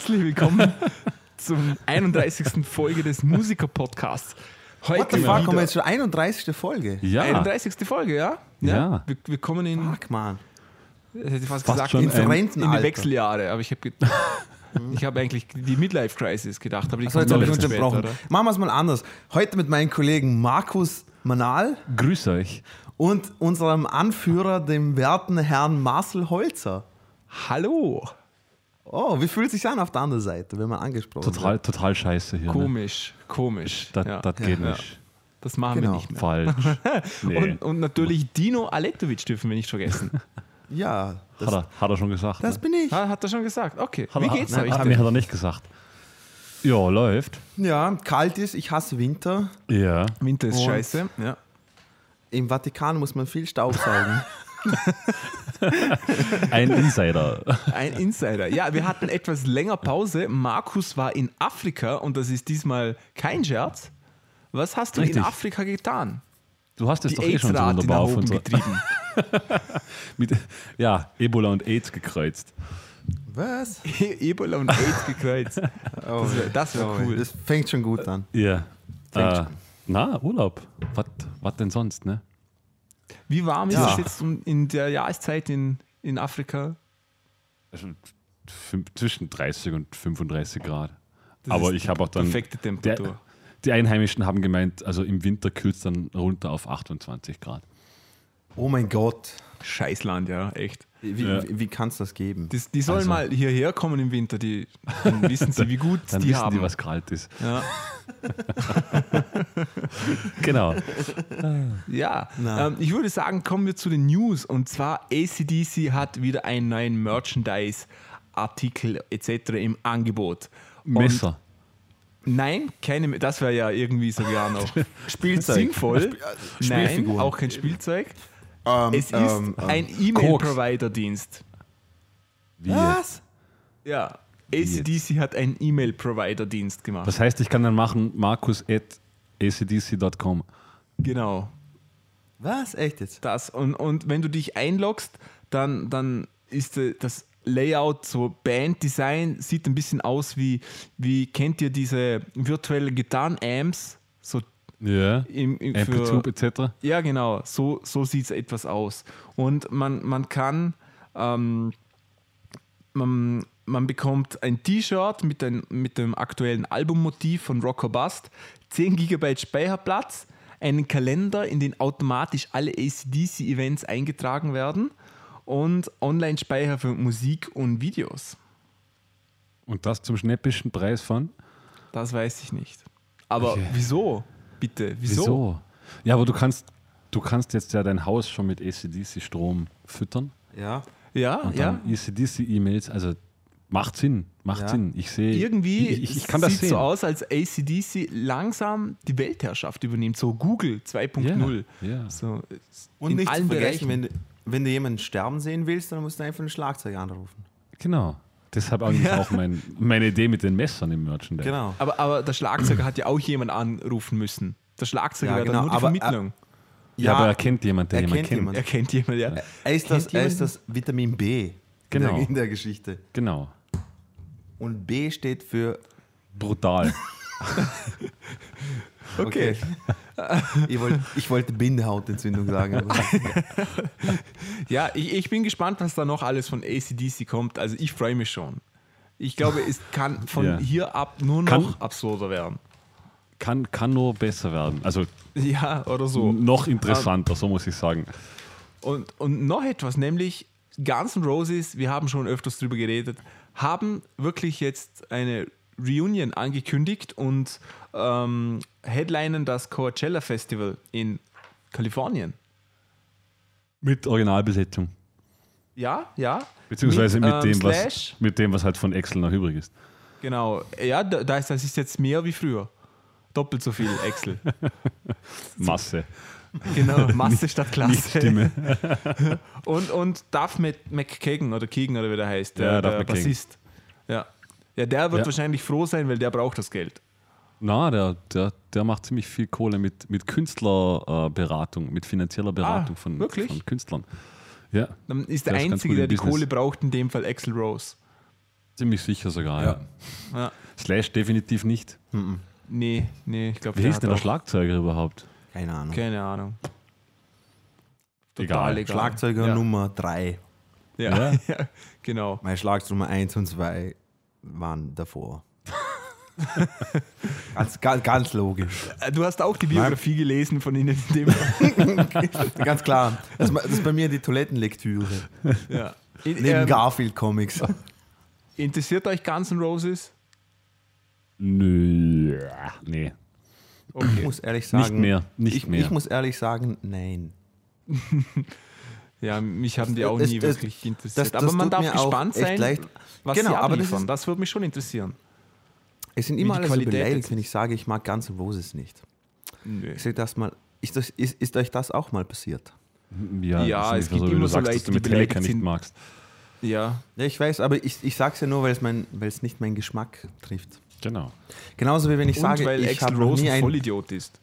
herzlich willkommen zum 31. Folge des Musiker-Podcasts. What the fuck, haben wir jetzt schon 31. Folge? Ja. 31. Folge, ja? Ja. Wir, wir kommen in, Fuck, man. hätte ich fast, Fast gesagt, schon in, in die. Wechseljahre. Aber ich habe ich habe eigentlich die Midlife-Crisis gedacht. Aber die So, jetzt habe ich unterbrochen. Machen wir es mal anders. Heute mit meinem Kollegen Markus Manal Grüß euch. und unserem Anführer, dem werten Herrn Marcel Holzer. Hallo. Oh, wie fühlt es sich an auf der anderen Seite, wenn man angesprochen Total, total scheiße hier. Ne? Komisch, komisch. Das, ja. das geht Ja. nicht. Das machen Genau. wir nicht mehr. Falsch. Nee. Und, und natürlich Dino Aletovic dürfen wir nicht vergessen. wird? Ja, hat, er, hat er schon gesagt. das ne? bin ich. Ha, hat er schon gesagt. Okay. hat Wie er, geht's hat, euch hat, hat er nicht gesagt. Ja, läuft. Ja, kalt ist, ich hasse Winter. Ja. Winter ist Und- scheiße. Ja. Im Vatikan muss man viel Staub saugen. Ein Insider. Ein Insider. Ja, wir hatten etwas länger Pause. Markus war in Afrika und das ist diesmal kein Scherz. Was hast du in Richtig. Afrika getan? Du hast es Die doch eh schon so wunderbar auf oben unserer, getrieben. mit, Ja, Ebola und AIDS gekreuzt. Was? Ebola und AIDS gekreuzt. Oh, Das wäre wär cool. Das fängt schon gut an. Ja. Fängt Äh, na, Urlaub. Was was denn sonst, ne? Wie warm ist Ja. es jetzt in der Jahreszeit in, in Afrika? Also, zwischen 30 und 35 Grad. Das Aber ist ich habe auch dann. Perfekte Der, Temperatur. die Einheimischen haben gemeint, also im Winter kühlt es dann runter auf 28 Grad. Oh mein Gott. Scheißland, ja, echt. Wie, Ja. wie, wie kann es das geben? Die, die sollen Also- mal hierher kommen im Winter, die, dann wissen sie, wie gut Dann die wissen haben. die, was kalt ist. ja. Genau. Ja, ähm, ich würde sagen, kommen wir zu den News. Und zwar ACDC hat wieder einen neuen Merchandise-Artikel etc. im Angebot. Und Messer. Nein, keine, das wäre ja irgendwie sogar noch Spielzeug. sinnvoll. Nein, Spielfiguren. auch kein Spielzeug. Ähm, Es ist ähm, ähm, ein. E-Mail-Provider-Dienst. Was? Ja? ACDC hat einen E-Mail-Provider-Dienst gemacht. Das heißt, ich kann dann machen markus at acdc.com. Genau. Was? Echt jetzt? Das. Und, und wenn du dich einloggst, dann, dann ist äh, das Layout, so Banddesign, sieht ein bisschen aus wie, wie kennt ihr diese virtuellen Gitarren-Amps? So Ja. im, im, Amplitude etc. ja, genau, so, so sieht es etwas aus. Und man, man kann, ähm, man, man bekommt ein T-Shirt mit, ein, mit dem aktuellen Albummotiv von Rocker Bust, 10 GB Speicherplatz, einen Kalender, in den automatisch alle ACDC-Events eingetragen werden und Online-Speicher für Musik und Videos. Und das zum schnäppischen Preis von? Das weiß ich nicht. Aber Okay. wieso? Bitte, wieso? Ja, aber du kannst, du kannst jetzt ja dein Haus schon mit ACDC-Strom füttern. Ja. Ja, Und ja. ACDC-E-Mails, also macht Sinn, macht Ja. Sinn. Ich sehe. Irgendwie ich, ich, ich kann das sieht sehen. so aus, als ACDC langsam die Weltherrschaft übernimmt. So Google 2.0. Ja, ja. So, Und in nicht zu allen vergessen, Bereichen. wenn, du- wenn du jemanden sterben sehen willst, dann musst du einfach einen Schlagzeug anrufen. Genau. Deshalb eigentlich auch mein, meine Idee mit den Messern im Merchandise. Genau. Aber, aber der Schlagzeuger hat ja auch jemand anrufen müssen. Der Schlagzeuger Ja, wäre genau, dann nur die aber, Vermittlung. Ja, aber er kennt jemand, der er jemand kennt jemanden. er kennt jemand, ja. Er ist, das, er ist das Vitamin B Genau. in, der, in der Geschichte. Genau. Und B steht für. Brutal. Okay. ich, wollte, ich wollte Bindehautentzündung sagen. Ja, ich, ich bin gespannt, was da noch alles von ACDC kommt. Also ich freue mich schon. Ich glaube, es kann von Ja. hier ab nur noch Kann- absurder werden. Kann, kann nur besser werden. Also Ja, oder so. noch interessanter, so muss ich sagen. Und, und noch etwas, nämlich Guns N' Roses, wir haben schon öfters drüber geredet, haben wirklich jetzt eine Reunion angekündigt und ähm, headlinen das Coachella Festival in Kalifornien. Mit Originalbesetzung. Ja, ja. Beziehungsweise mit, ähm, dem, was, mit dem, was halt von Excel noch übrig ist. Genau. Ja, da, da ist, das ist jetzt mehr wie früher. Doppelt so viel Excel. Masse. genau, Masse statt Klasse. Nicht Stimme. Und, und Duff Mc- McKagan oder Keegan oder wie der heißt, der, Ja, der McKagan. Bassist. Ja. ja, der wird Ja. wahrscheinlich froh sein, weil der braucht das Geld. Na, der, der, der macht ziemlich viel Kohle mit, mit Künstlerberatung, mit finanzieller Beratung von, Ah, wirklich? von Künstlern. Ja. Dann ist der, Der ist Einzige, gut der die Business. Kohle braucht, in dem Fall Axel Rose. Ziemlich sicher sogar, ja. Ja. Slash definitiv nicht. Nee, nee, ich glaube, Wie hieß denn der Schlagzeuger überhaupt? Keine Ahnung. Keine Ahnung. Egal. egal. Schlagzeuger ja. Nummer 3. Ja, Ja. ja, genau. Mein Schlagzeug Nummer 1 und 2 waren davor. ganz, ganz, ganz logisch. Äh, Du hast auch die Biografie gelesen von ihnen. In dem, Ganz klar. Das, das ist bei mir die Toilettenlektüre. ja. In, Neben ähm, Garfield Comics. interessiert euch Guns N' Roses? Nö. Nee. Ich Okay. muss ehrlich sagen. Nicht mehr. Nicht ich, mehr. ich muss ehrlich sagen, nein. Ja, mich haben die auch Das- nie das- wirklich interessiert. das- das aber man darf gespannt sein, was Genau, sie aber das abliefern. ist- Das, würde mich schon interessieren. Es sind immer alle so beleidigt, wenn ich sage, ich mag Guns N' Roses nicht. Nö. Ich sag das mal. Ist, das, ist, ist euch das auch mal passiert? Ja, Ja, es gibt so, immer so sagst, Leute, dass du die Metallica nicht magst. Ja, Ja, ich weiß, aber ich, ich sage es ja nur, weil es, mein, weil es nicht meinen Geschmack trifft. Genau. Genauso wie wenn ich und sage, weil ich habe Rose nie ein ein... Vollidiot ist.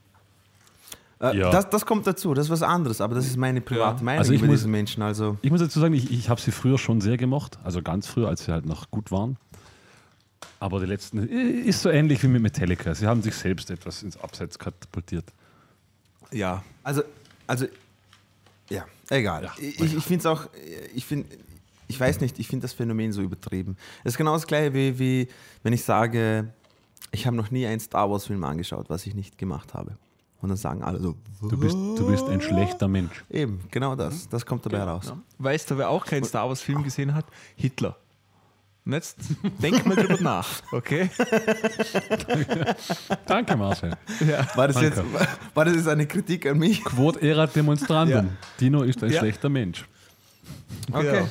Äh, Ja. das, das kommt dazu, das ist was anderes, aber das ist meine private Ja. Meinung Also ich über muss- diese Menschen. Also Ich muss dazu sagen, ich, ich habe sie früher schon sehr gemocht. Also ganz früher, als sie halt noch gut waren. Aber die letzten ist so ähnlich wie mit Metallica. Sie haben sich selbst etwas ins Abseits katapultiert. Ja. Also, also, ja, egal. Ja, ich ich finde es auch, ich finde, ich weiß nicht, ich finde das Phänomen so übertrieben. Es ist genau das gleiche wie, wie wenn ich sage, ich habe noch nie einen Star Wars Film angeschaut, was ich nicht gemacht habe. Und dann sagen alle so, Du bist, du bist ein schlechter Mensch. eben, genau das, das kommt dabei raus. Ja. Weißt du, wer auch keinen Star Wars Film gesehen hat? Hitler. Und jetzt denk mal drüber nach, okay? Danke, Marcel. Ja. War das, Danke. jetzt, war das jetzt eine Kritik an mich? Quod erat demonstrandum. Ja. Dino ist ein Ja. schlechter Mensch. Okay,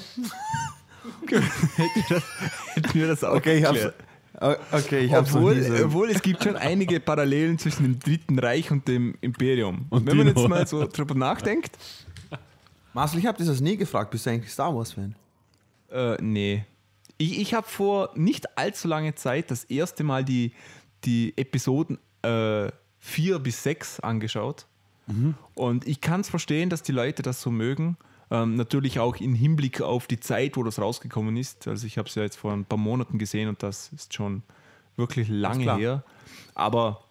Hätten wir das auch okay, ich hab's, okay, ich hab's Obwohl, so. obwohl es gibt schon einige Parallelen zwischen dem Dritten Reich und dem Imperium. Und Wenn man Dino. jetzt mal so drüber nachdenkt, Marcel, ich habe das nie gefragt, bist du eigentlich Star Wars Fan? äh, nee. Ich, ich habe vor nicht allzu lange Zeit das erste Mal die, die Episoden äh, 4 bis 6 angeschaut. Und ich kann es verstehen, dass die Leute das so mögen. Ähm, natürlich auch im Hinblick auf die Zeit, wo das rausgekommen ist. Also ich habe es ja jetzt vor ein paar Monaten gesehen und das ist schon wirklich lange her. Aber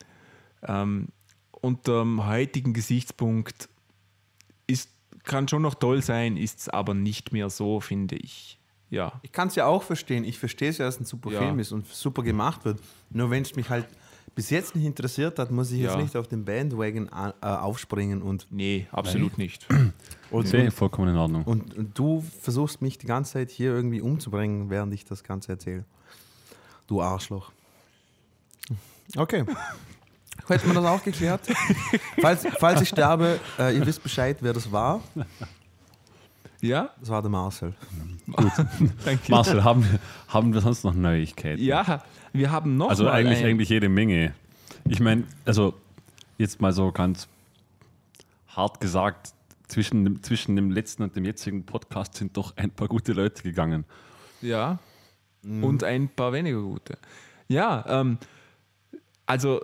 ähm, unter dem heutigen Gesichtspunkt ist, kann schon noch toll sein, ist es aber nicht mehr so, finde ich. Ja. Ich kann es ja auch verstehen. Ich verstehe es ja, dass es ein super Ja. Film ist und super gemacht wird. Nur wenn es mich halt bis jetzt nicht interessiert hat, muss ich jetzt Ja. nicht auf den Bandwagon äh, aufspringen und, Nee, absolut nicht. Okay, vollkommen in Ordnung. und, und du versuchst mich die ganze Zeit hier irgendwie umzubringen, während ich das Ganze erzähle. Du Arschloch. Okay. Hätten wir das auch geklärt? falls, falls ich sterbe, äh, ihr wisst Bescheid, wer das war. Ja, Das war der Marcel. danke. Marcel, haben, wir- haben wir sonst noch Neuigkeiten? Ja, wir haben noch Also mal eigentlich, ein, eigentlich jede Menge. Ich meine, also jetzt mal so ganz hart gesagt, zwischen dem, zwischen dem letzten und dem jetzigen Podcast sind doch ein paar gute Leute gegangen. Ja, Mhm. und ein paar weniger gute. Ja, ähm, also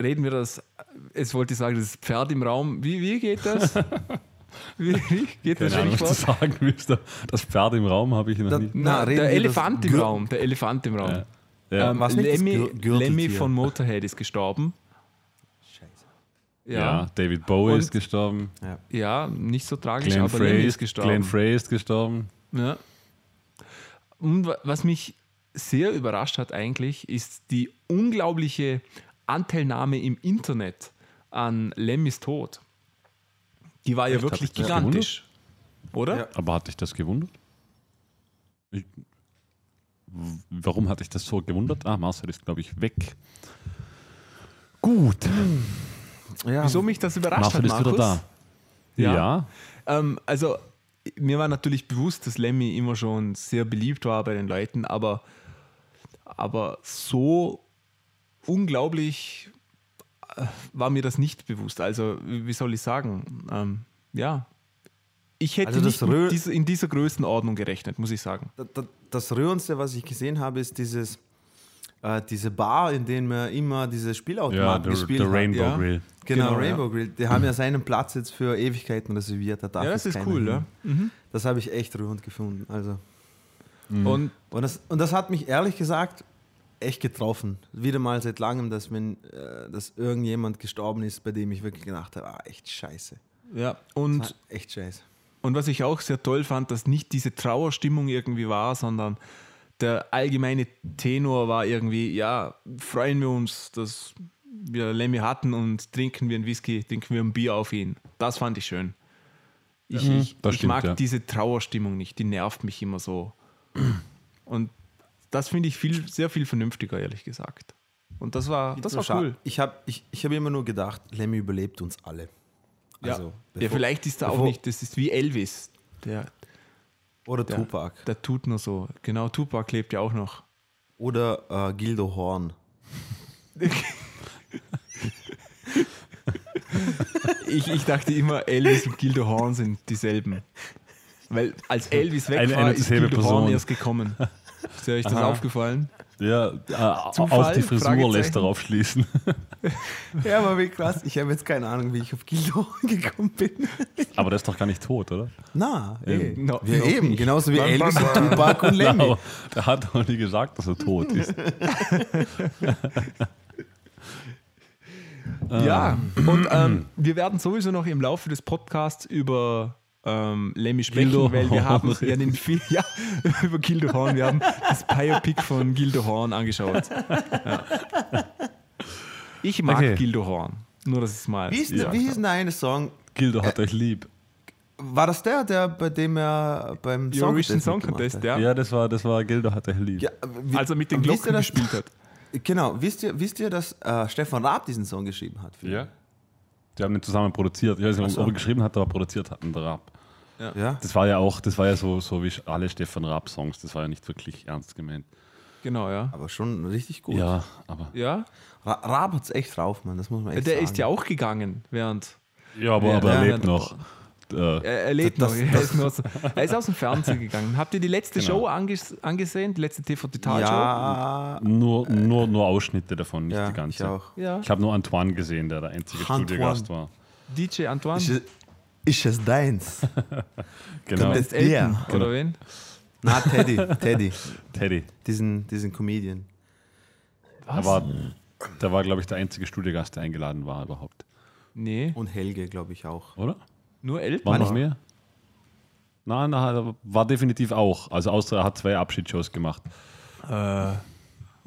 reden wir das, jetzt wollte ich sagen, das Pferd im Raum. Wie, wie geht das? wie, geht das Keine Ahnung, was du sagen willst. Das Pferd im Raum habe ich noch Da- nie. Na, der Elefant das im Gür- Raum, der Elefant im Raum. Ja. Ja. Ähm, das Lemmy? Lemmy von Motorhead ist gestorben. Scheiße. ja. David Bowie Und- ist gestorben. Ja, nicht so tragisch, Glenn aber Frey, Lemmy ist gestorben. Glenn Frey ist gestorben. Ja. Und wa- was mich sehr überrascht hat eigentlich, ist die unglaubliche Anteilnahme im Internet an Lemmys Tod. Die war ja wirklich gigantisch. Oder? Ja. Aber hat dich das gewundert? Ich, warum hat dich das so gewundert? Ah, Marcel ist, glaube ich, weg. Gut. Ja, Wieso mich das überrascht Marcel hat, ist Markus? wieder da. Ja. Ja. Ähm, also, mir war natürlich bewusst, dass Lemmy immer schon sehr beliebt war bei den Leuten, aber, aber so unglaublich war mir das nicht bewusst. Also, wie soll ich sagen? Ähm, ja. Ich hätte Also das nicht Rö- mit dieser, in dieser Größenordnung gerechnet, muss ich sagen. Da- da- Das Rührendste, was ich gesehen habe, ist dieses, äh, diese Bar, in der man immer diese Ja, Spielautomaten der, gespielt der hat. Rainbow ja. Grill. Genau, Genau, Rainbow Grill. Die haben ja seinen Platz jetzt für Ewigkeiten reserviert. Da darf Ja, das ist cool, hin. ja. Mhm. Das habe ich echt rührend gefunden. Also, Und Und das, und das hat mich ehrlich gesagt echt getroffen. Wieder mal seit langem, dass, wenn, äh, dass irgendjemand gestorben ist, bei dem ich wirklich gedacht habe, ah, echt scheiße. ja, Das und war echt scheiße. Und was ich auch sehr toll fand, dass nicht diese Trauerstimmung irgendwie war, sondern der allgemeine Tenor war irgendwie, ja, freuen wir uns, dass wir Lemmy hatten und trinken wir einen Whisky, trinken wir ein Bier auf ihn. Das fand ich schön. Ich, ich, das ich stimmt, mag ja. diese Trauerstimmung nicht, die nervt mich immer so. Und das finde ich viel, sehr viel vernünftiger, ehrlich gesagt. Und das war, das war cool. Ich habe ich, ich hab immer nur gedacht, Lemmy überlebt uns alle. Ja. Also, ja, bevor- vielleicht ist er auch nicht, das ist wie Elvis. Der, Oder der, Tupac. der tut nur so. Genau, Tupac lebt ja auch noch. Oder äh, Gildo Horn. Ich, ich dachte immer, Elvis und Gildo Horn sind dieselben. Weil als Elvis weg Eine- war, eine ist Gildo Horn Person. erst gekommen. Ist euch das Aha. aufgefallen? Ja, äh, auf Zufall? die Frisur lässt darauf schließen. Ja, aber wie krass. Ich habe jetzt keine Ahnung, wie ich auf Gildo gekommen bin. Aber der ist doch gar nicht tot, oder? Na, eh. No- wir eben. nicht. Genauso wie Elvis und. Tupac und Lemmy. Aber der hat doch nie gesagt, dass er tot ist. Ja, und ähm, wir werden sowieso noch im Laufe des Podcasts über ähm, Lemmy sprechen, Gildo weil wir haben ja den Film, ja, über Gildo Horn, wir haben das Biopic von Gildo Horn angeschaut. Ja. Ich mag Okay. Gildo Horn. Nur, dass es mal. Wie, ist, Ja. wie hieß denn der eine Song? Gildo hat euch lieb. War das der, der bei dem er beim Song Eurovision Song Contest, ja. Ja, das war, das war Gildo hat euch lieb. Ja, wie- Als er mit den Glocken gespielt hat. Genau, wisst ihr, wisst ihr dass äh, Stefan Raab diesen Song geschrieben hat? Ja. Die haben den zusammen produziert. Ich weiß nicht, so. ob er geschrieben hat, aber produziert hatten der Raab. Ja? Das war ja auch, das war ja so, so wie alle Stefan Raab-Songs. Das war ja nicht wirklich ernst gemeint. Genau, ja. Aber schon richtig gut. Ja, aber. Ja, Ra Raab hat's echt drauf, Mann, das muss man echt der sagen. ist ja auch gegangen, während. Ja, aber, Ja, aber er lebt noch. Äh, Er, lebt Das- noch. Er ist, nur so, er ist aus dem Fernsehen gegangen. Habt ihr die letzte Genau. Show anges angesehen? Die letzte TV-Total-Show? Ja, nur, nur, nur Ausschnitte davon, nicht ja die ich ganze. auch. Ja. Ich habe nur Antoine gesehen, der der einzige Antoine. Studiogast war. DJ Antoine? Ist es, ist es deins? Genau. das- Elton, Ja, oder genau. wen? Na, Teddy, Teddy, Teddy. diesen, diesen Comedian. Der war, der war, glaube ich, der einzige Studiogast, der eingeladen war überhaupt. Nee, Und Helge, glaube ich auch. Oder? Nur Elton. War noch mehr? Nein, nein, war definitiv auch. Also außer er hat zwei Abschiedsshows gemacht. Äh,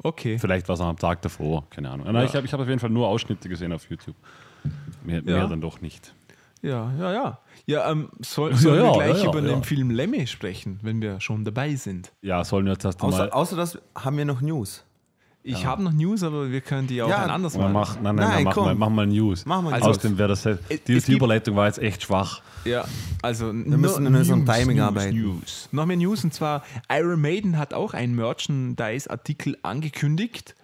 okay. Vielleicht war es am Tag davor, keine Ahnung. Nein, Ja. Ich habe ich hab auf jeden Fall nur Ausschnitte gesehen auf YouTube. Mehr, mehr dann doch nicht. Ja, ja, ja. Ja, ähm, soll, sollen ja, wir gleich ja, ja, über ja. den Film Lemmy sprechen, wenn wir schon dabei sind? Ja, sollen wir jetzt erst einmal. Außer, außer das haben wir noch News. Ich habe noch News, aber wir können die auch Ja, ein anderes Mal. mach, nein, nein, Nein, nein, mach, komm. mal, mach mal News. Mach mal Also- News. Außerdem wäre das. halt- Die, die Überleitung war jetzt echt schwach. Ja, also wir müssen an unserem Timing arbeiten. News. Noch mehr News und zwar Iron Maiden hat auch einen Merchandise-Artikel angekündigt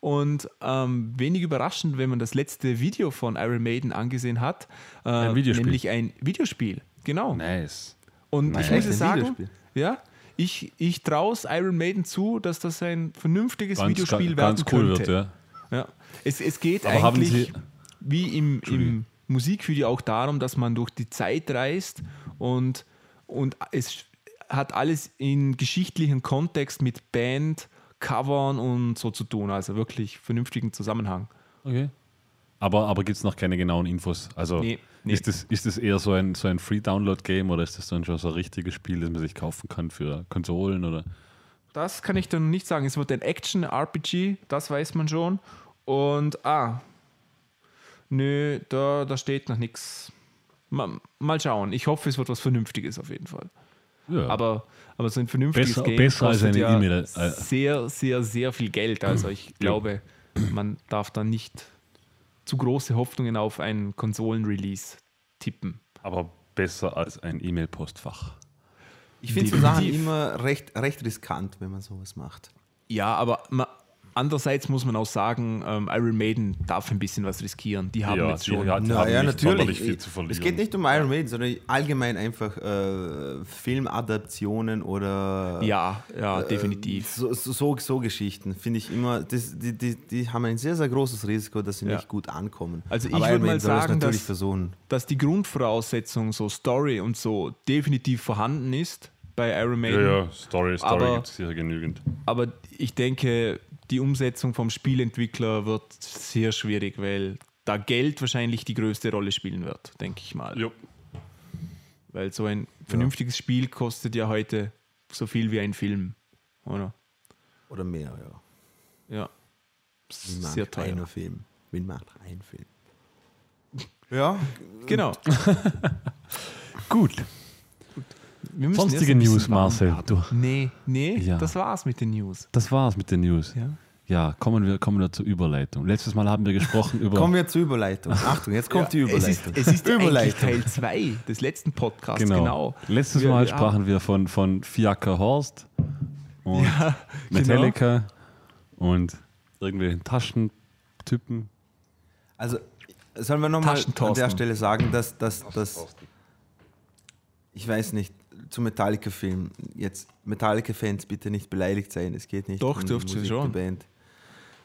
und ähm, wenig überraschend, wenn man das letzte Video von Iron Maiden angesehen hat, äh, Ein nämlich ein Videospiel. Genau. Nice. Und Nice. ich muss sagen, Videospiel? ja, ich, ich traue es Iron Maiden zu, dass das ein vernünftiges Ganz, Videospiel ganz werden cool könnte. wird, ja. Ja. Es, es geht Aber eigentlich wie im, im Musikvideo auch darum, dass man durch die Zeit reist und, und es hat alles in geschichtlichen Kontext mit Band, Covern und so zu tun. Also wirklich vernünftigen Zusammenhang. Okay. Aber, aber gibt es noch keine genauen Infos? Also Nee, nee. Ist, das, ist das eher so ein, so ein Free-Download-Game oder ist das dann schon so ein richtiges Spiel, das man sich kaufen kann für Konsolen? Oder? Das kann ich dann nicht sagen. Es wird ein Action-RPG, das weiß man schon. Und, ah, nö, da, da steht noch nichts. Mal, mal schauen. Ich hoffe, es wird was Vernünftiges auf jeden Fall. Ja. Aber, aber so ein vernünftiges Besser- Game besser als eine ja E-Mail, äh. sehr, sehr, sehr viel Geld. Also ich glaube, man darf da nicht zu große Hoffnungen auf ein Konsolen-Release tippen. aber besser als ein E-Mail-Postfach. Ich finde so Sachen immer recht, recht riskant, wenn man sowas macht. Ja, aber ma, andererseits muss man auch sagen, ähm, Iron Maiden darf ein bisschen was riskieren. Die haben Ja, jetzt die- schon. ja, die Na haben ja, natürlich. viel zu verlieren. Es geht nicht um Iron Maiden, sondern allgemein einfach äh, Filmadaptionen oder Ja, ja, äh, definitiv. So, so, so, so Geschichten finde ich immer, das, die, die, die haben ein sehr, sehr großes Risiko, dass sie Ja. nicht gut ankommen. Also ich Aber würd Iron mal Maiden soll das sagen, natürlich dass- versuchen. Dass die Grundvoraussetzung, so Story und so, definitiv vorhanden ist. bei Iron Ja, Maiden. ja, Story, Story Aber- gibt es hier genügend. Aber ich denke, die Umsetzung vom Spielentwickler wird sehr schwierig, weil da Geld wahrscheinlich die größte Rolle spielen wird, denke ich mal. Jo. Weil so ein vernünftiges Spiel kostet ja heute so viel wie ein Film, oder? Oder mehr, ja. Ja. Wie macht Sehr teuer. Ein Film. Wie macht ein Film? Ja, Genau. Gut. Wir müssen Sonstige News, Marcel. Du. Nee, nee, Ja. das war's mit den News. Das war's mit den News. Ja. Ja, kommen wir, kommen wir zur Überleitung. Letztes Mal haben wir gesprochen über. kommen wir zur Überleitung. Achtung, jetzt kommt die Es Überleitung. ist, es ist Überleitung. Teil 2 des letzten Podcasts, genau. genau. Letztes Wir- Mal wir sprachen wir von, von Fiaker Horst und Ja, genau. Metallica und irgendwelchen Taschentypen. Also, sollen wir nochmal an der Stelle sagen, dass, dass, dass ich weiß nicht, zu Metallica-Film, jetzt Metallica-Fans bitte nicht beleidigt sein, es geht nicht Doch, um die dürft ihr Musik schon. der Band.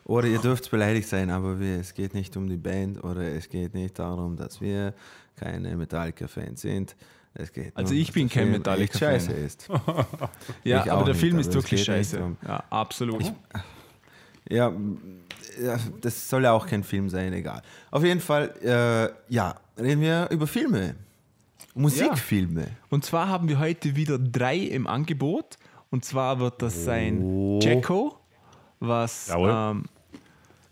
Oder ihr dürft beleidigt sein, aber wir, es geht nicht um die Band oder es geht nicht darum, dass wir keine Metallica-Fans sind. Es geht Also nur, ich bin kein Metallica-Fan. Scheiße ist. Ja, Ich aber der nicht, Film aber ist wirklich scheiße. um- Ja, absolut. Ja, m- ja, das soll ja auch kein Film sein, egal. Auf jeden Fall, äh, ja, reden wir über Filme. Musikfilme. Und zwar haben wir heute wieder drei im Angebot. Und zwar wird das sein Oh. Jacko, was ähm,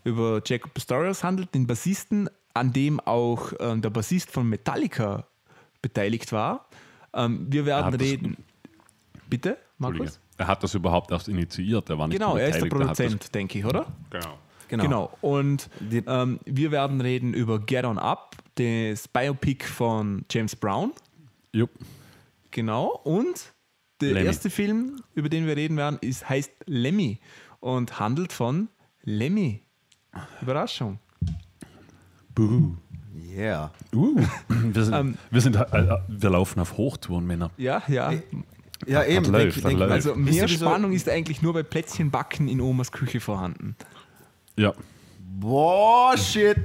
über Jacob Pastorius handelt, den Bassisten, an dem auch ähm, der Bassist von Metallica beteiligt war. Ähm, wir werden hat das- reden. Bitte. Markus? Er hat das überhaupt erst initiiert. Er war nicht Genau, er ist der Produzent, denke ich, oder? Genau. Genau. Genau. Und ähm, wir werden reden über Get On Up, das Biopic von James Brown. Jupp. Genau. Und der Lemmy. erste Film, über den wir reden werden, ist, heißt Lemmy und handelt von Lemmy. Überraschung. Buh. Yeah. Uh. Wir, sind, Ähm, wir, sind, äh, wir laufen auf Hochtouren, Männer. Ja, ja. Ja, eben. läuft, denk- denk-. Also mehr Spannung ist eigentlich nur bei Plätzchenbacken in Omas Küche vorhanden. Ja. Boah, shit.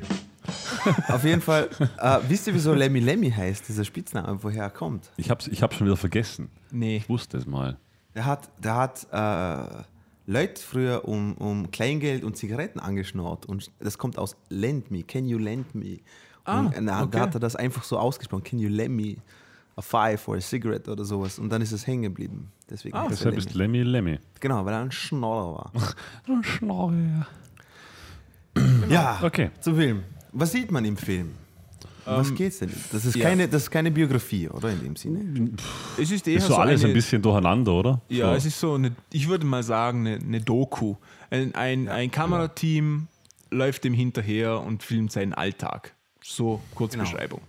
Auf jeden Fall, äh, wisst ihr, wieso Lemmy Lemmy heißt, dieser Spitzname, woher er kommt? Ich hab's, ich hab's schon wieder vergessen. Nee. Ich wusste es mal. Der hat, der hat äh, Leute früher um, um Kleingeld und Zigaretten angeschnurrt und das kommt aus Lend me, can you lend me? Ah, und na, okay. da hat er das einfach so ausgesprochen, can you lend me a five or a cigarette oder sowas und dann ist es hängen geblieben. Deswegen Ah, er Deshalb ist Lemmy. Lemmy. Genau, weil er ein Schnorrer war. Schnorre. ja, Okay. zum Film. Was sieht man im Film? Um was geht's denn? Das ist, ja. keine, das ist keine Biografie, oder? In dem Sinne. Es ist eher Ist so so alles eine, ein bisschen durcheinander, oder? Ja, so. es ist so eine, ich würde mal sagen, eine, eine Doku. Ein, ein, ein Kamerateam läuft dem hinterher und filmt seinen Alltag. So Kurzbeschreibung.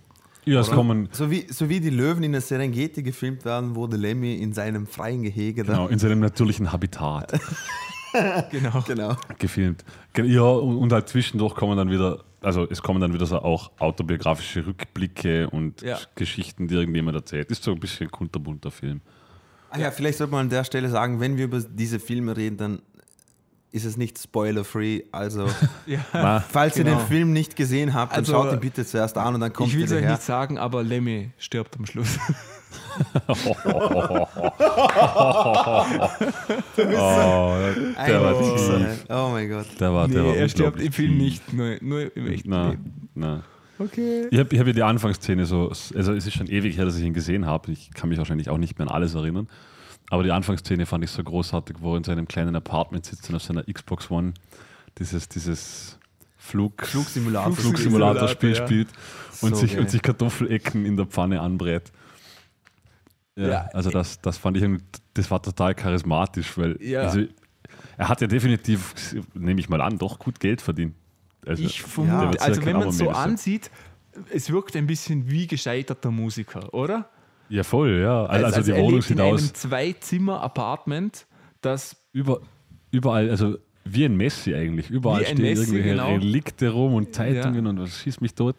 ja, es kommen So wie, so wie die Löwen in der Serengeti gefilmt werden, wurde Lemmy in seinem freien Gehege genau, in seinem natürlichen Habitat Genau. Genau. gefilmt. Ge- Ja, und, halt zwischendurch kommen dann wieder, also es kommen dann wieder so auch autobiografische Rückblicke und Ja. Geschichten, die irgendjemand erzählt. Ist so ein bisschen ein kunterbunter Film. Ah ja, vielleicht sollte man an der Stelle sagen, wenn wir über diese Filme reden, dann ist es nicht spoiler-free. Also, Ja. Falls Genau. ihr den Film nicht gesehen habt, dann Also, schaut ihn bitte zuerst an und dann kommt Ich will es euch her. nicht sagen, aber Lemmy stirbt am Schluss. oh, der war tief. Oh mein Gott. Der war, der nee, war er stirbt im Film nicht, nur, nur im echten Na, Leben. na. Okay. Ich habe ich hab ja die Anfangsszene so, also es ist schon ewig her, dass ich ihn gesehen habe. Ich kann mich wahrscheinlich auch nicht mehr an alles erinnern. Aber die Anfangsszene fand ich so großartig, wo er in seinem kleinen Apartment sitzt und auf seiner Xbox One dieses, dieses Flug, Flugsimulator. Flugsimulator-Spiel ja. spielt und, So sich, geil. und sich Kartoffelecken in der Pfanne anbrät. Ja, Ja. also das, das fand ich, das war total charismatisch, weil Ja. also, er hat ja definitiv, nehme ich mal an, doch gut Geld verdient. Also, Ich vermute, also wenn kein man es so ansieht, es wirkt ein bisschen wie gescheiterter Musiker, oder? Ja, voll, ja. Also, also die er Wohnung sieht in aus einem Zwei-Zimmer-Apartment, das über, überall, also wie ein Messi eigentlich. Überall stehen Messi, irgendwelche genau. Relikte rum und Zeitungen und was schießt mich tot.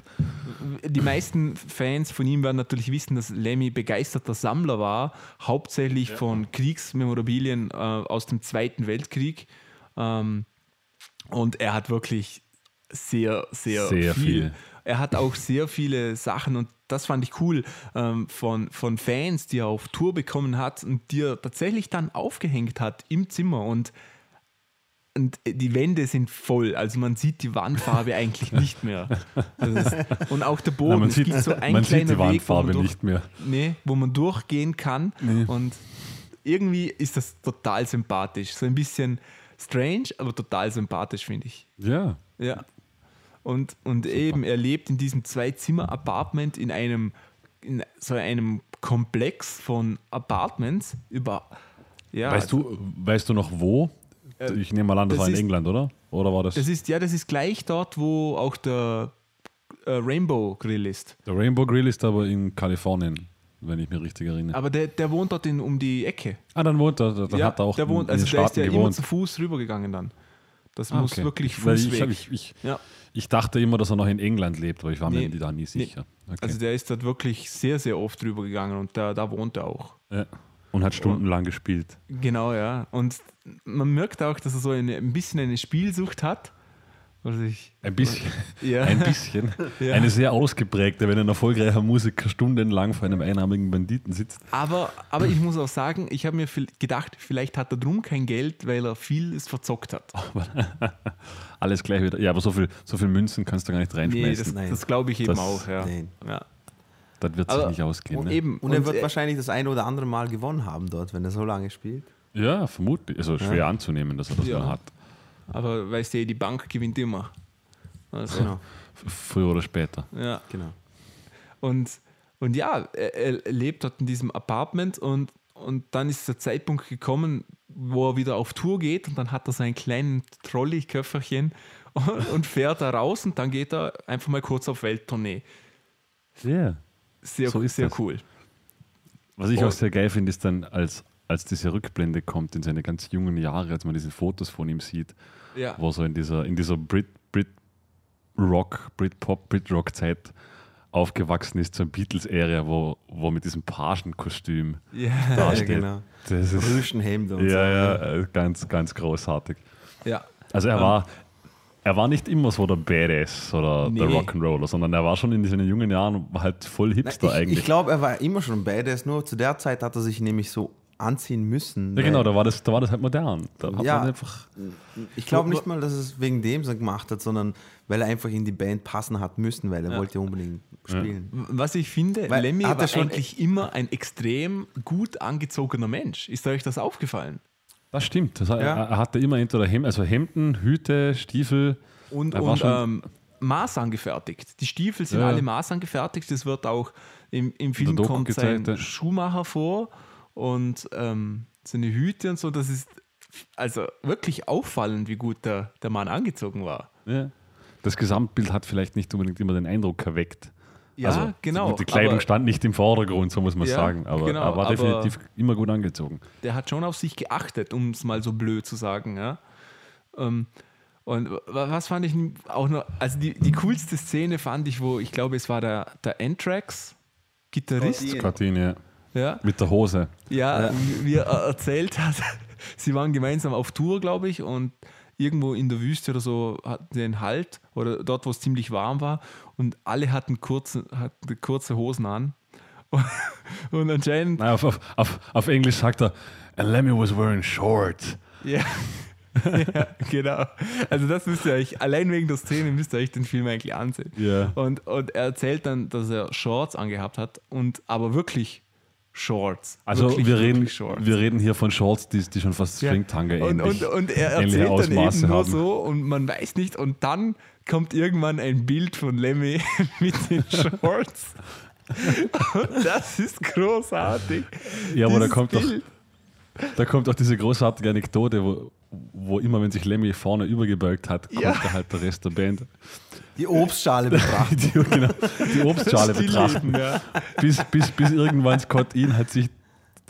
Die meisten Fans von ihm werden natürlich wissen, dass Lemmy begeisterter Sammler war, hauptsächlich von Kriegsmemorabilien äh, aus dem Zweiten Weltkrieg. Ähm, und er hat wirklich sehr, sehr, Sehr viel. viel. er hat auch sehr viele Sachen und das fand ich cool ähm, von, von Fans, die er auf Tour bekommen hat und die er tatsächlich dann aufgehängt hat im Zimmer und und die Wände sind voll, also man sieht die Wandfarbe eigentlich nicht mehr. Ist, und auch der Boden, Nein, man es sieht, gibt so ein man kleiner sieht die Weg, Wandfarbe durch, nicht mehr. Nee, wo man durchgehen kann. Nee. Und irgendwie ist das total sympathisch. So ein bisschen strange, aber total sympathisch, finde ich. Ja. Ja. Und, und eben, er lebt in diesem Zwei-Zimmer-Apartment in einem, in so einem Komplex von Apartments über. Ja, Weißt, du, weißt du noch wo? Äh, Ich nehme mal an, das, das war in ist- England, oder? Oder war das, Das ist, ja, das ist gleich dort, wo auch der äh, Rainbow Grill ist. der Rainbow Grill ist aber in Kalifornien, wenn ich mich richtig erinnere. Aber der, der wohnt dort in, um die Ecke. ah, dann wohnt er, dann hat er auch der wohnt, in also den der ist ja immer gewohnt. zu Fuß rübergegangen dann. Das Ah, muss okay. wirklich Fußweg. Ich, ich, ich, ja. ich dachte immer, dass er noch in England lebt, aber ich war Nee. mir da nie sicher. Okay. Also der ist dort wirklich sehr, sehr oft rübergegangen und da, da wohnt er auch. ja. Und hat stundenlang gespielt. Genau, ja. Und man merkt auch, dass er so eine, ein bisschen eine Spielsucht hat. Was ich, Ein bisschen. Ja. Ein bisschen. Ja. Eine sehr ausgeprägte, wenn ein erfolgreicher Musiker stundenlang vor einem einarmigen Banditen sitzt. aber, aber ich muss auch sagen, ich habe mir viel- gedacht, vielleicht hat er drum kein Geld, weil er vieles verzockt hat. Alles gleich wieder. Ja, aber so viel, so viel Münzen kannst du gar nicht Nee, reinschmeißen. das, Nein. das glaube ich eben Das- auch, ja. Nein. ja. das wird sich Aber- nicht ausgehen. Und Ne? eben. Und er wird äh, wahrscheinlich das eine oder andere Mal gewonnen haben dort, wenn er so lange spielt. Ja, vermutlich. Also schwer anzunehmen, dass er das Ja. mal hat. Aber weißt du, die Bank gewinnt immer. Also, Genau. Früher oder später. ja. genau. Und, und ja, er, er lebt dort in diesem Apartment und, und dann ist der Zeitpunkt gekommen, wo er wieder auf Tour geht und dann hat er sein kleines Trolley-Köfferchen und, und fährt da raus und dann geht er einfach mal kurz auf Welttournee. Ja. Sehr, So ist sehr das. cool. Was ich Oh. auch sehr geil finde, ist dann, als, als diese Rückblende kommt in seine ganz jungen Jahre, als man diese Fotos von ihm sieht, Ja. wo er so in dieser, in dieser Brit, Brit Rock, Brit Pop, Brit Rock Zeit aufgewachsen ist zur Beatles-Ära, wo, wo mit diesem Pagenkostüm Ja, Ja, steht. genau. Das ist, und ja, so. ja, äh, ganz, ganz großartig. ja. Also er Ähm. war, er war nicht immer so der Badass oder der Nee. Rock'n'Roller, sondern er war schon in seinen jungen Jahren halt voll Na, Hipster ich eigentlich. ich glaube, er war immer schon badass, nur zu der Zeit hat er sich nämlich so anziehen müssen. ja, genau, da war, das, da war das halt modern. Da hat Ja. man einfach. Ich glaube nicht mal, dass es wegen dem so gemacht hat, sondern weil er einfach in die Band passen hat müssen, weil er Ja. wollte unbedingt spielen. Was ich finde, Weil Lemmy hat war schon- eigentlich immer ein extrem gut angezogener Mensch. Ist euch das aufgefallen? Das stimmt. Das, er, Ja. er hatte immer entweder Hem also Hemden, Hüte, Stiefel. Und, und ähm, Maß angefertigt. Die Stiefel sind Ja. alle Maß angefertigt. Das wird auch im, im Film kommt sein ja. Schuhmacher vor und ähm, seine Hüte und so. Das ist also wirklich auffallend, wie gut der, der Mann angezogen war. Ja. Das Gesamtbild hat vielleicht nicht unbedingt immer den Eindruck erweckt. Ja, also, genau, Die Kleidung aber- stand nicht im Vordergrund, so muss man Ja, sagen. Aber genau, er war aber- definitiv immer gut angezogen. Der hat schon auf sich geachtet, um es mal so blöd zu sagen. Ja? Ähm, und wa- was fand ich auch noch, also die, die coolste Szene fand ich, wo ich glaube, es war der, der Anthrax-Gitarrist. Scott Ian. Kartine Ja, mit der Hose. Ja, wie er erzählt hat, sie waren gemeinsam auf Tour, glaube ich, und irgendwo in der Wüste oder so hatten sie einen Halt oder dort, wo es ziemlich warm war und alle hatten kurze, hatten kurze Hosen an. Und anscheinend, Nein, auf, auf, auf, auf Englisch sagt er, and Lemmy was wearing shorts. ja, ja, genau. Also das müsst ihr euch, allein wegen der Szene müsst ihr euch den Film eigentlich ansehen. Ja. Und, und er erzählt dann, dass er Shorts angehabt hat und aber wirklich Shorts. Also wirklich, wir, reden, Shorts. wir reden hier von Shorts, die, die schon fast Ja. Stringtanga und, ähnlich und, und er ähnliche erzählt dann eben nur haben. so und man weiß nicht und dann kommt irgendwann ein Bild von Lemmy mit den Shorts. und das ist großartig. Ja, aber da kommt, doch, da kommt auch diese großartige Anekdote, wo, wo immer, wenn sich Lemmy vorne übergebeugt hat, kommt Ja. da halt der Rest der Band. Die Obstschale betrachtet. Die, genau, die Obstschale betrachten. ja. Bis, bis, bis irgendwann Scott Ian hat sich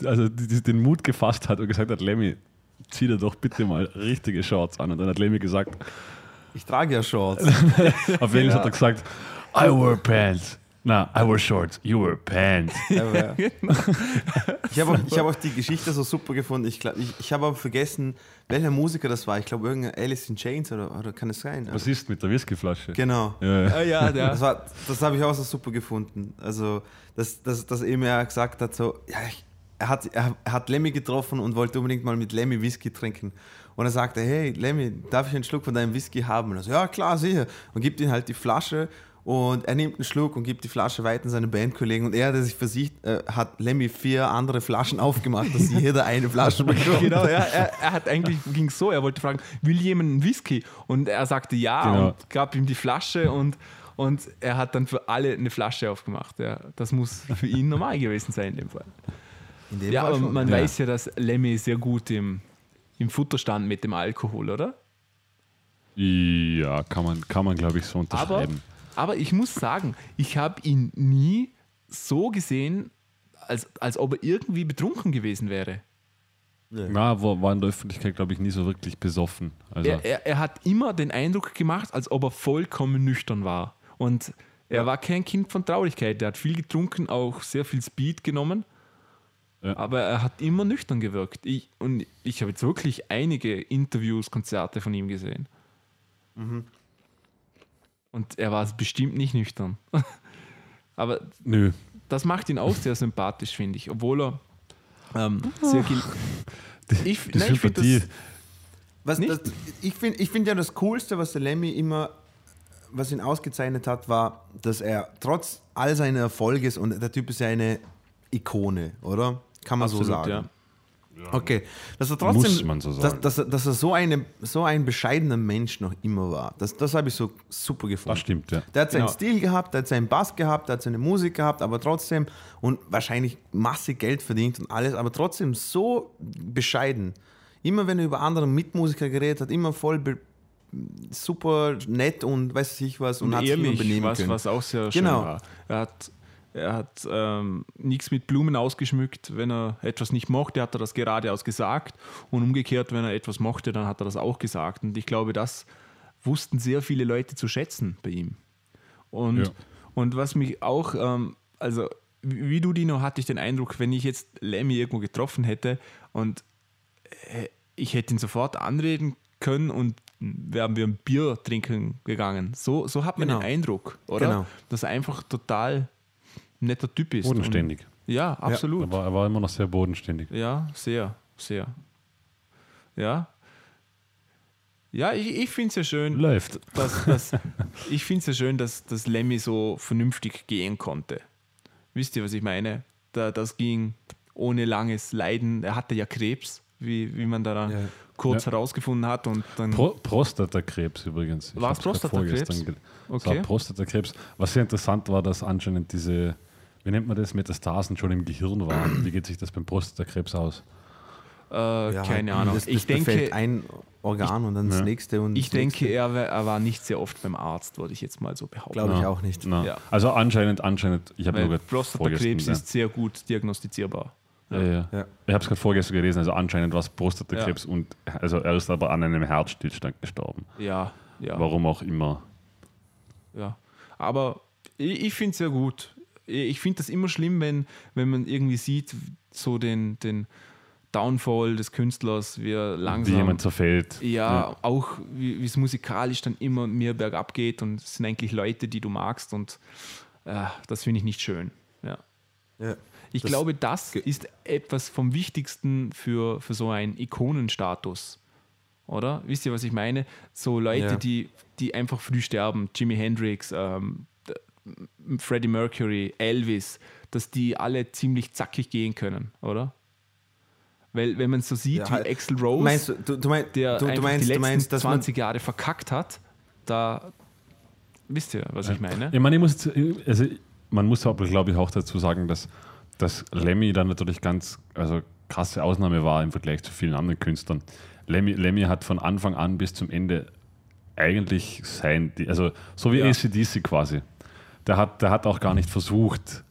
also die, die, den Mut gefasst hat und gesagt hat, Lemmy, zieh dir doch bitte mal richtige Shorts an. Und dann hat Lemmy gesagt, Ich trage ja Shorts. auf Englisch hat er gesagt, I wear pants. Na, I was shorts, you were pants. Aber, ich habe auch, ich hab auch die Geschichte so super gefunden. Ich, glaub, ich, ich habe aber vergessen, welcher Musiker das war. Ich glaube, irgendein Alice in Chains oder, oder kann es sein? Was ist mit der Whiskyflasche? Genau. Ja, ja. Ah, ja, Das, war- das habe ich auch so super gefunden. Also, dass, dass, dass eben er gesagt hat, so, ja, ich, er, hat, er, er hat Lemmy getroffen und wollte unbedingt mal mit Lemmy Whisky trinken. Und er sagte, hey Lemmy, darf ich einen Schluck von deinem Whisky haben? Und er so, ja klar, sicher. Und gibt ihm halt die Flasche und er nimmt einen Schluck und gibt die Flasche weiter an seine Bandkollegen. Und er, der sich versicht, äh, hat Lemmy vier andere Flaschen aufgemacht, dass jeder eine Flasche bekommt. genau, ja, er, er hat eigentlich ging so, er wollte fragen, will jemand einen Whisky? Und er sagte ja Genau. und gab ihm die Flasche und, und er hat dann für alle eine Flasche aufgemacht. Ja, das muss für ihn normal gewesen sein in dem Fall. In dem Ja, Fall aber schon. man Ja. weiß ja, dass Lemmy sehr gut im, im Futter stand mit dem Alkohol, oder? Ja, kann man, kann man glaube ich, so unterschreiben. aber ich muss sagen, ich habe ihn nie so gesehen, als, als ob er irgendwie betrunken gewesen wäre. Na, war, war in der Öffentlichkeit, glaube ich, nie so wirklich besoffen. Also, Er, er, er hat immer den Eindruck gemacht, als ob er vollkommen nüchtern war. Und er war kein Kind von Traurigkeit. Er hat viel getrunken, auch sehr viel Speed genommen. Ja. Aber er hat immer nüchtern gewirkt. Ich, und ich habe jetzt wirklich einige Interviews, Konzerte von ihm gesehen. Und er war bestimmt nicht nüchtern. Aber nö. das macht ihn auch sehr sympathisch, finde ich. Obwohl er ähm, sehr viel. Ich, Die nein, ich finde das, Was, Nicht? das, ich finde ich find ja das Coolste, was der Lemmy immer, was ihn ausgezeichnet hat, war, dass er trotz all seiner Erfolge ist und der Typ ist ja eine Ikone, oder? Kann man so Absolut, sagen. ja. Okay, dass er trotzdem, Muss man so sagen. Dass, dass, er, dass er so, eine, so ein bescheidener Mensch noch immer war. Das, das habe ich so super gefunden. Das stimmt, ja. Der hat seinen Genau. Stil gehabt, der hat seinen Bass gehabt, der hat seine Musik gehabt, aber trotzdem und wahrscheinlich massig Geld verdient und alles, aber trotzdem so bescheiden. Immer wenn er über andere Mitmusiker geredet hat, immer voll super nett und weiß ich was und, und hat sich immer benehmen was, können. was auch sehr schön Genau. war. Er hat, er hat ähm, nichts mit Blumen ausgeschmückt. Wenn er etwas nicht mochte, hat er das geradeaus gesagt. Und umgekehrt, wenn er etwas mochte, dann hat er das auch gesagt. Und ich glaube, das wussten sehr viele Leute zu schätzen bei ihm. Und, Ja. und was mich auch, ähm, also wie du, Dino, hatte ich den Eindruck, wenn ich jetzt Lemmy irgendwo getroffen hätte und äh, ich hätte ihn sofort anreden können und wären wir ein Bier trinken gegangen. So, so hat man Genau. den Eindruck, oder? Genau. Dass er einfach total netter Typ ist. Bodenständig. Und, ja, absolut. Er war, er war immer noch sehr bodenständig. Ja, sehr, sehr. Ja. Ja, ich, ich finde es ja schön, Läuft. dass, dass, ich finde es ja schön, dass, dass Lemmy so vernünftig gehen konnte. Wisst ihr, was ich meine? Da, das ging ohne langes Leiden. Er hatte ja Krebs, wie, wie man da Ja. kurz Ja. herausgefunden hat. Und dann Pro Prostatakrebs übrigens. War es Prostatakrebs? ge- Es Okay. war Prostatakrebs. Was sehr interessant war, dass anscheinend diese, wie nennt man das, Metastasen schon im Gehirn waren. Wie geht sich das beim Prostatakrebs aus? äh, Ja, keine Ahnung. Das, das ich denke, ein Organ und dann das Ja. nächste und ich das denke nächste. er, war- er war nicht sehr oft beim Arzt, würde ich jetzt mal so behaupten. Glaube ich auch nicht. Also anscheinend, anscheinend, ich habe nur Prostatakrebs ist sehr gut diagnostizierbar. Ja, ja. Ja. Ich habe es gerade vorgestern gelesen, also anscheinend war es Prostatakrebs und also er ist aber an einem Herzstillstand gestorben. Ja, ja. Warum auch immer. Ja, aber ich, ich finde es sehr gut. Ich finde das immer schlimm, wenn, wenn man irgendwie sieht, so den, den Downfall des Künstlers, wie er Wie langsam. jemand zerfällt. ja, auch wie wie es musikalisch dann immer mehr bergab geht und es sind eigentlich Leute, die du magst und äh, das finde ich nicht schön. Ja. Ja. Ich Das- glaube, das ist etwas vom Wichtigsten für, für so einen Ikonenstatus. Oder? Wisst ihr, was ich meine? So Leute, Ja. die, die einfach früh sterben, Jimi Hendrix, ähm, Freddie Mercury, Elvis, dass die alle ziemlich zackig gehen können, oder? Weil, wenn man so sieht, Ja, wie halt- Axel Rose, Meinst du, du, du, mein, der du, du meinst, die du letzten meinst, dass man 20 Jahre verkackt hat, da wisst ihr, was ich meine? Ich meine, ich muss, also man muss aber, glaube ich, auch dazu sagen, dass, dass Lemmy dann natürlich ganz also krasse Ausnahme war im Vergleich zu vielen anderen Künstlern. Lemmy, Lemmy hat von Anfang an bis zum Ende eigentlich sein, also so wie Ja. ACDC quasi. Der hat, der hat auch gar nicht versucht,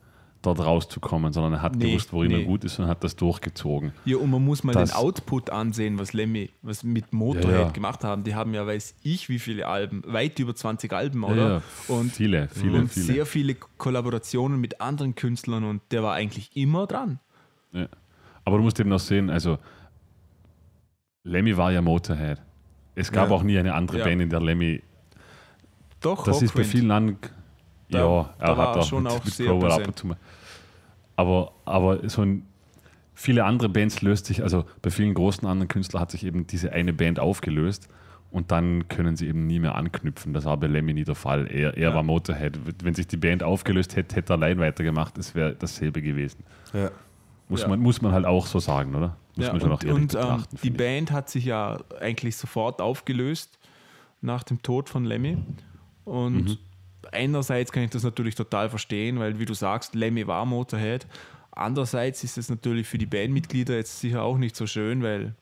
dort rauszukommen, sondern er hat Nee, gewusst, worin nee. er gut ist und hat das durchgezogen. Ja, und man muss mal Das- den Output ansehen, was Lemmy, was mit Motorhead Ja, ja. gemacht haben. Die haben ja, weiß ich, wie viele Alben, weit über 20 Alben, oder? Ja, Und, viele, viele, und viele. sehr viele Kollaborationen mit anderen Künstlern und der war eigentlich immer dran. Ja. Aber du musst eben noch sehen, also Lemmy war ja Motorhead. Es gab auch nie eine andere. Band, in der Lemmy. Doch, Das ist bei vielen anderen. Da- ja, er hat auch schon mit, auch mit sehr Crowell ab und zu mal. Aber, aber so ein, viele andere Bands löst sich, also bei vielen großen anderen Künstlern hat sich eben diese eine Band aufgelöst und dann können sie eben nie mehr anknüpfen. Das war bei Lemmy nie der Fall. Er, er Ja. war Motorhead. Wenn sich die Band aufgelöst hätte, hätte er allein weitergemacht. Es wäre dasselbe gewesen. Ja. Muss, Ja. man, muss man halt auch so sagen, oder? Muss Ja, man schon und auch ehrlich und ähm, betrachten. die finde ich. Band hat sich ja eigentlich sofort aufgelöst nach dem Tod von Lemmy. Und Mhm. Einerseits kann ich das natürlich total verstehen, weil wie du sagst, Lemmy war Motorhead. Andererseits ist es natürlich für die Bandmitglieder jetzt sicher auch nicht so schön, weil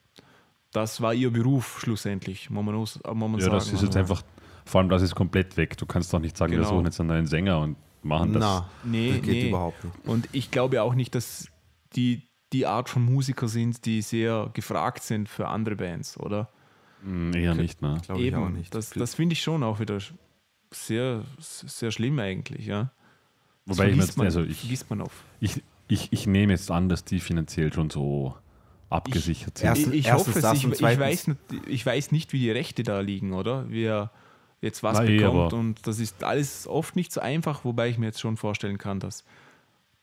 das war ihr Beruf schlussendlich, muss man, muss man Ja, sagen. das ist jetzt einfach, vor allem das ist komplett weg. Du kannst doch nicht sagen, wir Genau. suchen jetzt einen neuen Sänger und machen das. Na, Nee, das geht nee. überhaupt nicht. Und ich glaube auch nicht, dass die die Art von Musiker sind, die sehr gefragt sind für andere Bands, oder? Hm, Eher nicht, ne? Glaube ich auch nicht. das, das finde ich schon auch wieder sehr, sehr schlimm eigentlich, ja. Wobei ich, mir vergisst jetzt, man, also ich, man auf. ich, ich, ich nehme jetzt an, dass die finanziell schon so abgesichert sind. Ich, ich hoffe es, ich, ich, weiß nicht, ich weiß nicht, wie die Rechte da liegen, oder? Wer jetzt was Na eh, bekommt aber- und das ist alles oft nicht so einfach, wobei ich mir jetzt schon vorstellen kann, dass,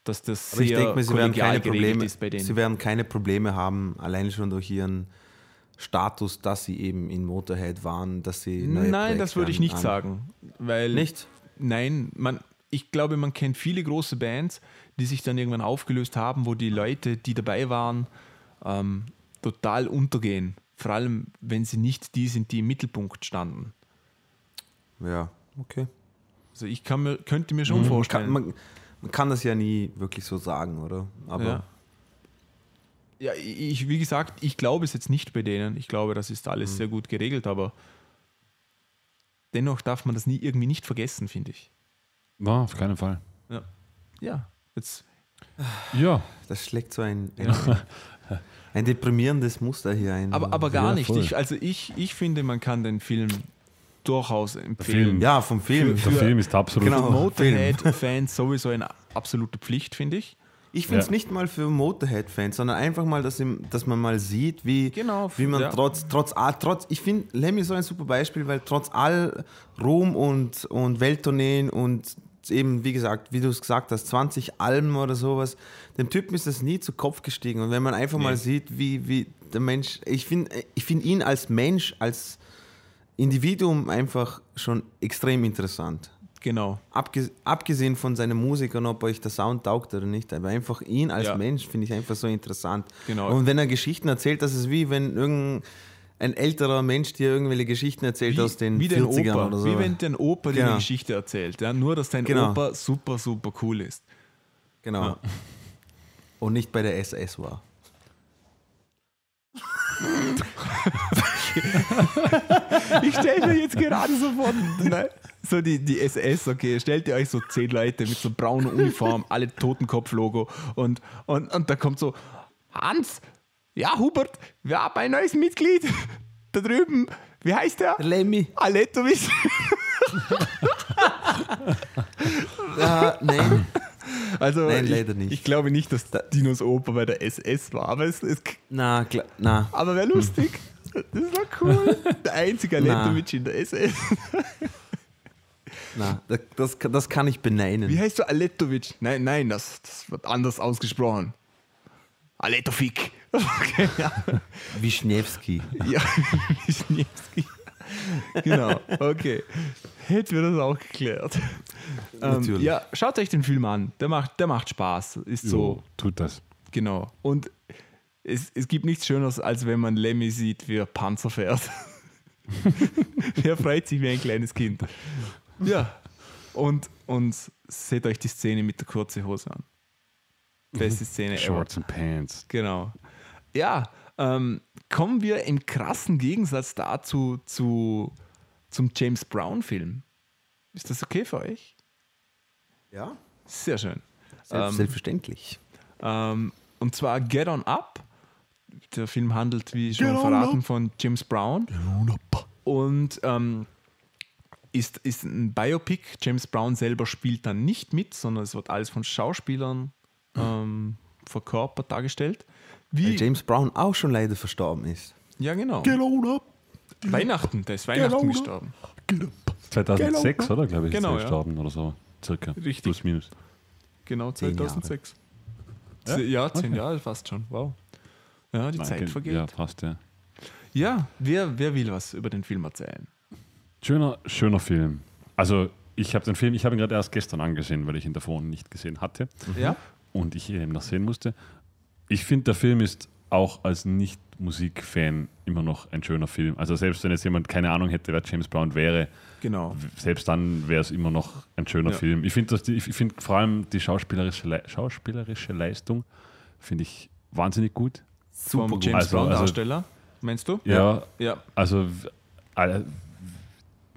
dass das Aber ich sehr denke mir, sie werden, keine Probleme, ist bei denen. sie werden keine Probleme haben, allein schon durch ihren Status, dass sie eben in Motorhead waren, dass sie. Nein, das Projekte würde ich nicht an- sagen. Weil Nicht? Nein, man, ich glaube, man kennt viele große Bands, die sich dann irgendwann aufgelöst haben, wo die Leute, die dabei waren, ähm, total untergehen. Vor allem, wenn sie nicht die sind, die im Mittelpunkt standen. Ja, okay. Also ich kann mir, könnte mir schon Man vorstellen. kann, man, man kann das ja nie wirklich so sagen, oder? Aber ja. Ja, ich, wie gesagt, ich glaube es jetzt nicht bei denen. Ich glaube, das ist alles sehr gut geregelt, aber dennoch darf man das nie irgendwie nicht vergessen, finde ich. Na, auf keinen Fall. Ja, ja jetzt Ja, das schlägt so ein, ein, ein deprimierendes Muster hier ein. Aber, aber gar Ja, nicht. Ich, also ich, ich finde, man kann den Film durchaus Film. empfehlen. ja, vom Film. der Film ist absolut. Genau. Motorhead-Fans sowieso eine absolute Pflicht, finde ich. Ich finde es Ja. nicht mal für Motorhead-Fans, sondern einfach mal, dass, ihm, dass man mal sieht, wie, Genau, wie man ja. trotz, trotz, all- trotz, ich finde Lemmy so ein super Beispiel, weil trotz all Ruhm und, und Welttourneen und eben, wie gesagt, wie du es gesagt hast, 20 Alben oder sowas, dem Typen ist das nie zu Kopf gestiegen. Und wenn man einfach mal sieht, wie, wie der Mensch, ich finde ich find ihn als Mensch, als Individuum einfach schon extrem interessant. Genau. Abge abgesehen von seiner Musik und ob euch der Sound taugt oder nicht, aber einfach ihn als Ja. Mensch finde ich einfach so interessant. Genau. Und wenn er Geschichten erzählt, das ist wie wenn irgendein ein älterer Mensch dir irgendwelche Geschichten erzählt aus den wie dein 40ern Opa, oder so. Wie wenn dein Opa dir Genau. eine Geschichte erzählt. Ja? Nur, dass dein Genau. Opa super, super cool ist. genau. Und nicht bei der SS war. Ich stelle mir jetzt gerade so vor, ne? So die, die SS, okay, stellt ihr euch so zehn Leute mit so brauner Uniform, alle Totenkopf-Logo und, und, und da kommt so, Hans, ja Hubert, wir haben ein neues Mitglied da drüben, wie heißt der? Lemmy. Aletovic. Ja, nein. Also Nein, ich, leider nicht. ich glaube nicht, dass Dinos Opa bei der SS war, aber es, es na, klar, na. aber wäre lustig. Das war cool. Der einzige. Aletovic in der SS. Na. Das, das, kann ich beneinen. Wie heißt du Aletovic? Nein, nein, das, das wird anders ausgesprochen. Aletovic. Okay, ja. Wischniewski. ja. Wisniewski. genau, okay. Hätten wir das auch geklärt. Ähm, Natürlich. ja, schaut euch den Film an. Der macht, der macht Spaß. Ist so, So, tut das. genau. Und es, es gibt nichts Schöneres, als wenn man Lemmy sieht, wie er Panzer fährt. er freut sich wie ein kleines Kind. Ja. Und, und seht euch die Szene mit der kurzen Hose an. Beste Szene ever. Shorts and Pants. Genau. Ja, ähm, kommen wir im krassen Gegensatz dazu zu, zum James Brown-Film. Ist das okay für euch? Ja? Sehr schön. Selbst, Ähm, selbstverständlich. Ähm, und zwar Get On Up. Der Film handelt, wie schon Get on verraten, von James Brown. Und ähm, ist, ist ein Biopic. James Brown selber spielt dann nicht mit, sondern es wird alles von Schauspielern ähm, verkörpert dargestellt. Wie, Weil James Brown auch schon leider verstorben ist. ja, genau. on up. Weihnachten, der ist Weihnachten Genau. gestorben. 2006, oder? Glaube ich, Genau, ist ja. er gestorben oder so. Circa. Richtig. Plus, minus. Genau, Zehn 2006. Ja? Ja, ja zehn Okay. Jahre fast schon. Wow. Ja, die Zeit vergeht. Ja, Ja, passt, ja. wer, wer will was über den Film erzählen? Schöner, schöner Film. Also, ich habe den Film, ich habe ihn gerade erst gestern angesehen, weil ich ihn davor nicht gesehen hatte Ja? und ich ihn eben noch sehen musste. Ich finde, der Film ist auch als Nicht-Musik-Fan immer noch ein schöner Film. Also, selbst wenn jetzt jemand keine Ahnung hätte, wer James Brown wäre, Genau. selbst dann wäre es immer noch ein schöner Ja. Film. Ich finde find vor allem die schauspielerische, Le schauspielerische Leistung finde ich wahnsinnig gut. Super Vom. James Also- Brown also- Darsteller, meinst du? Ja, Ja. also w-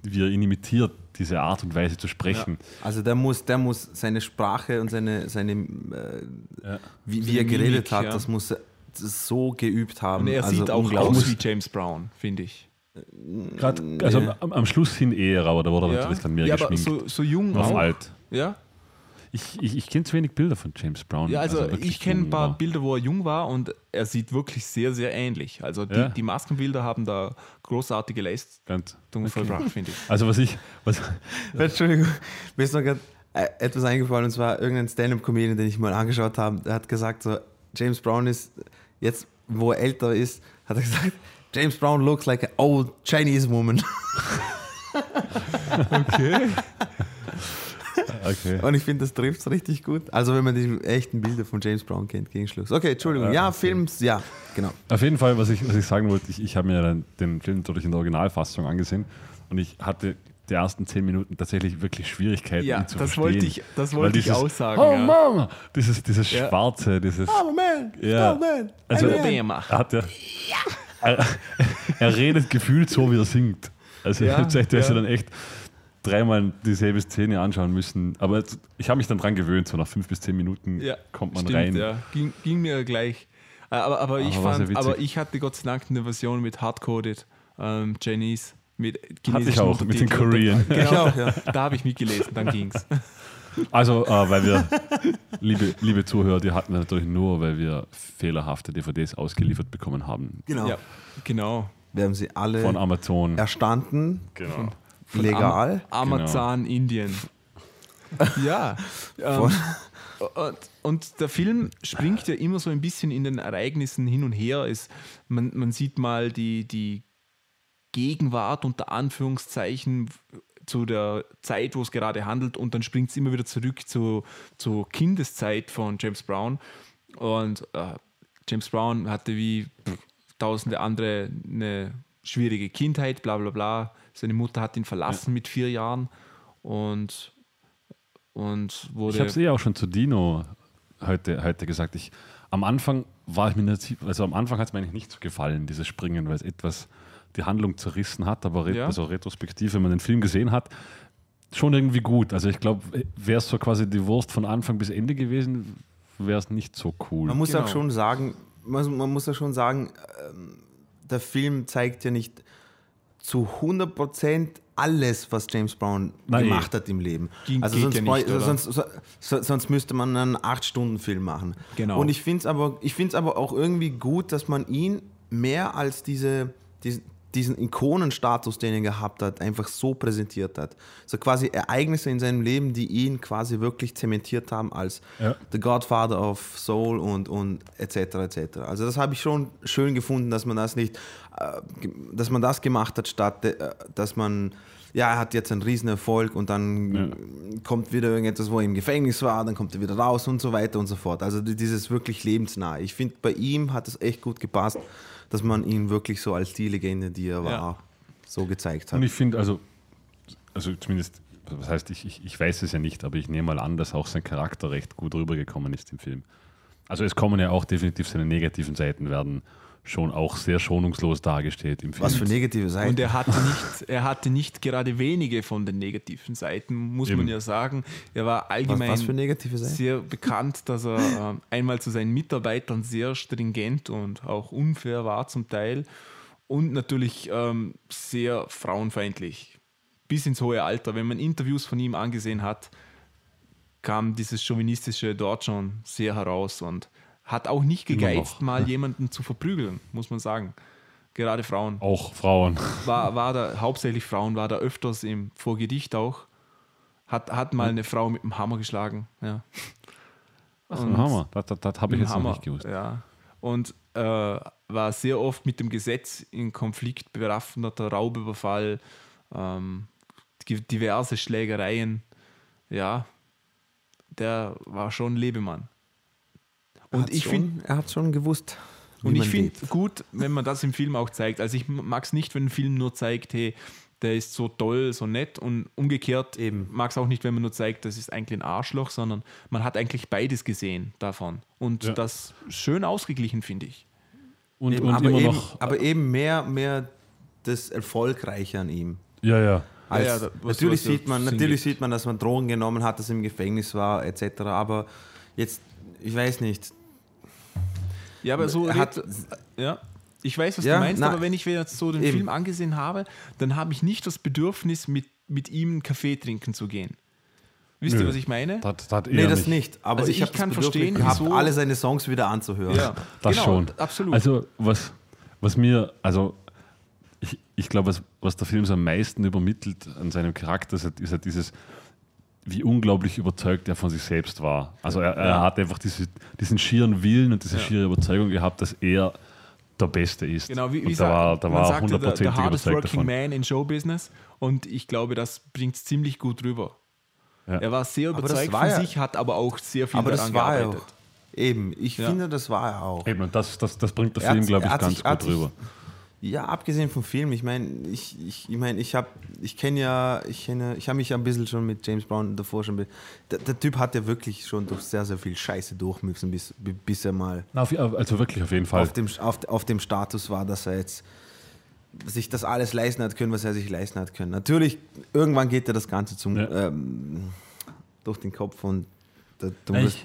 wie er ihn imitiert, diese Art und Weise zu sprechen. Also der muss, der muss seine Sprache und seine, seine äh, Ja. wie, wie er geredet Mimik, hat, ja. das muss er so geübt haben. Und er also sieht auch aus wie James Brown, finde ich. Grad, also Nee. am, am Schluss hin eher, aber da wurde er Ja, natürlich dann mehr ja aber geschminkt. so, so jung auch. alt. Ja, Ich, ich, ich kenne zu wenig Bilder von James Brown. ja also, wirklich ich kenne ein paar war. Bilder, wo er jung war und er sieht wirklich sehr, sehr ähnlich. Also die, Ja. die Maskenbilder haben da großartige Leistung Ganz- vollbracht, finde ich. Also was ich, was, Entschuldigung, mir ist noch gerade äh, etwas eingefallen und zwar irgendein Stand-Up-Comedian, den ich mal angeschaut habe, der hat gesagt so, James Brown ist, jetzt wo er älter ist, hat er gesagt, James Brown looks like an old Chinese woman. Okay. Okay. Und ich finde, das trifft es richtig gut. Also wenn man die echten Bilder von James Brown kennt, gegen Schluss. Okay, Entschuldigung. Ja, Films, ja, genau. Auf jeden Fall, was ich, was ich sagen wollte, ich, ich habe mir dann den Film natürlich in der Originalfassung angesehen und ich hatte die ersten zehn Minuten tatsächlich wirklich Schwierigkeiten, Ja, ihn zu das verstehen. wollte ich, das wollte ich dieses, auch sagen. Oh ja. Mama! Dieses, dieses Ja. Schwarze, dieses. Oh man, Ja. oh man, Also-. Er hat ja. Er, er redet gefühlt so, wie er singt. Also Ja, ich ja. ja dann echt dreimal dieselbe Szene anschauen müssen. Aber ich habe mich dann dran gewöhnt, so nach fünf bis zehn Minuten Ja, kommt man stimmt, rein. Ja. Ging, ging mir gleich. Äh, Aber, aber, ich Aber sehr fand, aber ich hatte Gott sei Dank eine Version mit Hardcoded ähm, Chinese. Mit Hatte ich auch, mit den. Korean. Genau, Ich auch, ja. da habe ich mitgelesen, dann ging's. Also, äh, weil wir, liebe, liebe Zuhörer, die hatten wir natürlich nur, weil wir fehlerhafte DVDs ausgeliefert bekommen haben. Genau. Ja, genau. Wir haben sie alle Von Amazon. erstanden, Genau. Legal. Am Amazon, Indien. Ja. Ähm, und, und der Film springt ja immer so ein bisschen in den Ereignissen hin und her. Es, man, man sieht mal die, die Gegenwart unter Anführungszeichen zu der Zeit, wo es gerade handelt, und dann springt es immer wieder zurück zu, zur Kindeszeit von James Brown. Und äh, James Brown hatte wie pff, tausende andere eine schwierige Kindheit, bla bla bla. Seine Mutter hat ihn verlassen mit vier Jahren und, und wurde. Ich habe es eh auch schon zu Dino heute, heute gesagt. Ich, am Anfang war ich mir nicht, also am Anfang hat es mir eigentlich nicht so gefallen, dieses Springen, weil es etwas die Handlung zerrissen hat, aber Ja. also retrospektiv, wenn man den Film gesehen hat, schon irgendwie gut. Also ich glaube, wäre es so quasi die Wurst von Anfang bis Ende gewesen, wäre es nicht so cool. Man muss Genau. auch schon sagen, man, man muss ja schon sagen, der Film zeigt ja nicht zu 100% alles, was James Brown Nein. gemacht hat im Leben. Ging- also sonst, ja nicht, sonst, so, so, sonst müsste man einen 8-Stunden-Film machen. Genau. Und ich finde es aber, ich aber auch irgendwie gut, dass man ihn mehr als diese, diesen, diesen Ikonenstatus, den er gehabt hat, einfach so präsentiert hat. So quasi Ereignisse in seinem Leben, die ihn quasi wirklich zementiert haben als Ja. The Godfather of Soul und, und etc. etc. Also das habe ich schon schön gefunden, dass man das nicht, dass man das gemacht hat, statt äh, dass man, ja, er hat jetzt einen riesen Erfolg und dann kommt wieder irgendetwas, wo er im Gefängnis war, dann kommt er wieder raus und so weiter und so fort. Also die- dieses wirklich lebensnahe. Ich finde, bei ihm hat es echt gut gepasst, dass man ihn wirklich so als die Legende, die er war, Ja. so gezeigt Und hat. ich finde, also, also zumindest, das heißt, ich, ich, ich weiß es ja nicht, aber ich nehme mal an, dass auch sein Charakter recht gut rübergekommen ist im Film. Also es kommen ja auch definitiv seine negativen Seiten werden schon auch sehr schonungslos dargestellt im Film. Was für negative Seiten. Und er hatte, nicht, er hatte nicht gerade wenige von den negativen Seiten, muss Eben. man ja sagen. Er war was, allgemein was für negative Seiten? sehr bekannt, dass er äh, einmal zu seinen Mitarbeitern sehr stringent und auch unfair war zum Teil und natürlich ähm, sehr frauenfeindlich. Bis ins hohe Alter. Wenn man Interviews von ihm angesehen hat, kam dieses Chauvinistische dort schon sehr heraus und hat auch nicht gegeizt, mal jemanden zu verprügeln, muss man sagen. Gerade Frauen auch Frauen. war, war da hauptsächlich Frauen, war da öfters im vor Gericht auch. Hat, hat mal eine Frau mit dem Hammer geschlagen. Ja. Das ist ein Hammer. Das, das, das habe ich Mit jetzt dem noch Hammer, nicht gewusst. Ja. Und äh, war sehr oft mit dem Gesetz in Konflikt, bewaffneter Raubüberfall, ähm, di- diverse Schlägereien. Ja, der war schon Lebemann. Und hat's ich finde, Er hat schon gewusst. wie und ich finde gut, wenn man das im Film auch zeigt. Also ich mag es nicht, wenn ein Film nur zeigt, hey, der ist so toll, so nett und umgekehrt Eben. mag es auch nicht, wenn man nur zeigt, das ist eigentlich ein Arschloch, sondern man hat eigentlich beides gesehen davon. Und Ja. das schön ausgeglichen, finde ich. Und, Eben, und aber, immer eben, noch. aber eben mehr, mehr das Erfolgreiche an ihm. Ja, ja. Als, ja, da- was- natürlich, was ja sieht man, natürlich sieht man, dass man Drogen genommen hat, dass er im Gefängnis war, etc. Aber jetzt, ich weiß nicht. Ja, aber so hat- ja. Ich weiß, was Ja, du meinst, na, aber wenn ich mir jetzt so den eben. Film angesehen habe, dann habe ich nicht das Bedürfnis, mit, mit ihm einen Kaffee trinken zu gehen. Wisst ihr, Nö. was ich meine? Das, das Nee, das nicht. Aber Also ich, ich kann verstehen, gehabt, wieso- alle seine Songs wieder anzuhören. Ja, Das genau, schon. Absolut. Also, was, was mir, also, ich, ich glaube, was, was der Film so am meisten übermittelt an seinem Charakter, ist, halt- ist halt dieses, wie unglaublich überzeugt er von sich selbst war. Also, er, er Ja. hat einfach diese, diesen schieren Willen und diese Ja. schiere Überzeugung gehabt, dass er der Beste ist. Genau, wie, wie und da war, da man war sagt ja, der, der hardest working davon. man in Showbusiness und ich glaube, das bringt es ziemlich gut rüber. Ja. Er war sehr das überzeugt war von ja- sich, hat aber auch sehr viel Aber das daran war er gearbeitet. auch. Eben, ich Ja. finde, das war er auch. Eben, und das, das, das bringt der Er Film, glaube ich, ganz sich- gut sich- rüber. Ja, abgesehen vom Film, ich meine, ich, ich, ich meine, ich habe, ich kenne ja, ich kenne, ich habe mich ja ein bisschen schon mit James Brown davor schon, der, der Typ hat ja wirklich schon durch sehr, sehr viel Scheiße durch müssen, bis, bis er mal also wirklich auf jeden Fall. auf dem, auf, auf dem Status war, dass er jetzt sich das alles leisten hat können, was er sich leisten hat können. Natürlich, irgendwann geht er das Ganze zum, Ja. ähm, durch den Kopf und da, du musst,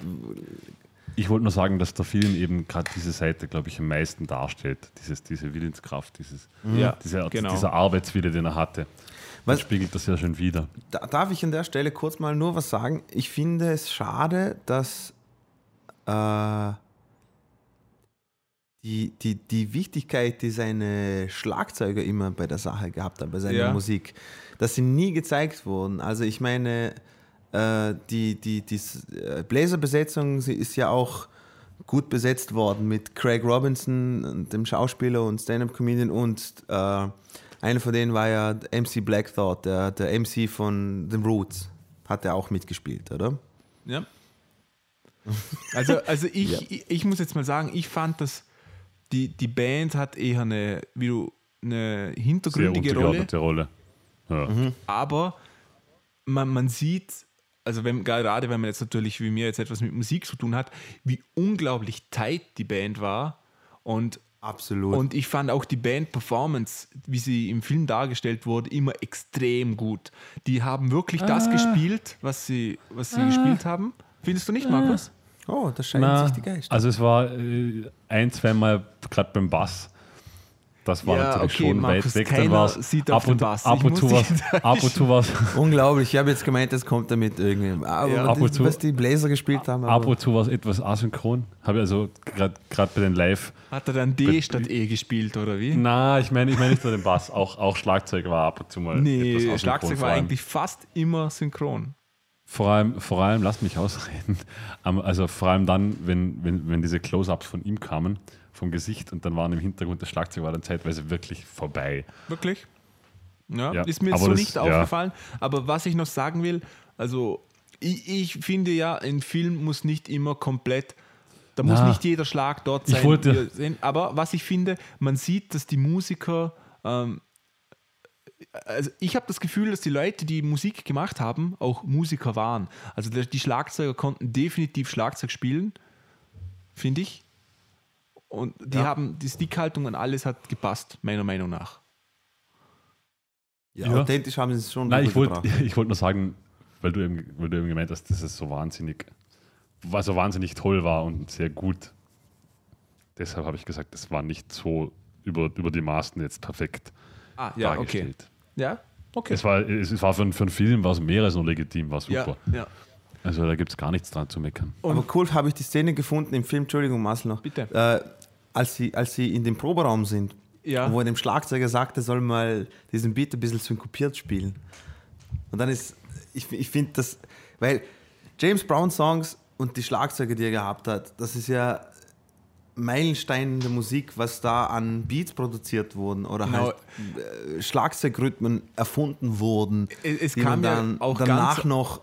Ich wollte nur sagen, dass der Film eben gerade diese Seite, glaube ich, am meisten darstellt. Dieses, diese Willenskraft, dieses, Ja, dieser, genau. dieser Arbeitswille, den er hatte. Was- Das spiegelt das ja schön wieder. Da, darf ich an der Stelle kurz mal nur was sagen? Ich finde es schade, dass äh, die, die, die Wichtigkeit, die seine Schlagzeuger immer bei der Sache gehabt haben, bei seiner Ja. Musik, dass sie nie gezeigt wurden. Also ich meine, äh, die, die, die äh, Bläserbesetzung sie ist ja auch gut besetzt worden mit Craig Robinson, dem Schauspieler und Stand-Up-Comedian und äh, einer von denen war ja MC Black Thought, der, der MC von The Roots. Hat er auch mitgespielt, oder? Ja. Also, also ich, Ja. ich, ich muss jetzt mal sagen, ich fand, dass die, die Band hat eher eine, wie du, eine Sehr hintergründige Rolle, untergeordnete Rolle. Ja. aber man, man sieht, also wenn, gerade wenn man jetzt natürlich wie mir jetzt etwas mit Musik zu tun hat, wie unglaublich tight die Band war und Absolut. Und ich fand auch die Band-Performance, wie sie im Film dargestellt wurde, immer extrem gut. Die haben wirklich das gespielt, was sie, was sie gespielt haben. Findest du nicht, Markus? oh, da scheint Na, sich die Geister. also es war äh, ein, zweimal gerade beim Bass. Das war Ja, natürlich okay, schon Markus, weit weg. Dann auf ab und, Bass. ab und zu was, ab und zu was, Unglaublich. Ich habe jetzt gemeint, das kommt damit irgendwie. Aber Ja, ab und zu- was die Bläser gespielt haben. ab und zu was etwas asynchron. Habe ich also gerade bei den Live. Hat er dann D statt E gespielt, oder wie? Na, ich meine, ich meine nicht nur den Bass, auch, auch Schlagzeug war ab und zu mal. etwas Nee, Schlagzeug war eigentlich fast immer synchron. Vor allem, vor allem, lass mich ausreden. Also vor allem dann, wenn, wenn, wenn diese Close-Ups von ihm kamen, vom Gesicht und dann waren im Hintergrund das Schlagzeug war dann zeitweise wirklich vorbei. Wirklich? Ja, Ja, ist mir so das- nicht ja. aufgefallen. Aber was ich noch sagen will, also ich, ich finde ja, ein Film muss nicht immer komplett, da muss Na, nicht jeder Schlag dort sein. wollte- sehen. Aber was ich finde, man sieht, dass die Musiker, ähm, also ich habe das Gefühl, dass die Leute, die Musik gemacht haben, auch Musiker waren. Also die Schlagzeuger konnten definitiv Schlagzeug spielen, finde ich. Und die Ja. haben, die Stickhaltung und alles hat gepasst, meiner Meinung nach. Ja, Ja. authentisch haben sie es schon Nein, ich wollte wollt nur sagen, weil du, eben, weil du eben gemeint hast, dass es so wahnsinnig, also wahnsinnig toll war und sehr gut. Deshalb habe ich gesagt, es war nicht so über, über die Maßen jetzt perfekt Ah, ja, okay. dargestellt. Ja, okay. Es war, es war für, einen- für einen Film war es mehr als nur legitim, war ja, super. ja. Also da gibt es gar nichts dran zu meckern. Aber cool habe ich die Szene gefunden im Film, Entschuldigung, Marcel noch. Bitte. Äh, als, sie, als sie in dem Proberaum sind, Ja. wo er dem Schlagzeuger sagt, er soll mal diesen Beat ein bisschen synkopiert spielen. Und dann ist, ich, ich finde das, weil James Brown Songs und die Schlagzeuge, die er gehabt hat, das ist ja Meilenstein der Musik, was da an Beats produziert wurden oder Genau. halt äh, Schlagzeugrhythmen erfunden wurden. Es- es kam ja dann auch danach ganz- noch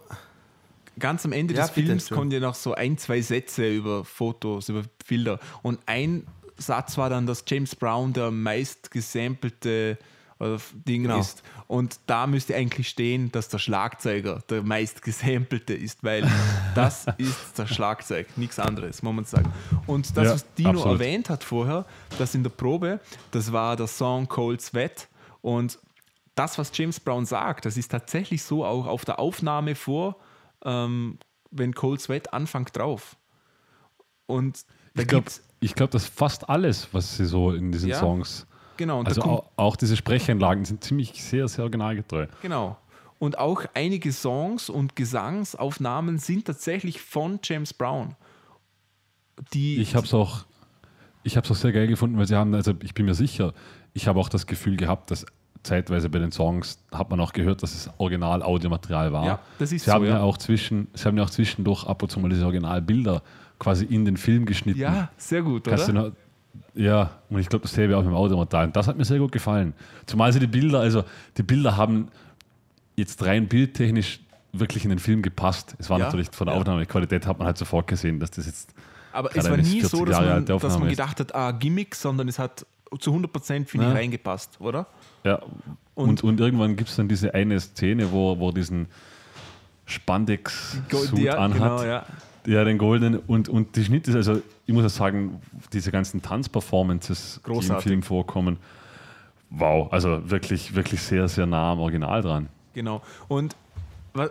Ganz am Ende Ja, des bitte, Films kommen ja noch so ein, zwei Sätze über Fotos, über Bilder. Und ein Satz war dann, dass James Brown der meist gesampelte äh, Ding Genau. ist. Und da müsste eigentlich stehen, dass der Schlagzeuger der meist gesampelte ist, weil das ist das Schlagzeug, nichts anderes, muss man sagen. Und das, Ja, was Dino absolut. erwähnt hat vorher, das in der Probe, das war der Song Cold Sweat. Und das, was James Brown sagt, das ist tatsächlich so auch auf der Aufnahme vor, ähm, wenn Cold Sweat anfängt drauf. Und da Ich glaube, dass fast alles, was sie so in diesen Ja. Songs, genau, und also auch, auch diese Sprecheinlagen sind ziemlich sehr, sehr originalgetreu. genau. Und auch einige Songs und Gesangsaufnahmen sind tatsächlich von James Brown. Die, Ich habe es auch, ich habe es auch sehr geil gefunden, weil sie haben, also ich bin mir sicher, ich habe auch das Gefühl gehabt, dass zeitweise bei den Songs hat man auch gehört, dass es Original-Audiomaterial war. Ja, das ist sie so, haben ja. auch zwischen, sie haben ja auch zwischendurch ab und zu mal diese Originalbilder quasi in den Film geschnitten. ja, sehr gut, Kannst oder? noch, ja, und ich glaube dasselbe auch mit dem Audiomaterial. Und das hat mir sehr gut gefallen. Zumal sie die Bilder, also die Bilder haben jetzt rein bildtechnisch wirklich in den Film gepasst. Es war Ja, natürlich von der ja. Aufnahmequalität hat man halt sofort gesehen, dass das jetzt Aber es war nie 40 so, dass man, dass man gedacht hat, ah, Gimmick, sondern es hat zu 100% finde ich Ja. reingepasst, oder? Ja, Und- und, und, irgendwann gibt es dann diese eine Szene, wo, wo diesen Spandex-Suit anhat. genau, ja. Den goldenen. Und, und die Schnitte, also ich muss ja sagen, diese ganzen Tanzperformances, die im Großartig. Film vorkommen, wow, also wirklich, wirklich sehr, sehr nah am Original dran. Genau. Und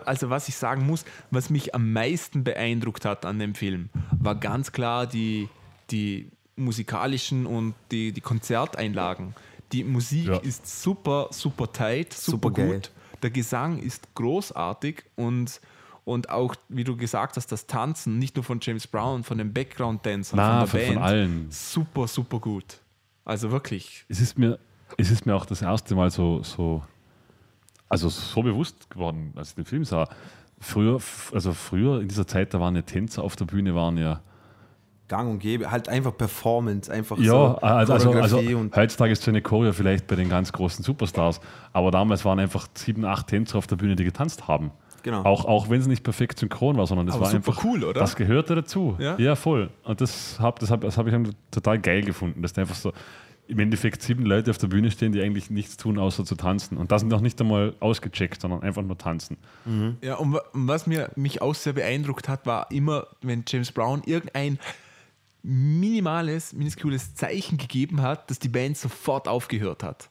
also was ich sagen muss, was mich am meisten beeindruckt hat an dem Film, war ganz klar die, die musikalischen und die, die Konzerteinlagen. Die Musik Ja. ist super, super tight, super, Super geil. gut. Der Gesang ist großartig und, und auch, wie du gesagt hast, das Tanzen, nicht nur von James Brown, von den Background-Dancern, von der von, Band. von allen. Super, super gut. Also wirklich. Es ist mir, es ist mir auch das erste Mal so, so, also so bewusst geworden, als ich den Film sah. Früher, also früher in dieser Zeit, da waren ja Tänzer auf der Bühne, waren ja Gang und Gäbe, halt einfach Performance, einfach Ja, so also, also, also heutzutage ist so eine Choreo vielleicht bei den ganz großen Superstars, aber damals waren einfach sieben, acht Tänzer auf der Bühne, die getanzt haben. Genau. Auch, auch wenn es nicht perfekt synchron war, sondern das Aber war einfach cool, oder? Das gehörte dazu. Ja. voll. Und das habe das hab, das hab ich total geil gefunden, dass da einfach so im Endeffekt sieben Leute auf der Bühne stehen, die eigentlich nichts tun, außer zu tanzen. Und das sind noch nicht einmal ausgecheckt, sondern einfach nur tanzen. Ja, und wa- und was mir, mich auch sehr beeindruckt hat, war immer, wenn James Brown irgendein minimales, minuskules Zeichen gegeben hat, dass die Band sofort aufgehört hat.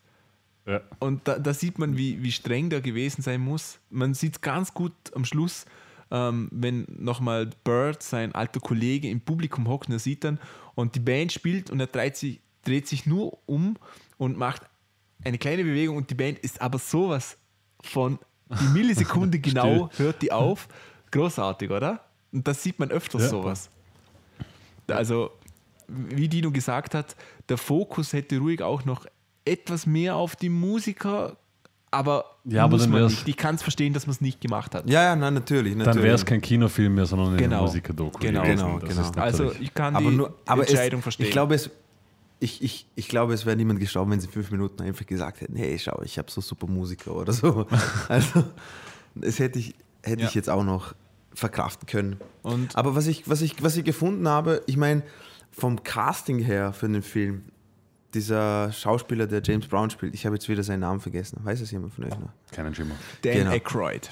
Ja. Und da, da sieht man, wie, wie streng der gewesen sein muss. Man sieht ganz gut am Schluss, ähm, wenn nochmal Bird, sein alter Kollege, im Publikum hockt und er sieht dann und die Band spielt und er dreht sich, dreht sich nur um und macht eine kleine Bewegung und die Band ist aber sowas von die Millisekunde genau hört die auf. Großartig, oder? Und das sieht man öfters Ja. sowas. Also, wie Dino gesagt hat, der Fokus hätte ruhig auch noch etwas mehr auf die Musiker, aber, Ja, aber muss man nicht. Ich kann es verstehen, dass man es nicht gemacht hat. Ja, ja, nein, natürlich. natürlich. Dann wäre es kein Kinofilm mehr, sondern eine Genau. Musikerdoku. Genau, genau, genau. Also ich kann aber die nur, aber Entscheidung es, verstehen. Ich glaube, es, ich, ich, ich glaube, es wäre niemand gestorben, wenn sie fünf Minuten einfach gesagt hätten, hey, schau, ich habe so super Musiker oder so. Also, das hätte ich, hätte Ja. ich jetzt auch noch verkraften können. Und- aber was ich, was, ich, was ich gefunden habe, ich meine, vom Casting her für den Film, dieser Schauspieler, der James Brown spielt, ich habe jetzt wieder seinen Namen vergessen. Weiß es jemand von euch noch? Keinen Schimmer. Dan genau. Aykroyd.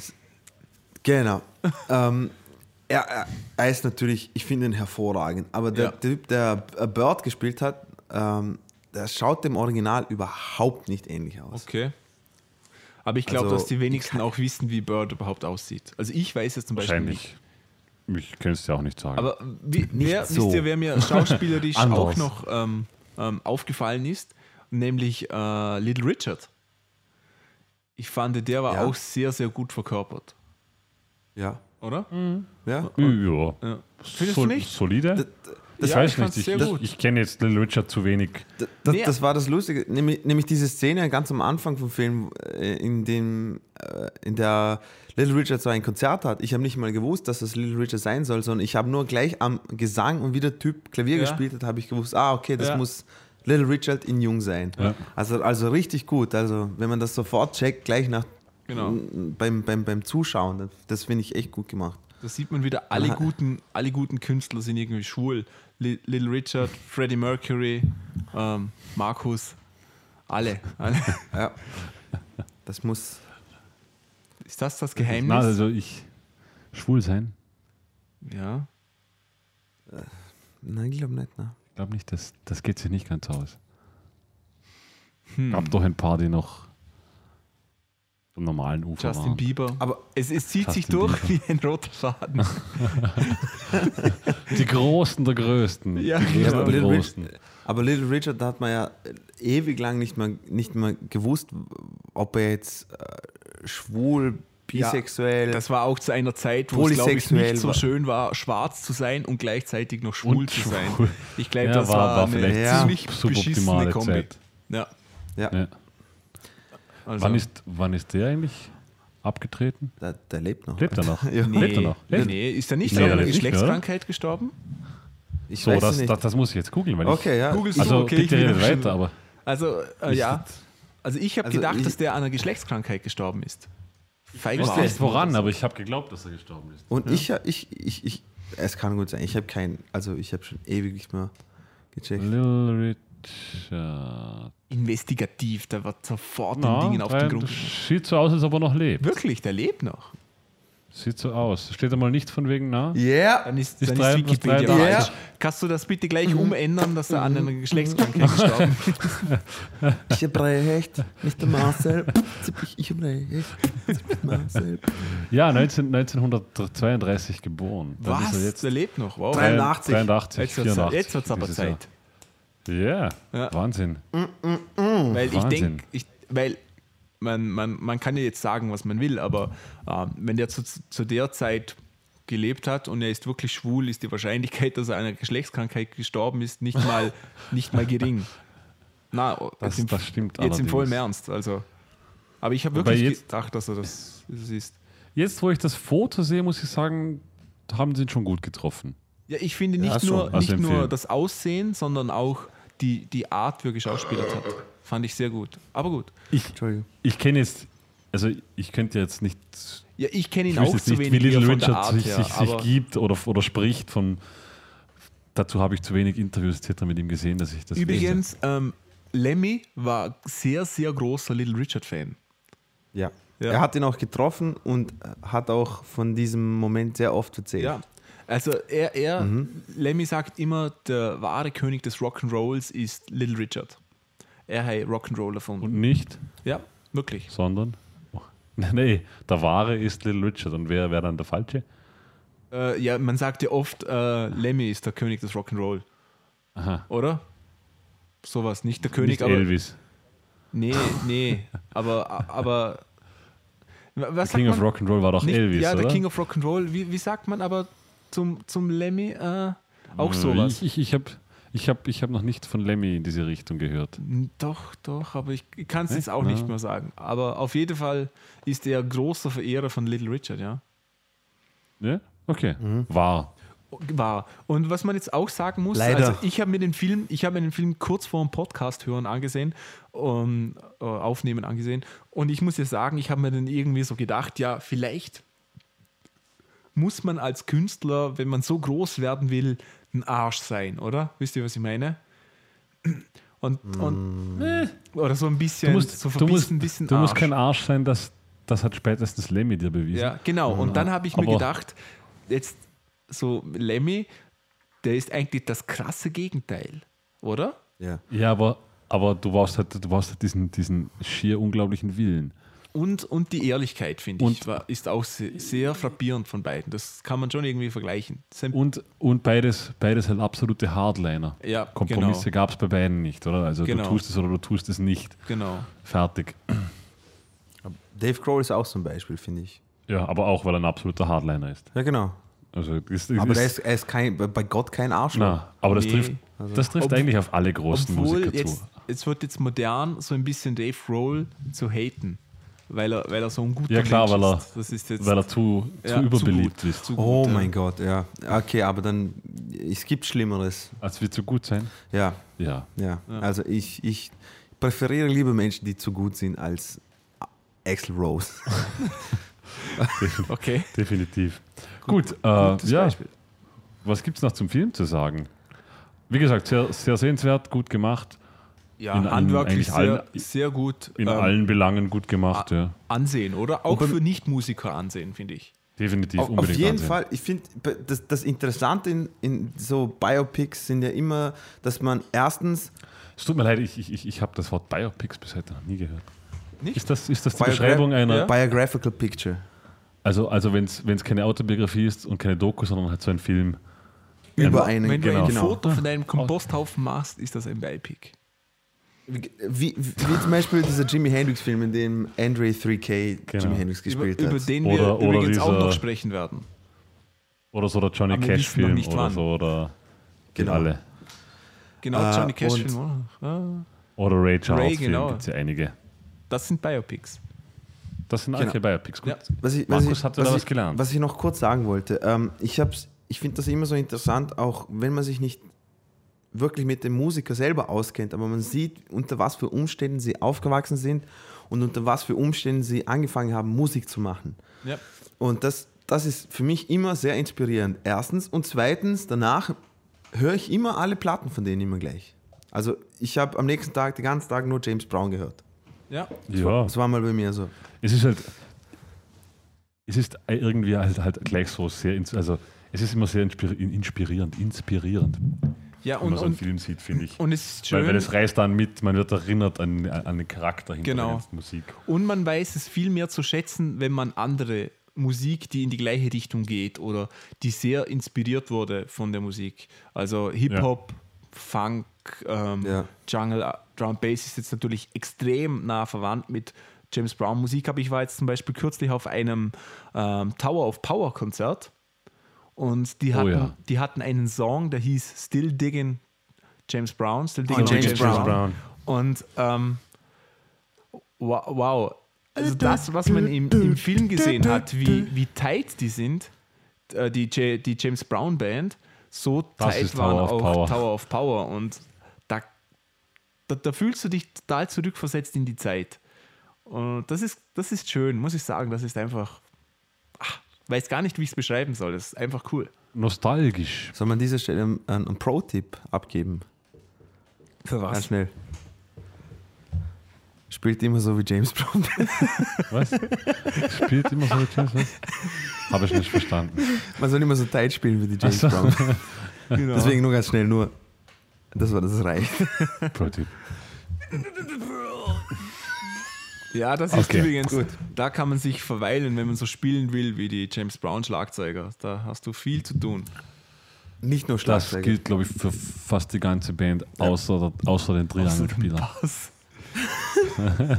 Genau. ähm, Er, er, er ist natürlich, ich finde ihn hervorragend, aber der Ja. Typ, der Bird gespielt hat, ähm, der schaut dem Original überhaupt nicht ähnlich aus. Okay. Aber ich glaube, Also, dass die wenigsten auch wissen, wie Bird überhaupt aussieht. Also ich weiß es zum Beispiel nicht. Wahrscheinlich. Ich kann es dir auch nicht sagen. Aber wie, wer, so. wisst ihr, wer mir schauspielerisch auch noch ähm, ähm, aufgefallen ist? Nämlich äh, Little Richard. Ich fand, der war Ja. auch sehr, sehr gut verkörpert. Ja. Oder? Ja. ja. Ja. Findest Sol du nicht? Solide? Das, ich Ja, weiß ich nicht. Ich, sehr ich, kenne jetzt Little Richard zu wenig. das, das, Nee. das war das Lustige, nämlich, nämlich diese Szene ganz am Anfang vom Film, äh, in dem, äh, in der Little Richard so ein Konzert hat. Ich habe nicht mal gewusst, dass das Little Richard sein soll, sondern ich habe nur gleich am Gesang und wie der Typ Klavier Ja. gespielt hat, habe ich gewusst, ah, okay, das Ja. muss Little Richard in Jung sein. Ja. Also, also richtig gut. Also wenn man das sofort checkt, gleich nach Genau. beim, beim, beim Zuschauen, das, das finde ich echt gut gemacht. Da sieht man wieder, alle Aha. guten, alle guten Künstler sind irgendwie schwul. Li Little Richard, Freddie Mercury, ähm, Markus, alle. alle. Ja. Das muss. Ist das das Geheimnis? Na, also ich. Schwul sein? ja. Nein, ich glaube nicht. Ne? Ich glaube nicht, das, das geht sich nicht ganz aus. Hm. Gab doch ein paar, die noch vom normalen Ufer Justin waren. Bieber. Aber es, es zieht sich Justin durch Bieber. wie ein roter Faden. Die Großen der Größten. Ja, die genau. Größten aber, der Little Großen. Rich, aber Little Richard, da hat man ja ewig lang nicht mehr, nicht mehr gewusst, ob er jetzt äh, schwul, bisexuell. Das war auch zu einer Zeit, wo es, glaube ich, nicht so schön war, schwarz zu sein und gleichzeitig noch schwul Und zu sein. Ich glaube, Ja, das war- war, eine vielleicht Ja. ziemlich beschissene Kombi. Zeit. Ja, ja, Ja. Also, Wann, ist, wann ist der eigentlich abgetreten? der, der lebt noch. Lebt er noch? Ja. nee, Lebt er noch? Echt? nee, ist er nicht Nee, an er lebt Geschlechtskrankheit gestorben? Ich So, weiß das, das, das muss ich jetzt googeln. Weil okay, ja. Google ich, also okay, ich schon- weiter, aber Also, äh, Ich- ja. Also ich habe Also gedacht, ich- dass der an einer Geschlechtskrankheit gestorben ist. Ich weiß nicht woran, aber ich habe geglaubt, dass er gestorben ist. Und ich, ich, ich, ich, es kann gut sein. Ich habe keinen, also ich habe schon ewig nicht mehr gecheckt. Little Richard. Investigativ, da wird sofort Na, den Dingen auf den Grund. sieht so aus, als ob er noch lebt. Wirklich, der lebt noch. Sieht so aus. Steht einmal nicht von wegen nah. Yeah. Dann ist, Ist dann drei- ist Wikipedia drei- Ja. falsch. Kannst du das bitte gleich umändern, dass er an einer Geschlechtskrankheit gestorben ist? Ich habe recht, nicht der Marcel. Ich, habe recht, nicht der Marcel. Ja, 19, 1932 geboren. Dann Was? er jetzt der lebt noch. Wow. 83. 83, Jetzt wird es 84. jetzt wird's aber dieses Jahr. Zeit. Ja. Wahnsinn. Weil ich Wahnsinn. denke, ich, weil man, man, man kann ja jetzt sagen, was man will, aber ähm, wenn der zu, zu der Zeit gelebt hat und er ist wirklich schwul, ist die Wahrscheinlichkeit, dass er an einer Geschlechtskrankheit gestorben ist, nicht mal, nicht mal gering. Na, Das- jetzt, im, das stimmt jetzt im allerdings. vollen Ernst. Also. Aber ich habe wirklich jetzt- gedacht, dass er das, das ist. Jetzt, wo ich das Foto sehe, muss ich sagen, haben sie ihn schon gut getroffen. Ja, ich finde nicht, Ja, nur, Also nicht nur das Aussehen, sondern auch die, die Art, wie er geschauspielert hat. Fand ich sehr gut. Aber gut. Ich, Entschuldigung. ich kenne jetzt, also ich könnte jetzt nicht, Ja, ich kenne ihn ich auch zu nicht, wenig wie Little der Richard Art sich, her, sich, sich gibt oder, oder spricht. Von, dazu habe ich zu wenig Interviews etc. mit ihm gesehen, dass ich das Übrigens, ähm, Lemmy war sehr, sehr großer Little Richard-Fan. Ja. Ja. Er hat ihn auch getroffen und hat auch von diesem Moment sehr oft erzählt. Ja. Also er, er Lemmy sagt immer, der wahre König des Rock'n'Rolls ist Little Richard. Er hat Rock'n'Roll erfunden. Und nicht, Ja, wirklich. sondern, oh, nee, der wahre ist Little Richard. Und wer wäre dann der falsche? Äh, ja, man sagt ja oft, äh, Lemmy ist der König des Rock'n'Roll, Aha, oder? Sowas, nicht der König, nicht aber. Elvis. Nee, nee, aber, aber was King of man? Rock'n'Roll war doch Nicht, Elvis, ja, der King of Rock'n'Roll. Wie, wie sagt man aber zum, zum Lemmy äh, auch Äh, sowas? Ich, ich, ich habe ich hab, ich hab noch nicht von Lemmy in diese Richtung gehört. Doch, doch, aber ich kann es jetzt auch Ja. nicht mehr sagen. Aber auf jeden Fall ist er großer Verehrer von Little Richard, ja. Ja? Okay. Mhm. War. War. Und was man jetzt auch sagen muss, Leider. also ich habe mir den Film, ich habe mir den Film kurz vor dem Podcast hören angesehen, um, äh, aufnehmen angesehen. Und ich muss ja sagen, ich habe mir dann irgendwie so gedacht, ja, vielleicht muss man als Künstler, wenn man so groß werden will, ein Arsch sein, oder? Wisst ihr, was ich meine? Und, und äh, oder so ein bisschen, Du musst, so du musst, ein bisschen du musst Arsch. kein Arsch sein, das, das hat spätestens Lemmy dir bewiesen. Ja, genau. Und dann habe ich mir Aber- gedacht, jetzt so Lemmy, der ist eigentlich das krasse Gegenteil, oder? Ja. Ja, aber, aber du brauchst halt, du brauchst halt diesen, diesen schier unglaublichen Willen. Und, und die Ehrlichkeit, finde ich, war, ist auch sehr, sehr frappierend von beiden. Das kann man schon irgendwie vergleichen. Und, und beides, beides halt absolute Hardliner. Ja, Kompromisse genau. gab es bei beiden nicht, oder? Also Genau. du tust es oder du tust es nicht. Genau. Fertig. Dave Grohl ist auch so ein Beispiel, finde ich. Ja, aber auch, weil er ein absoluter Hardliner ist. Ja, genau. Also das, das Aber ist, der ist, er ist kein, bei Gott kein Arschloch. na, aber das Nee. trifft, das trifft Ob- eigentlich auf alle großen Musiker jetzt, zu. es wird jetzt modern, so ein bisschen Dave Grohl zu haten, weil er, weil er so ein guter Ja klar, Mensch weil er, ist. Das ist jetzt weil er zu, ja, zu überbeliebt gut, ist. zu gut, Oh ja. mein Gott, ja. Okay, aber dann, es gibt Schlimmeres. Als wir zu gut sein? Ja, Ja. ja. Also ich, ich präferiere lieber Menschen, die zu gut sind, als Axel Rose. Okay. Definitiv. Gut, äh, Gutes ja. Beispiel. Was gibt es noch zum Film zu sagen? Wie gesagt, sehr, sehr sehenswert, gut gemacht, Ja, In allen- handwerklich eigentlich sehr, allen- sehr gut in ähm, allen Belangen gut gemacht. Ja. ansehen, oder? Auch für Nichtmusiker ansehen, finde ich. Definitiv, Auf, auf unbedingt jeden ansehen. Fall, ich finde, das, das Interessante in, in so Biopics sind ja immer, dass man erstens Es tut mir leid, ich, ich, ich, habe das Wort Biopics bis heute noch nie gehört. Nicht? Ist das, ist das die Biogra- Beschreibung einer, Ja. Biographical Picture. also, also wenn es keine Autobiografie ist und keine Doku, sondern halt so ein Film? Über Ein- einen, Wenn du genau. ein Foto von deinem Komposthaufen machst, ist das ein Biopic. Wie, wie, wie zum Beispiel dieser Jimi Hendrix-Film, in dem Andre 3K Genau. Jimi Hendrix Über, gespielt über hat. den wir Oder- oder übrigens auch dieser- noch sprechen werden. Oder so der Johnny Cash-Film oder wann. so. Oder Genau. alle. Genau, Äh, Johnny Cash und- Film. oder? Oder Ray Charles genau. gibt es ja einige. Das sind Biopics. Das sind Genau. okay Biopics. Gut. Ja. Was ich, was Markus ich, hat ja was da ich, was gelernt. Was ich noch kurz sagen wollte, ähm, ich, ich finde das immer so interessant, auch wenn man sich nicht wirklich mit dem Musiker selber auskennt, aber man sieht, unter was für Umständen sie aufgewachsen sind und unter was für Umständen sie angefangen haben, Musik zu machen. Ja. Und das, das ist für mich immer sehr inspirierend. Erstens. Und zweitens, danach höre ich immer alle Platten von denen immer gleich. Also ich habe am nächsten Tag den ganzen Tag nur James Brown gehört. ja. Ja, Das war mal bei mir so. es ist halt. Es ist irgendwie halt, halt gleich so sehr. Also, es ist immer sehr inspiri- inspirierend. Inspirierend, Ja, wenn und, man so einen und, Film sieht, finde ich. und es ist schön. Weil, weil es reißt dann mit, man wird erinnert an, an den Charakter hinter Genau. der ganzen Musik. Und man weiß es viel mehr zu schätzen, wenn man andere Musik, die in die gleiche Richtung geht oder die sehr inspiriert wurde von der Musik. Also Hip-Hop, Funk, ähm, Ja. Jungle, äh, Drum Bass ist jetzt natürlich extrem nah verwandt mit James Brown Musik. Aber ich war jetzt zum Beispiel kürzlich auf einem ähm, Tower of Power Konzert und die Oh hatten, ja. die hatten einen Song, der hieß Still Digging James Brown. Still Genau, Digging James Brown. Und ähm, wow, wow. Also das, was man im, im Film gesehen hat, wie, wie tight die sind, äh, die, J, die James Brown Band, so Das tight waren Tower of auch Power. Tower of Power. Und da, da, da fühlst du dich total zurückversetzt in die Zeit. Und das ist, das ist schön, muss ich sagen. Das ist einfach, ach, weiß gar nicht, wie ich es beschreiben soll. Das ist einfach cool. Nostalgisch. Soll man an dieser Stelle einen, einen Pro-Tipp abgeben? Für Ganz schnell. Spielt immer so wie James Brown. Was? Spielt immer so James was? Habe ich nicht verstanden. Man soll immer so tight spielen wie die James so. Brown. Genau. Deswegen nur ganz schnell, nur. Das war das reicht. Pro-Tipp. Ja, das ist Okay, übrigens, gut. da kann man sich verweilen, wenn man so spielen will wie die James Brown Schlagzeuger. Da hast du viel zu tun. Nicht nur Das Schlagzeuger. gilt, glaube ich, für fast die ganze Band, außer, außer den Triangelspielern. Bass.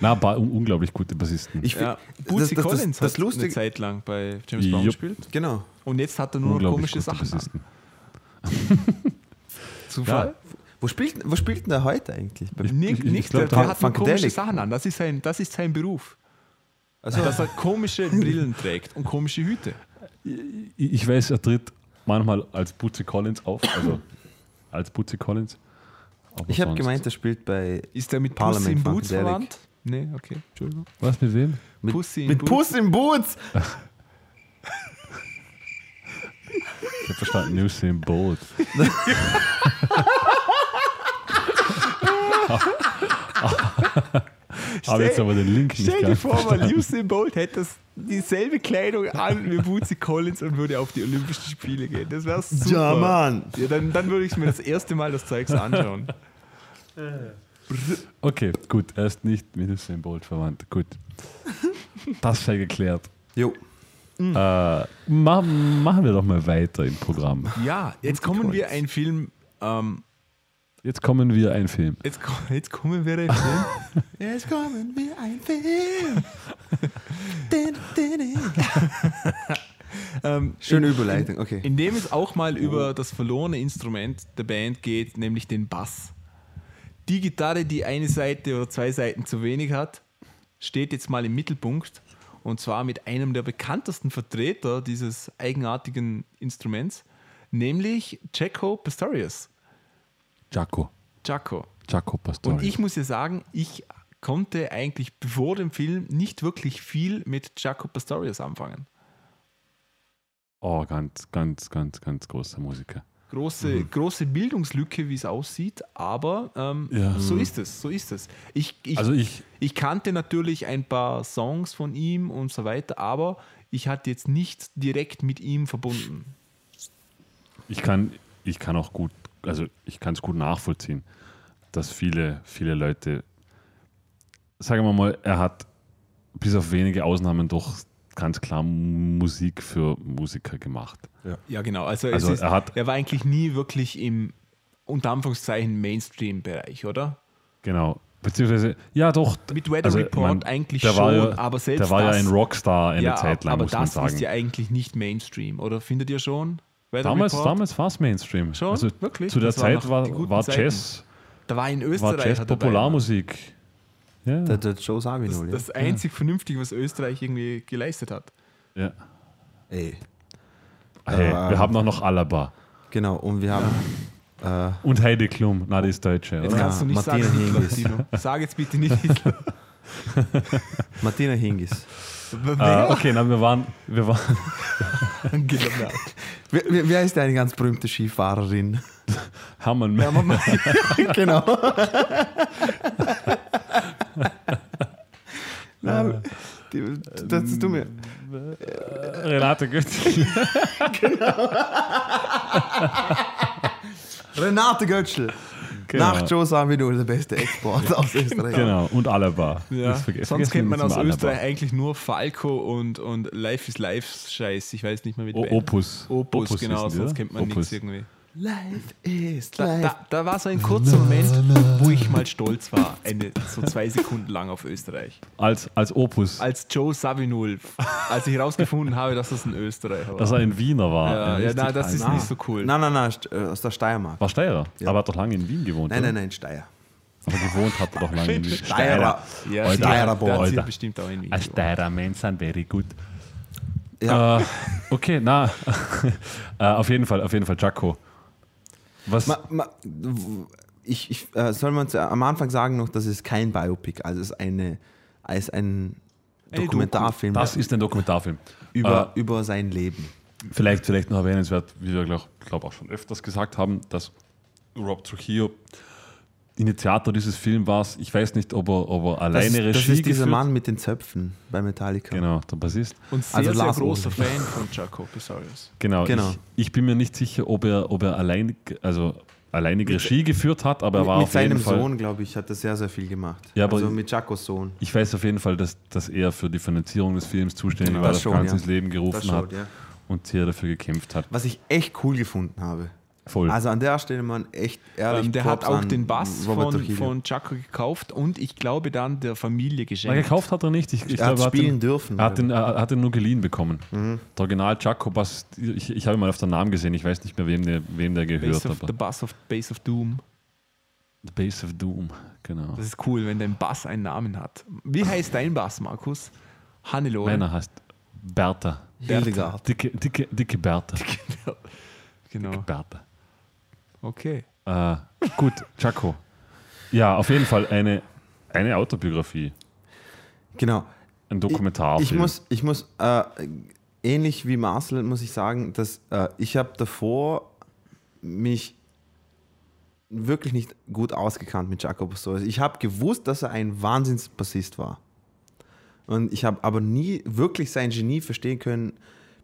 Na, ba un unglaublich gute Bassisten. Ich Ja, Bootsy das, das, Collins das, das hat eine. Zeit lang bei James Brown Jupp. gespielt. Genau. Und jetzt hat er nur noch komische Sachen an. Bassisten. Wo spielt, wo spielt denn der heute eigentlich? Ich- ich Nick, glaub, der, der der hat nur komische. Sachen an. Das ist sein, das ist sein Beruf. Also, Dass er komische Brillen trägt und komische Hüte. Ich ich weiß, er tritt manchmal als Bootsy Collins auf, also als Bootsy Collins. Aber ich habe gemeint, er spielt bei. Ist er mit Parliament Pussy in Boots verwandt? Nee, okay, Entschuldigung. Was mit wem? Mit, Pussy in mit Boots. Puss im Boots! Ich habe verstanden, News im Boot. Habe jetzt aber den Link nicht Stell dir vor, mal. Usain Bolt hätte das dieselbe Kleidung an wie Bootsy Collins und würde auf die Olympischen Spiele gehen. Das wäre super. Ja, Mann. Ja, dann, dann würde ich mir das erste Mal das Zeugs anschauen. Okay, gut, er ist nicht mit Usain Bolt verwandt. Gut. Das sei geklärt. Jo. Äh, ma machen wir doch mal weiter im Programm. Ja, jetzt kommen wir ein Film. Ähm, Jetzt kommen wir ein Film. jetzt, jetzt kommen wir ein Film. Jetzt kommen wir ein Film. Din, din, din. Ähm, Schöne in- Überleitung, okay. In dem es auch mal über das verlorene Instrument der Band geht, nämlich den Bass. Die Gitarre, die eine Seite oder zwei Seiten zu wenig hat, steht jetzt mal im Mittelpunkt. Und zwar mit einem der bekanntesten Vertreter dieses eigenartigen Instruments, nämlich Jaco Pastorius. Jaco. Jaco. Jaco Pastorius. Und ich muss ja sagen, ich konnte eigentlich bevor dem Film nicht wirklich viel mit Jaco Pastorius anfangen. Oh, ganz, ganz, ganz, ganz großer Musiker. große, große Bildungslücke, wie es aussieht, aber ähm, Ja. so ist es, so ist es. Ich, ich, Also ich, ich kannte natürlich ein paar Songs von ihm und so weiter, aber ich hatte jetzt nicht direkt mit ihm verbunden. ich kann, ich kann auch gut, also ich kann es gut nachvollziehen, dass viele, viele Leute, sagen wir mal, er hat bis auf wenige Ausnahmen doch ganz klar Musik für Musiker gemacht. Ja, genau. Also, Also ist, er hat- er war eigentlich nie wirklich im unter Anführungszeichen Mainstream-Bereich, oder? Genau. Beziehungsweise, ja doch. Mit Weather also, Report man, eigentlich schon, war ja, aber selbst Der war das, ja ein Rockstar eine ja, Zeit lang, aber muss man das sagen. ist ja eigentlich nicht Mainstream, oder findet ihr schon? Weather damals Report? damals war es Mainstream. Schon? Also Wirklich? Zu der Das Zeit war, war. Jazz, Da war in war Österreich Jazz hat er Popularmusik. Ja, Der, der Joe Das, Sabino, ja. das einzig Vernünftige, was Österreich irgendwie geleistet hat. ja. Ey. Hey, Aber- wir haben auch noch Alaba. Genau, und wir haben äh, Und Heidi Klum, na, die ist Deutsche, Jetzt oder? Ja, kannst du nicht Martina sagen Hingis. Sag jetzt bitte nicht Hitler. Martina Hingis. Äh, okay, na, wir waren, wir waren Genau. Wer, wer, ist eine ganz berühmte Skifahrerin? Hermann Mama. genau. Na, die, das ist dumme. Renate Götzl. Renate Götzl. Genau. Nach Joe Sabino der beste Export aus Österreich. Genau, und Alaba. Ja. Sonst kennt wir man aus Alaba. Österreich eigentlich nur Falco und, und Life is Life Scheiß. Ich weiß nicht mehr mit O wem. Opus. Opus, genau, die, sonst kennt man Opus. nichts irgendwie. Life is Da, life. da, da war so ein kurzer Moment, wo ich mal stolz war, eine, so zwei Sekunden lang auf Österreich. Als, als Opus, Als Joe Savinul, als ich herausgefunden habe, dass das ein Österreicher war. dass er ein Wiener war. ja, ja, nein, das ist alter- nicht so cool. Nein, nein, nein, aus der Steiermark. War Steirer, Ja. aber hat doch lange in Wien gewohnt. Nein, oder? nein, nein, Steier. Aber gewohnt hat er doch lange in Wien. Steirer. Ja, Alter. Steirer Alter. bestimmt auch in Wien. Ein. Steirer Mensch sind very good. Ja. Äh, okay, na, äh, auf jeden Fall, auf jeden Fall, Jaco. Was? Ma, ma, ich, ich, äh, soll man am Anfang sagen noch, das ist kein Biopic, also es ist eine, als ein Eine Dokumentarfilm das ist ein Dokumentarfilm. über, über sein Leben. Vielleicht, vielleicht noch erwähnenswert, wie wir, glaube glaub auch schon öfters gesagt haben, dass Rob Trujillo Initiator dieses Films war. Ich weiß nicht, ob er, ob er Das, alleine Regie das ist dieser geführt- Mann mit den Zöpfen bei Metallica. Genau, der Bassist. Und sehr, Also sehr Lars großer Ulrich. Fan von Jaco Pistorius. Genau. Genau. Ich, ich bin mir nicht sicher, ob er, ob er alleinig, also alleinig Regie geführt hat, aber er war mit auf seinem jeden Fall. Sohn, glaube ich, hat er sehr, sehr viel gemacht. Ja, aber- also mit Jacos Sohn. Ich weiß auf jeden Fall, dass, dass er für die Finanzierung des Films zuständig war, das das schon, Ganze ja. ins Leben Das gerufen schon, hat ja. und sehr dafür gekämpft hat. Was ich echt cool gefunden habe. Voll. Also an der Stelle, man, echt ehrlich. Ähm, der hat Props auch an den Bass von, von Jaco gekauft und ich glaube dann der Familie Na, geschenkt. gekauft hat er nicht. Ich, ich Er hat glaube, spielen den, dürfen. Er hat, den, er hat den nur geliehen bekommen. Mhm. Der Original Jaco Bass, ich, ich habe ihn mal auf den Namen gesehen, ich weiß nicht mehr, wem der, wem der gehört, Base of, aber the Bass of, Base of Doom. The Base of Doom, genau. Das ist cool, wenn dein Bass einen Namen hat. Wie heißt dein Bass, Markus? Hannelore. Meiner heißt Bertha. Hildegard. Dicke, dicke, dicke Bertha. Genau. Bertha. Okay. Äh, gut, Jaco. Ja, auf jeden Fall eine, eine Autobiografie, Genau. ein Dokumentarfilm. Ich muss, ich muss äh, ähnlich wie Marcel muss ich sagen, dass äh, ich habe davor mich wirklich nicht gut ausgekannt mit Jacob Pastorius. Ich habe gewusst, dass er ein Wahnsinnsbassist war. Und ich habe aber nie wirklich sein Genie verstehen können,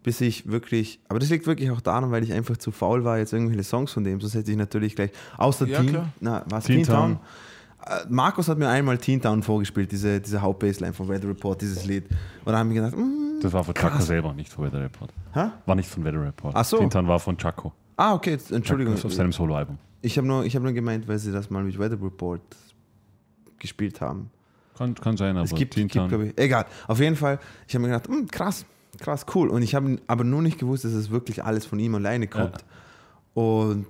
bis ich wirklich, aber das liegt wirklich auch daran, weil ich einfach zu faul war, jetzt irgendwelche Songs von dem, sonst hätte ich natürlich gleich, außer Ja, Teen, klar. na, was, Teen Teen, Town? Town. Äh, Markus hat mir einmal Teen Town vorgespielt, diese, diese Hauptbassline von Weather Report, dieses Lied. Und da haben wir gedacht, mm, Das war von Chaco selber, nicht von Weather Report. hä? War nicht von Weather Report. Ach so. Tintan war von Chaco. Ah, okay, jetzt, Entschuldigung. Auf seinem Soloalbum. Ich habe nur, ich hab nur gemeint, weil sie das mal mit Weather Report gespielt haben. Kann, kann sein, aber Es gibt, Teen gibt Town- glaube ich. Egal. Auf jeden Fall, ich habe mir gedacht, "Hm, krass, krass, cool. Und ich habe aber nur nicht gewusst, dass es wirklich alles von ihm alleine kommt. Und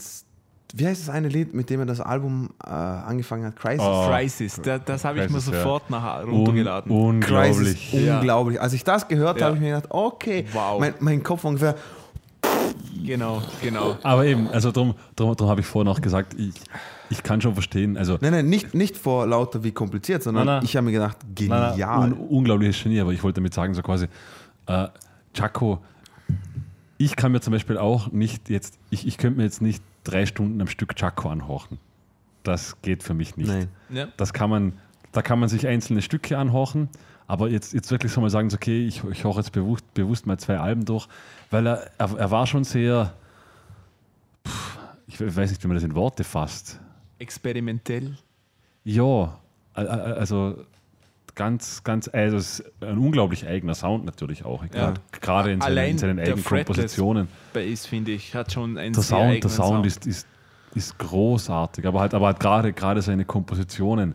wie heißt das eine Lied, mit dem er das Album äh, angefangen hat? Crisis. Oh. Crisis, da, das habe ich mir Crisis, ja. sofort nachher Un runtergeladen. unglaublich. Crisis, Ja. unglaublich. Als ich das gehört Ja. habe, habe ich mir gedacht, okay, Wow. mein, mein Kopf ungefähr, Genau, genau. Aber eben, also darum, darum, darum habe ich vorhin auch gesagt, ich, ich kann schon verstehen, also nein, nein, nicht, nicht vor lauter wie kompliziert, sondern Nein, nein. ich habe mir gedacht, Nein, nein, genial. un, unglaubliches Genie, aber ich wollte damit sagen, so quasi, äh, Chaco, ich kann mir zum Beispiel auch nicht jetzt, ich, ich könnte mir jetzt nicht drei Stunden am Stück Chaco anhorchen. Das geht für mich nicht. Nein. Ja. Das kann man, da kann man sich einzelne Stücke anhorchen, aber jetzt, jetzt wirklich so mal sagen, so, okay, ich, ich höre jetzt bewusst, bewusst mal zwei Alben durch, weil er, er, er war schon sehr, pff, ich weiß nicht, wie man das in Worte fasst. Experimentell. Ja, also ganz, ganz, also es ist ein unglaublich eigener Sound natürlich auch. Ja. Gerade in seinen, in seinen eigenen Kompositionen. Bass, finde ich, hat schon einen Der sehr Sound, der Sound ist, ist, ist großartig, aber halt, aber halt gerade, gerade seine Kompositionen,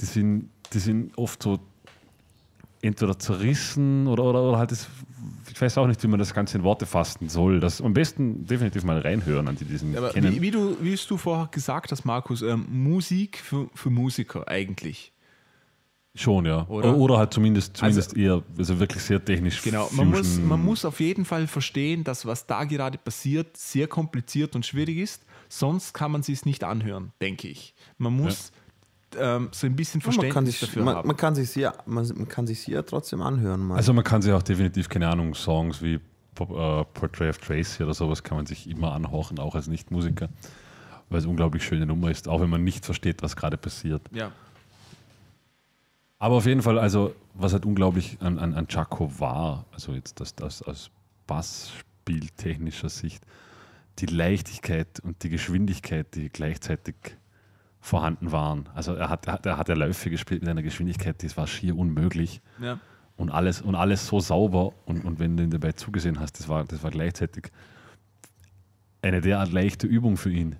die sind, die sind oft so entweder zerrissen oder, oder, oder halt das, ich weiß auch nicht, wie man das Ganze in Worte fassen soll. Das am besten definitiv mal reinhören an die diesen Aber kennen. wie, wie, du, wie du vorher gesagt hast, Markus, ähm, Musik für, für Musiker eigentlich. Schon, ja. Oder? Oder, halt zumindest, zumindest eher, also wirklich sehr technisch. Genau, man muss, man muss auf jeden Fall verstehen, dass was da gerade passiert, sehr kompliziert und schwierig ist. Sonst kann man sich es nicht anhören, denke ich. Man muss ähm, so ein bisschen man kann Verständnis sich, dafür man, haben. man kann sich ja, man, man kann sich ja trotzdem anhören. Mal. Also man kann sich auch definitiv, keine Ahnung, Songs wie äh, Portrait of Tracy oder sowas kann man sich immer anhorchen, auch als Nichtmusiker, weil es eine unglaublich schöne Nummer ist, auch wenn man nicht versteht, was gerade passiert. ja. Aber auf jeden Fall, also was halt unglaublich an, an, an Chaco war, also jetzt das, das aus Bassspieltechnischer Sicht, die Leichtigkeit und die Geschwindigkeit, die gleichzeitig vorhanden waren. Also er hat, er hat, er hat ja Läufe gespielt mit einer Geschwindigkeit, die war schier unmöglich. Ja. Und alles, und alles so sauber. Und, und wenn du ihn dabei zugesehen hast, das war, das war gleichzeitig eine derart leichte Übung für ihn.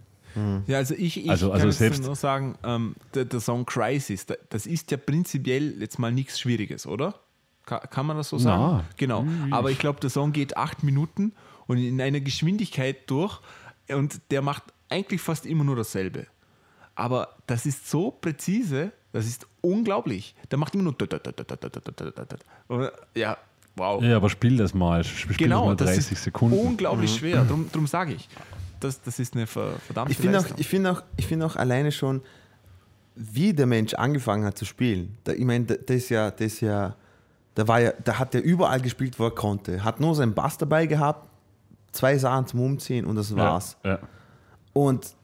Ja, also ich, ich Also- also kann selbst- nur sagen, ähm, der, der Song Crisis, da- das ist ja prinzipiell jetzt mal nichts Schwieriges, oder? Ka kann man das so sagen? Na. Genau. Aber ich glaube, der Song geht acht Minuten und in einer Geschwindigkeit durch und der macht eigentlich fast immer nur dasselbe. Aber das ist so präzise, das ist unglaublich. Der macht immer nur. Und, Ja, wow. Ja, aber spiel das mal. Spiel Genau, das mal das 30 ist Sekunden. unglaublich schwer. Darum sage ich. Das, das ist eine ver- verdammte Ich finde auch, ich finde auch, ich finde auch alleine schon, wie der Mensch angefangen hat zu spielen. Da, ich meine, da- das ist ja, das ist ja, da war ja, da hat er überall gespielt, wo er konnte. Hat nur seinen Bass dabei gehabt, zwei Sachen zum Umziehen und das war's. Ja, ja. Und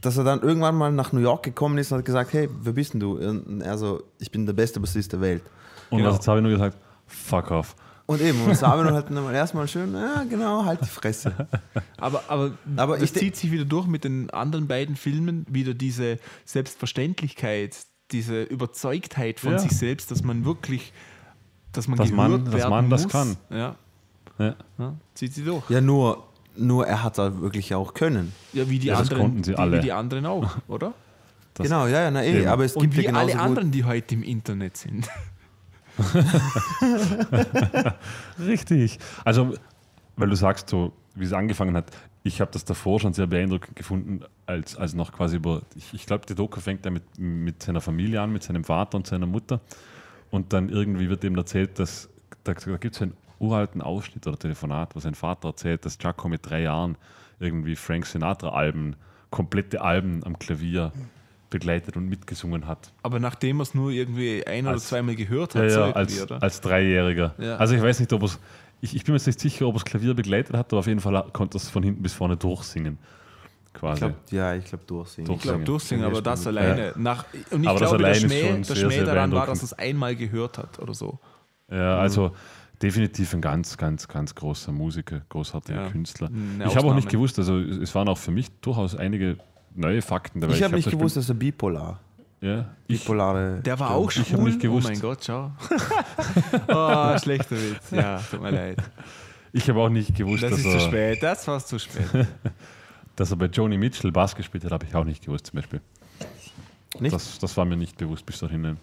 dass er dann irgendwann mal nach New York gekommen ist und hat gesagt, hey, wer bist denn du? Und er so, ich bin der beste Bassist der Welt. Und Genau. was jetzt habe ich nur gesagt? Fuck off. Und eben, und Sabino halt dann erstmal schön, ja genau, halt die Fresse. Aber, aber, Aber das zieht sich wieder durch mit den anderen beiden Filmen, wieder diese Selbstverständlichkeit, diese Überzeugtheit von Ja. sich selbst, dass man wirklich, dass man Dass man- dass man das muss. kann. Ja, Ja. ja, zieht sie durch. Ja, nur, nur er hat es wirklich auch können. Ja, wie die Ja, das anderen, konnten sie die, alle. wie die anderen auch, oder? Das- genau, ja, ja, na eh, aber es Und gibt wie ja alle anderen, die heute im Internet sind. Richtig. Also, weil du sagst, so wie es angefangen hat, ich habe das davor schon sehr beeindruckend gefunden, als, als noch quasi über, ich, ich glaube, die Doku fängt ja mit, mit seiner Familie an, mit seinem Vater und seiner Mutter. Und dann irgendwie wird ihm erzählt, dass da, da gibt es einen uralten Ausschnitt oder Telefonat, wo sein Vater erzählt, dass Jaco mit drei Jahren irgendwie Frank Sinatra-Alben, komplette Alben am Klavier begleitet und mitgesungen hat. Aber nachdem er es nur irgendwie ein oder Als- zweimal gehört hat, Ja, so ja, als, oder? als Dreijähriger. Ja. Also ich weiß nicht, ob es, ich, ich bin mir jetzt nicht sicher, ob es Klavier begleitet hat, aber auf jeden Fall konnte es von hinten bis vorne durchsingen. quasi. Ich glaub, ja, ich glaube durchsingen. Durch- Ich glaube durchsingen, aber das Ja. alleine. Nach, und ich Aber das glaube, der Schmäh, schon der sehr, Schmäh sehr daran war, dass er es einmal gehört hat oder so. Ja, also definitiv ein ganz, ganz, ganz großer Musiker, großartiger Ja, Künstler. eine Ich habe auch nicht gewusst, also es waren auch für mich durchaus einige neue Fakten dabei. Ich habe nicht das gewusst, dass er bipolar. Ja, ich, Bipolare. Der war Störung. auch schwul. Ich hab nicht gewusst. Oh mein Gott, schau. oh, schlechter Witz. Ja, tut mir leid. ich habe auch nicht gewusst, Das dass ist zu er, spät. Das war zu spät. dass er bei Joni Mitchell Bass gespielt hat, habe ich auch nicht gewusst zum Beispiel. Nicht? Das, das war mir nicht bewusst bis dahin.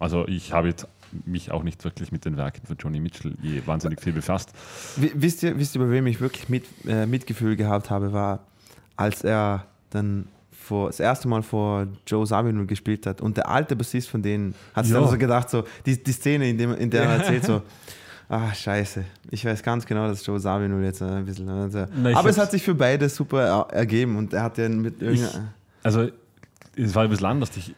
Also ich habe jetzt mich auch nicht wirklich mit den Werken von Joni Mitchell je wahnsinnig viel befasst. Wi- Wisst ihr, wisst ihr, bei wem ich wirklich mit, äh, Mitgefühl gehabt habe, war, als er dann vor, das erste Mal vor Joe Zawinul gespielt hat. Und der alte Bassist von denen hat sich dann so gedacht, so, die, die Szene, in, dem, in der er erzählt, so, ah, scheiße, ich weiß ganz genau, dass Joe Zawinul jetzt ein bisschen... Also, Na, ich aber es hat sich für beide super er, ergeben und er hat ja mit Ich, also es war ein bisschen anders. Ich,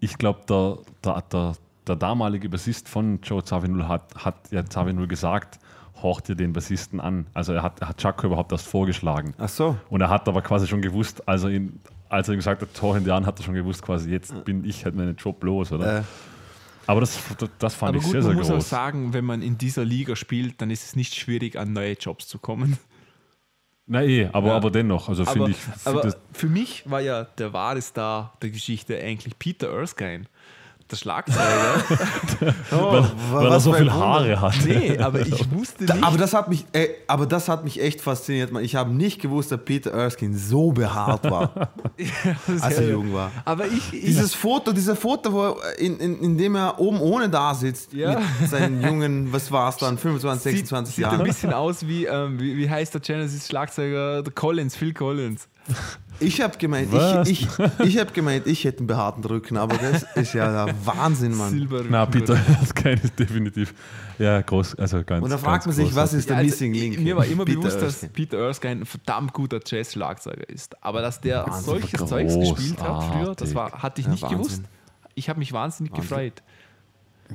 ich glaube, der, der, der, der damalige Bassist von Joe Zawinul hat, hat ja Zawinul gesagt, horch dir den Bassisten an. Also er hat, er hat Chaco überhaupt erst vorgeschlagen. Ach so, Und er hat aber quasi schon gewusst, als er ihn, als er ihm gesagt hat, Tor in die an, hat er schon gewusst, quasi jetzt bin ich halt meinen Job los, oder? äh, aber das, das fand Aber ich gut, sehr, man sehr muss auch groß. sagen, wenn man in dieser Liga spielt, dann ist es nicht schwierig, an neue Jobs zu kommen. Na eh, aber, Ja. aber dennoch, also Aber, finde ich, find aber für mich war ja der wahre Star der Geschichte eigentlich Peter Erskine. Der Schlagzeuger. oh, weil, weil er so für ein viel Wunder. Haare hat. nee, aber ich wusste nicht. aber, das hat mich, ey, aber das hat mich echt fasziniert. Ich habe nicht gewusst, dass Peter Erskine so behaart war, als er jung war. Aber ich, ich Dieses Foto, dieser Foto, wo er in, in, in dem er oben ohne da sitzt, Ja. mit seinen jungen, was war es dann, 25, sieht, 26 sieht ein Jahren. bisschen aus wie, ähm, wie, wie heißt der Genesis-Schlagzeuger? Collins, Phil Collins. Ich habe gemeint, Was? ich, ich, ich habe gemeint, ich hätte einen behaarten Rücken, aber das ist ja der Wahnsinn, Mann. Silber Na, Peter Erskine ist definitiv ja groß, also ganz Und da fragt man sich, was ist der Ja, also, Missing Link? Mir war immer Peter bewusst, dass Erskine. Peter Erskine ein verdammt guter Jazz-Schlagzeuger ist. Aber dass der Wahnsinn, solches Zeugs gespielt hat früher, das war, hatte ich Ja, nicht Wahnsinn. gewusst. Ich habe mich wahnsinnig Wahnsinn. gefreut.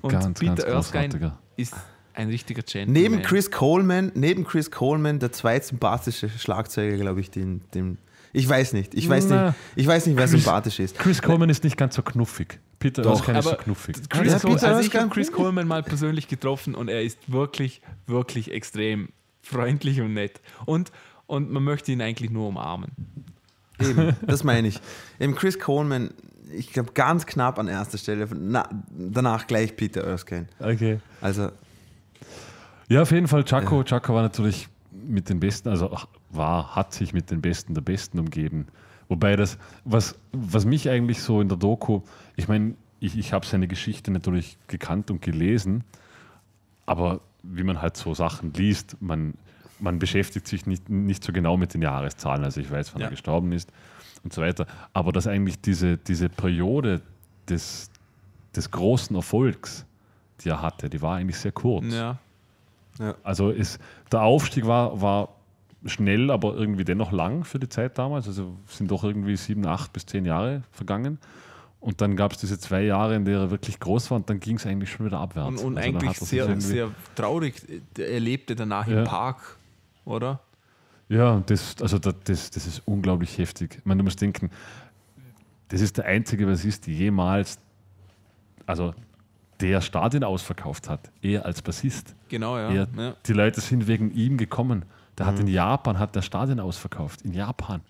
Und Ganz, Peter ganz Erskine ist ein richtiger Gentleman. Neben Chris Coleman, neben Chris Coleman der zweitsympathische Schlagzeuger, glaube ich, den, den ich weiß nicht, ich weiß Na. nicht, ich weiß nicht, wer Chris- sympathisch ist. Chris Coleman ist nicht ganz so knuffig. Peter Doch. Erskine ist so knuffig. Chris Ja, Peter also ich habe Chris Coleman mal persönlich getroffen und er ist wirklich, wirklich extrem freundlich und nett. Und, und man möchte ihn eigentlich nur umarmen. Eben, das meine ich. Eben Chris Coleman, ich glaube, ganz knapp an erster Stelle. Na, danach gleich Peter Erskine. Okay. Also, Ja, auf jeden Fall, Chaco. Chaco war natürlich mit den Besten, also war, hat sich mit den Besten der Besten umgeben. Wobei das, was, was mich eigentlich so in der Doku, ich meine, ich, ich habe seine Geschichte natürlich gekannt und gelesen, aber wie man halt so Sachen liest, man, man beschäftigt sich nicht, nicht so genau mit den Jahreszahlen. Also ich weiß, wann Ja. er gestorben ist und so weiter. Aber dass eigentlich diese, diese Periode des, des großen Erfolgs, die er hatte, die war eigentlich sehr kurz. Ja. Also ist, der Aufstieg war, war schnell, aber irgendwie dennoch lang für die Zeit damals. Also sind doch irgendwie sieben, acht bis zehn Jahre vergangen. Und dann gab es diese zwei Jahre, in der er wirklich groß war und dann ging es eigentlich schon wieder abwärts. Und, und Also eigentlich sehr, sehr traurig. Er lebte danach Ja. im Park, oder? Ja, das, also das, das, das ist unglaublich heftig. Ich meine, du musst denken, das ist der einzige Bassist, der jemals, also der Stadien ausverkauft hat, er als Bassist. Genau, ja. Er, ja. Die Leute sind wegen ihm gekommen. Der Mhm. hat in Japan, hat der Stadien ausverkauft. In Japan.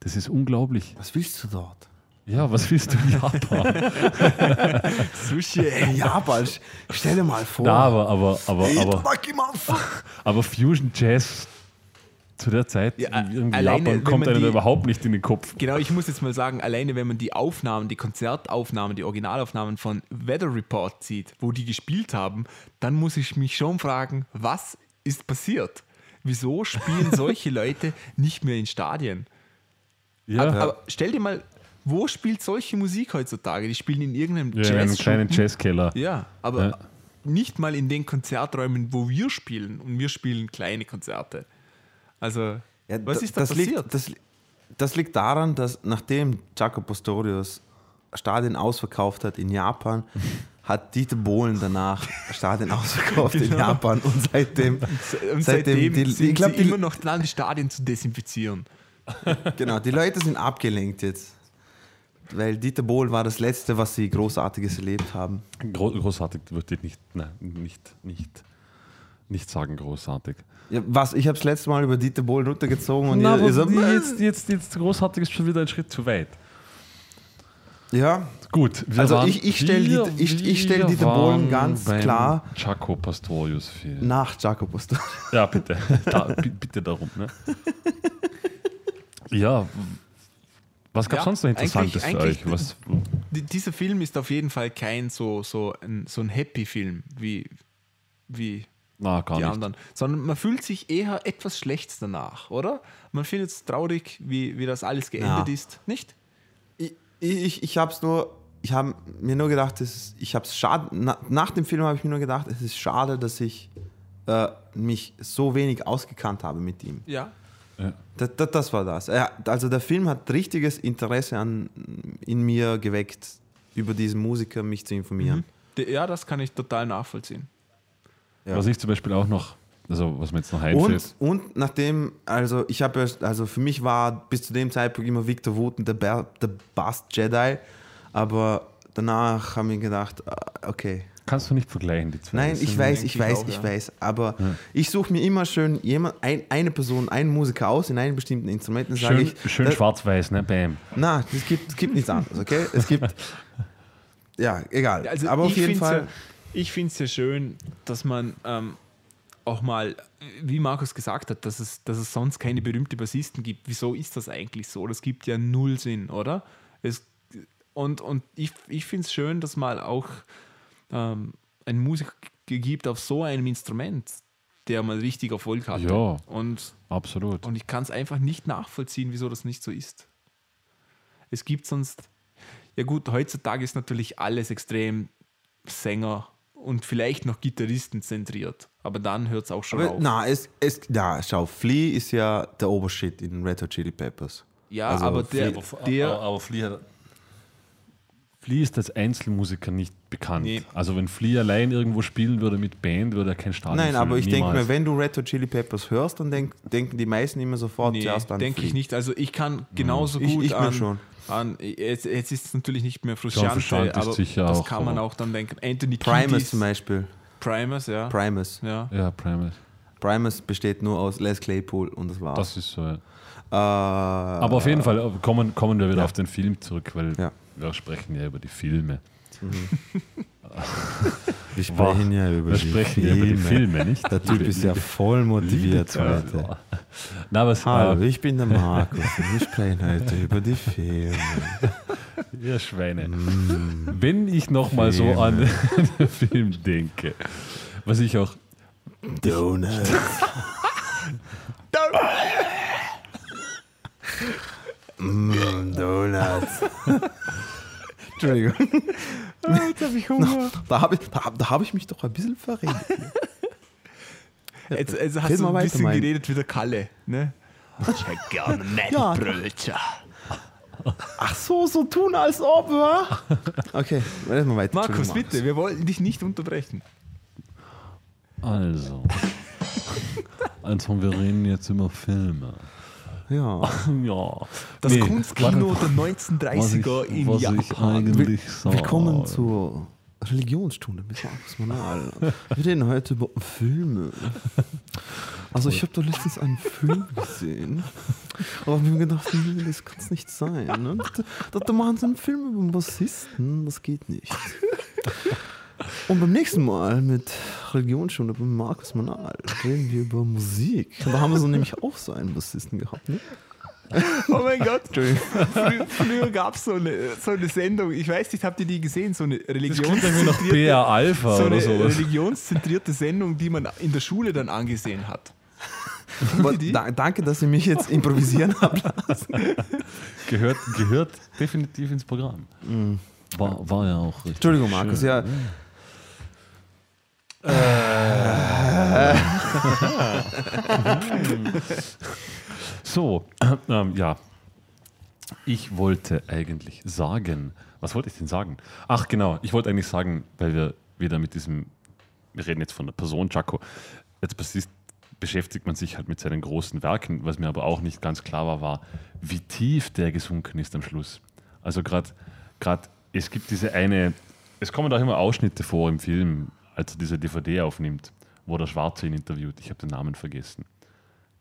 Das ist unglaublich. was willst du dort? Ja, was willst du in Japan? Sushi. In Japan, stell dir mal vor. Na, aber, aber, aber, aber, aber, Fusion Jazz zu der Zeit, Ja, alleine, Japan, kommt einem die- überhaupt nicht in den Kopf. Genau, ich muss jetzt mal sagen, alleine wenn man die Aufnahmen, die Konzertaufnahmen, die Originalaufnahmen von Weather Report sieht, wo die gespielt haben, dann muss ich mich schon fragen, was ist passiert? Wieso spielen solche Leute nicht mehr in Stadien? Ja, aber, aber stell dir mal, wo spielt solche Musik heutzutage? Die spielen in irgendeinem ja, in einem Jazz kleinen Jazzkeller. Ja, aber Ja. nicht mal in den Konzerträumen, wo wir spielen. Und wir spielen kleine Konzerte. Also, Ja, was ist da das passiert? Liegt, das, das liegt daran, dass nachdem Jaco Pastorius Stadien ausverkauft hat in Japan, hat Dieter Bohlen danach Stadien ausverkauft in Genau. Japan und seitdem, Und seitdem seitdem, die- sind ich glaub, sie die- immer noch dran, die Stadien zu desinfizieren. Genau, die Leute sind abgelenkt jetzt. Weil Dieter Bohlen war das Letzte, was sie Großartiges erlebt haben. Gro großartig würde ich nicht, nein, nicht, nicht, nicht sagen, großartig. Ja, was? Ich habe das letzte Mal über Dieter Bohlen runtergezogen und Na, ihr, ihr so, aber jetzt, jetzt, jetzt großartig ist schon wieder ein Schritt zu weit. Ja, Gut, wir Also waren- ich- ich stell wir- Dieter- ich- ich stell Dieter Bohlen ganz klar- Jaco Pastorius Film. nach Jacobus. Ja, bitte. Da, bi- bitte darum. Ne? Ja, was gab es Ja, sonst noch Interessantes für euch? Was, Die- Dieser Film ist auf jeden Fall kein so, so ein, so ein Happy-Film wie, wie na, gar die nicht. anderen, sondern man fühlt sich eher etwas schlecht danach, oder? Man findet es traurig, wie, wie das alles geendet Ja. ist, nicht? Ich, ich, habe es nur, ich habe mir nur gedacht, es ist, ich habe es schade, na, nach dem Film habe ich mir nur gedacht, es ist schade, dass ich äh, mich so wenig ausgekannt habe mit ihm. Ja. Ja. Das, das, das war das. Er, also der Film hat richtiges Interesse an, in mir geweckt, über diesen Musiker mich zu informieren. D- Ja, das kann ich total nachvollziehen. Ja. Was ich zum Beispiel auch noch, also was mir jetzt noch einfällt, Und, und nachdem, also ich habe, ja- also für mich war bis zu dem Zeitpunkt immer Victor Wooten der, Ber- der Bast Jedi, aber danach haben wir gedacht, ah, okay, kannst du nicht vergleichen, die zwei. Nein, ich weiß, ich weiß, auch, ich ja. weiß. Aber ich suche mir immer schön jemand, ein, eine Person, einen Musiker aus in einem bestimmten Instrument Schön, ich. schön schwarz-weiß, ne? Bam. Na, es gibt, es gibt nichts anderes, okay? Es gibt. Ja, egal. Also aber auf ich jeden Fall. Ja, ich finde es ja schön, dass man ähm, auch mal, wie Markus gesagt hat, dass es, dass es sonst keine berühmte Bassisten gibt. Wieso ist das eigentlich so? Das gibt ja null Sinn, oder? Es, und, und ich, ich finde es schön, dass mal auch ähm, ein Musiker gibt auf so einem Instrument, der mal richtig Erfolg hatte. Ja. Und, Absolut. und ich kann es einfach nicht nachvollziehen, wieso das nicht so ist. Es gibt sonst, ja gut, heutzutage ist natürlich alles extrem Sänger und vielleicht noch Gitarristen zentriert. Aber dann hört es auch schon Aber, auf. na, es, es, na, schau, Flea ist ja der Obershit in Red Hot Chili Peppers. ja, also aber der, aber, der aber, aber Flea, hat- Flea ist als Einzelmusiker nicht bekannt. Nee. Also wenn Flea allein irgendwo spielen würde mit Band, würde er kein Stadion Nein, aber ich denke mir, wenn du Red Hot Chili Peppers hörst, dann denk, denken die meisten immer sofort nee, zuerst an denke ich Flea. nicht. Also ich kann genauso Ich- gut ich mir an, schon. An jetzt, jetzt ist es natürlich nicht mehr Frusciante, aber das auch, kann man auch dann denken. Anthony Primus Kiedis, zum Beispiel. Primus, ja. Primus. ja. Ja, Primus. Primus besteht nur aus Les Claypool und das war's. Das ist so. Ja. Äh, Aber auf jeden Fall äh, kommen, kommen wir wieder Ja. auf den Film zurück, weil Ja. wir sprechen ja über die Filme. wir sprechen ja über Wir die sprechen ja über die Filme, nicht? Der Typ ist ja voll motiviert heute. Na, was Hallo, äh, ich bin der Markus und wir sprechen heute über die Filme. ihr Schweine. Mm. Wenn ich nochmal so an den Film denke, was ich auch Donuts. mm, Donuts. Entschuldigung. Jetzt habe ich Hunger. Da habe ich, da hab ich mich doch ein bisschen verredet. Jetzt, jetzt hast Red du ein bisschen mein. geredet wie der Kalle. Ne? Ich hätte gerne Ja. Mettbrötchen. Ach so, so tun als ob, wa? Okay, reden wir weiter. Markus, bitte, wir wollten dich nicht unterbrechen. Also. Also, wir reden jetzt über Filme. Ja. Ja. Das Nee, Kunstkino warte, der was 1930er ich, in was ich Japan. eigentlich sage. Willkommen zur Religionsstunde mit Markus Manal. Wir reden heute über Filme. Also ich habe da letztens einen Film gesehen und habe mir gedacht, nee, das kann es nicht sein. Ne? Da, da machen sie einen Film über einen Bassisten, das geht nicht. Und beim nächsten Mal mit Religionsstunde bei Markus Manal reden wir über Musik. Da haben wir so nämlich auch so einen Bassisten gehabt. Ne? Oh mein Gott. Früher, früher gab es so eine, so eine Sendung, ich weiß nicht, habt ihr die gesehen? So eine religionszentrierte, Alpha so eine religionszentrierte Sendung, die man in der Schule dann angesehen hat. Da, danke, dass ihr mich jetzt improvisieren habt. Gehört, gehört definitiv ins Programm. War, war ja auch richtig. Entschuldigung, Markus, schön. ja. So, ähm, ja. Ich wollte eigentlich sagen, was wollte ich denn sagen? Ach genau, ich wollte eigentlich sagen, weil wir wieder mit diesem, wir reden jetzt von der Person Jaco, als Bassist beschäftigt man sich halt mit seinen großen Werken. Was mir aber auch nicht ganz klar war, war, wie tief der gesunken ist am Schluss. Also gerade, es gibt diese eine, es kommen auch immer Ausschnitte vor im Film, als er diese DVD aufnimmt, wo der Schwarze ihn interviewt. Ich habe den Namen vergessen.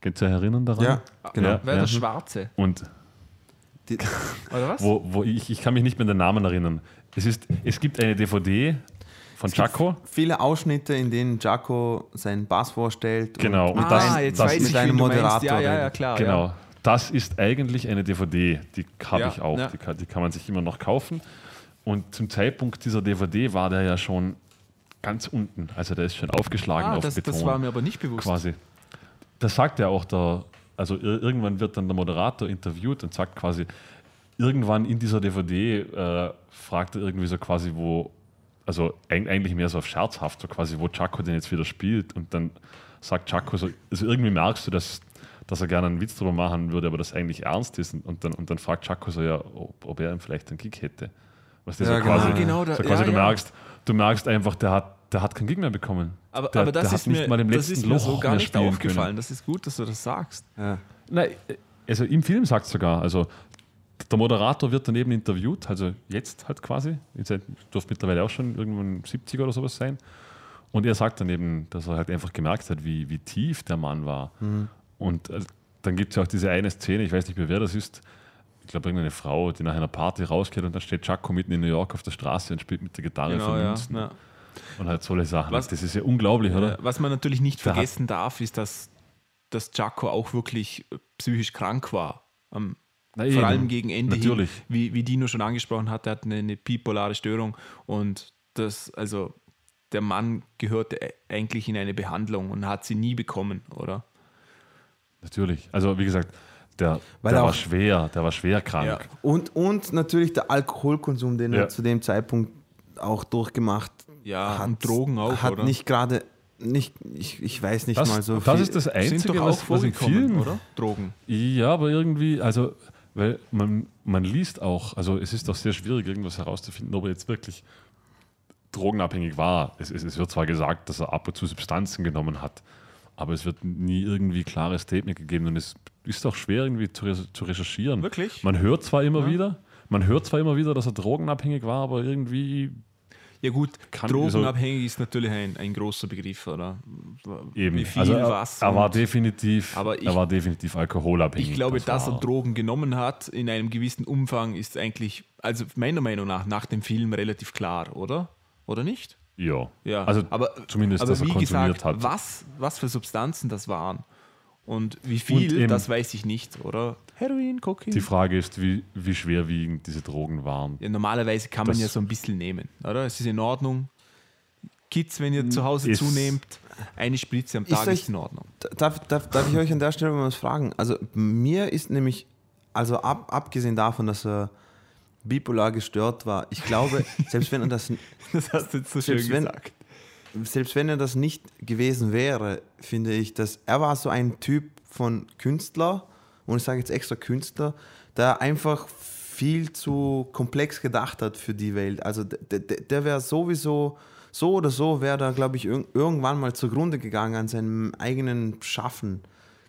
Könnt ihr euch erinnern daran? Ja, genau. Ja, Wer ja. der Schwarze? Und Die, Oder was? wo, wo ich, ich kann mich nicht mehr an den Namen erinnern. Es, ist, es gibt eine DVD von Jaco. viele Ausschnitte, in denen Jaco seinen Bass vorstellt. Genau, Und und das- ah, ein- jetzt das weiß mit ich, einem. Moderator Ja, ja, ja, klar. Genau. Ja. Das ist eigentlich eine DVD, die habe Ja, ich auch, ja. die, kann, die kann man sich immer noch kaufen. Und zum Zeitpunkt dieser DVD war der ja schon ganz unten. Also der ist schon aufgeschlagen Ah, auf das, Beton. das war mir aber nicht bewusst. quasi. Das sagt ja auch der, also ir irgendwann wird dann der Moderator interviewt und sagt quasi, irgendwann in dieser DVD äh, fragt er irgendwie so quasi, wo, also eig- eigentlich mehr so auf scherzhaft, so quasi, wo Chaco denn jetzt wieder spielt und dann sagt Chaco so, also irgendwie merkst du, dass, dass er gerne einen Witz drüber machen würde, aber das eigentlich ernst ist und, dann, und dann fragt Chaco so, ja, ob, ob er ihm vielleicht einen Gig hätte. Was Ja, so genau. quasi, Ah, genau, da- so quasi ja, du, ja. Merkst, du merkst einfach, der hat, der hat keinen Gig mehr bekommen. Aber, der, aber das, ist mir, mal im das letzten ist mir Loch so gar mehr nicht aufgefallen. können. Das ist gut, dass du das sagst. ja. Nein, also im Film sagt es sogar, also der Moderator wird daneben interviewt, also jetzt halt quasi, jetzt dürfte mittlerweile auch schon irgendwann 70 oder sowas sein. Und er sagt daneben, dass er halt einfach gemerkt hat, wie, wie tief der Mann war. Und äh, dann gibt es ja auch diese eine Szene, ich weiß nicht mehr, wer das ist, ich glaube irgendeine Frau, die nach einer Party rausgeht und dann steht Jaco mitten in New York auf der Straße und spielt mit der Gitarre Genau, für ja. Münzen. ja. Und halt solche Sachen. Was- das ist ja unglaublich, oder? Was man natürlich nicht hat- vergessen darf, ist, dass, dass Jaco auch wirklich psychisch krank war. Ähm, Na vor eben. allem gegen Ende Natürlich. hin, wie, wie Dino schon angesprochen hat, er hat eine, eine bipolare Störung und das, also der Mann gehörte eigentlich in eine Behandlung und hat sie nie bekommen, oder? Natürlich. Also wie gesagt, der, Weil der auch- war schwer, der war schwer krank. Ja. Und, und natürlich der Alkoholkonsum, den Ja. er zu dem Zeitpunkt auch durchgemacht Ja, und Drogen auch, hat oder? nicht gerade, nicht, ich, ich weiß nicht Das, mal so das viel. ist das Sind Einzige, doch auch was, was im vorgekommen, Film. oder? Drogen. Ja, aber irgendwie, also, weil man, man liest auch, also es ist doch sehr schwierig, irgendwas herauszufinden, ob er jetzt wirklich drogenabhängig war. Es, es, es wird zwar gesagt, dass er ab und zu Substanzen genommen hat, aber es wird nie irgendwie klares Statement gegeben und es ist auch schwer irgendwie zu, zu recherchieren. Wirklich? Man hört zwar immer wieder, man hört zwar immer wieder, dass er drogenabhängig war, aber irgendwie Ja gut, Kann- drogenabhängig ist natürlich ein, ein großer Begriff, oder? eben. Wie viel, also er, was. er war definitiv, Aber ich- er war definitiv alkoholabhängig. Ich glaube, das dass er Drogen genommen hat in einem gewissen Umfang ist eigentlich, also meiner Meinung nach, nach dem Film relativ klar, oder? Oder nicht? Ja. Ja, Also aber, zumindest, aber dass er wie konsumiert gesagt, hat. Was, was für Substanzen das waren und wie viel, eben- das weiß ich nicht, oder? Heroin, Kokain? Die Frage ist, wie, wie schwerwiegend diese Drogen waren. Ja, normalerweise kann man Das- ja so ein bisschen nehmen, oder? Es ist in Ordnung. Kids, wenn ihr zu Hause Ist- zunehmt, eine Spritze am Ist Tag euch- ist in Ordnung. Darf, darf, darf ich euch an der Stelle mal was fragen? Also mir ist nämlich, also ab, abgesehen davon, dass er bipolar gestört war, ich glaube, selbst wenn er das, Das hast du jetzt so schön Selbst wenn- gesagt. Selbst wenn er das nicht gewesen wäre, finde ich, dass er war so ein Typ von Künstler, und ich sage jetzt extra Künstler, der einfach viel zu komplex gedacht hat für die Welt. Also der, der, der wäre sowieso, so oder so, wäre da, glaube ich, irg- irgendwann mal zugrunde gegangen an seinem eigenen Schaffen,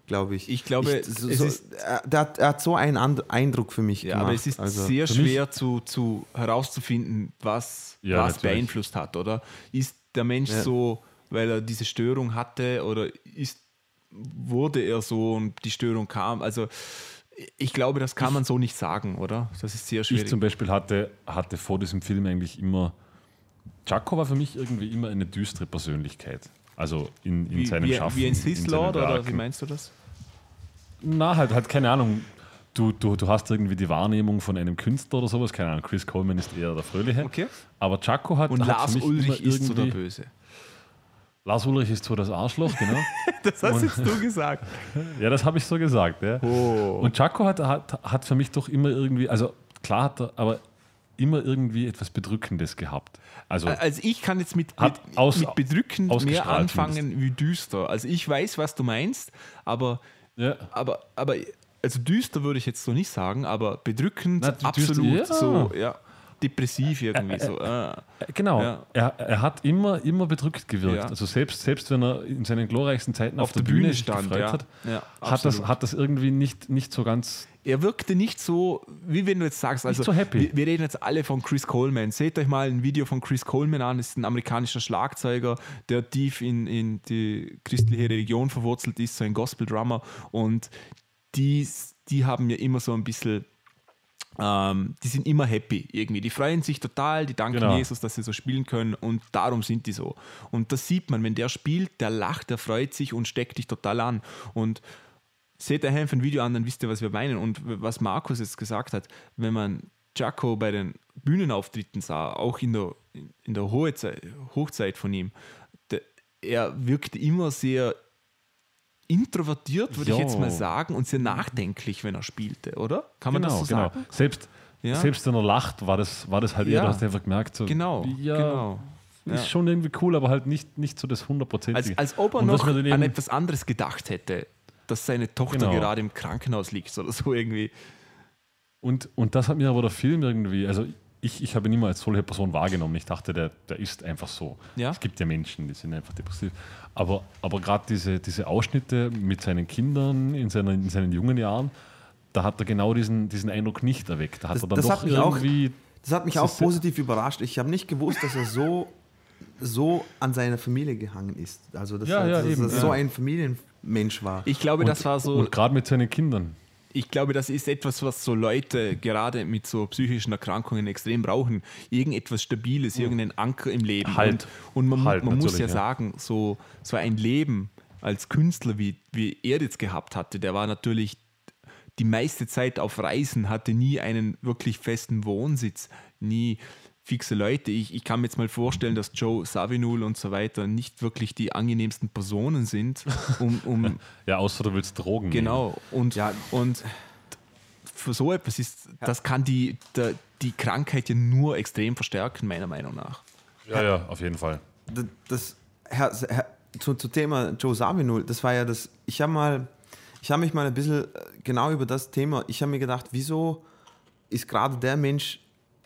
glaube ich. Ich glaube, so, es so, ist- er, er hat so einen And Eindruck für mich Ja, gemacht. aber es ist also, sehr schwer zu, zu herauszufinden, was, Ja, was natürlich. beeinflusst hat, oder? Ist der Mensch Ja. so, weil er diese Störung hatte, oder ist, wurde er so und die Störung kam? Also ich glaube, das kann man so nicht sagen, oder? Das ist sehr Ich schwierig. zum Beispiel hatte, hatte vor diesem Film eigentlich immer. Jaco war für mich irgendwie immer eine düstere Persönlichkeit. Also in, in wie, seinem wie, Schaffen. wie ein Sith Lord, oder wie meinst du das? Na, halt, halt keine Ahnung. Du, du, du hast irgendwie die Wahrnehmung von einem Künstler oder sowas. Keine Ahnung, Chris Coleman ist eher der Fröhliche. Okay. Aber Jaco hat. Und hat Lars Ulrich ist so der Böse. Lars Ulrich ist so das Arschloch, genau. Das hast jetzt du gesagt. ja, das habe ich so gesagt. Ja. Oh. Und Jaco hat, hat, hat für mich doch immer irgendwie, also klar hat er, aber immer irgendwie etwas Bedrückendes gehabt. Also Also ich kann jetzt mit, mit, aus- mit bedrückend mehr anfangen wie düster. Also ich weiß, was du meinst, aber, ja, aber, aber also düster würde ich jetzt so nicht sagen, aber bedrückend Na, absolut düster, ja. so, ja. depressiv irgendwie. so. Äh. Genau, Ja. er, er hat immer, immer bedrückt gewirkt. Ja. Also selbst, selbst wenn er in seinen glorreichsten Zeiten auf, Auf der der Bühne, Bühne stand, hat, hat, das, hat das irgendwie nicht, nicht so ganz. er wirkte nicht so, wie wenn du jetzt sagst, also so happy. Wir, wir reden jetzt alle von Chris Coleman. Seht euch mal ein Video von Chris Coleman an, das ist ein amerikanischer Schlagzeuger, der tief in, in die christliche Religion verwurzelt ist, so ein Gospel-Drummer und die, die haben ja immer so ein bisschen ähm, die sind immer happy irgendwie. Die freuen sich total, die danken Genau. Jesus, dass sie so spielen können und darum sind die so. Und das sieht man, wenn der spielt, der lacht, der freut sich und steckt dich total an. Und seht euch einfach ein Video an, dann wisst ihr, was wir meinen. Und was Markus jetzt gesagt hat, wenn man Jaco bei den Bühnenauftritten sah, auch in der, in der Hochzeit, Hochzeit von ihm, der, er wirkte immer sehr introvertiert, würde ich Ja. jetzt mal sagen, und sehr nachdenklich, wenn er spielte, oder? Kann man genau, das so genau. sagen? Selbst, Ja. selbst wenn er lacht, war das, war das halt eher, Ja. du hast einfach gemerkt, so, Genau, ja, genau. ist schon irgendwie cool, aber halt nicht, nicht so das hundertprozentige. Als, als ob er Und noch an etwas anderes gedacht hätte, dass seine Tochter Genau. gerade im Krankenhaus liegt oder so irgendwie. Und, und das hat mir aber der Film irgendwie, also ich, ich habe ihn immer als solche Person wahrgenommen. Ich dachte, der, der ist einfach so. Ja. Es gibt ja Menschen, die sind einfach depressiv. Aber, aber gerade diese, diese Ausschnitte mit seinen Kindern in, seiner, in seinen jungen Jahren, da hat er genau diesen, diesen Eindruck nicht erweckt. Da hat Das- er dann das doch hat mich auch- irgendwie. Das hat mich Das auch positiv überrascht. Ich habe nicht gewusst, dass er so, so an seiner Familie gehangen ist. Also, dass Ja, er, ja, dass eben, er ja. so ein Familienmensch war. Ich glaube, und, das war so. Und gerade mit seinen Kindern. Ich glaube, das ist etwas, was so Leute gerade mit so psychischen Erkrankungen extrem brauchen. Irgendetwas Stabiles, irgendeinen Anker im Leben. Halt. Und, und man, Halt, man muss ja, ja. sagen, so, so ein Leben als Künstler, wie, wie er jetzt gehabt hatte, der war natürlich die meiste Zeit auf Reisen, hatte nie einen wirklich festen Wohnsitz, nie fixe Leute. Ich, ich kann mir jetzt mal vorstellen, dass Joe Savinul und so weiter nicht wirklich die angenehmsten Personen sind, um, um Ja, außer du willst Drogen. Genau. Und, Ja. und für so etwas ist, das kann die, der, die Krankheit ja nur extrem verstärken, meiner Meinung nach. Nehmen. Ja, ja, auf jeden Fall. das, das Herr, Herr, zu, zu Thema Joe Zawinul, das war ja das, ich habe mal, ich habe mich mal ein bisschen äh, genau über das Thema, ich habe mir gedacht, wieso ist gerade der Mensch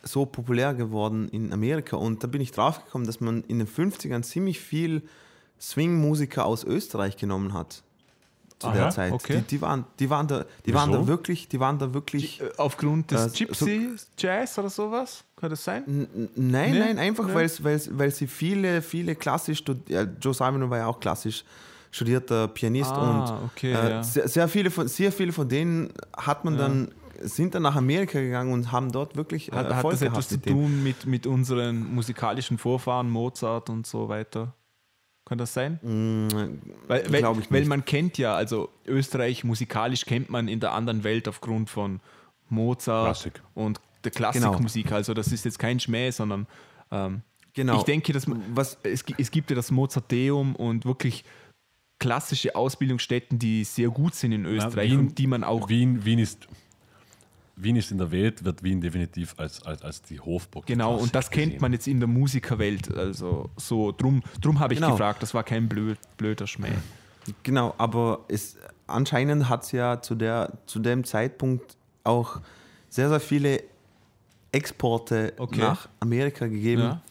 so populär geworden in Amerika und da bin ich drauf gekommen, dass man in den 50ern ziemlich viel Swing-Musiker aus Österreich genommen hat zu Aha, der Zeit. okay. Die, die, waren, die, waren da, die waren da wirklich, die waren da wirklich Äh, Aufgrund des Äh, so- Gypsy Jazz oder sowas? Kann das sein? Nein, Nee? nein, einfach Nee? weil weil, weil sie viele, viele klassisch studiert, ja, Joe Simon war ja auch klassisch studierter Pianist Ah, und okay, äh, ja. sehr, sehr, viele von, sehr viele von denen hat man dann, sind dann nach Amerika gegangen und haben dort wirklich äh, Hat, hat Erfolg das gehabt etwas zu tun mit, mit unseren musikalischen Vorfahren, Mozart und so weiter? Kann das sein? Weil, weil, weil nicht. man kennt ja, also Österreich musikalisch kennt man in der anderen Welt aufgrund von Mozart Klassik. und der Klassikmusik. Also das ist jetzt kein Schmäh, sondern ähm, Genau. ich denke, dass man, Was- es, es gibt ja das Mozarteum und wirklich klassische Ausbildungsstätten, die sehr gut sind in Österreich Wien- und die man auch Wien, Wien ist. Wien ist in der Welt, wird Wien definitiv als, als, als die Hofburg. Genau, und das kennt gesehen. man jetzt in der Musikerwelt. Also so, drum, drum habe ich Genau. gefragt, das war kein blöd, blöder Schmäh. Genau, aber es, anscheinend hat es ja zu, der, zu dem Zeitpunkt auch sehr, sehr viele Exporte Okay. nach Amerika gegeben Ja.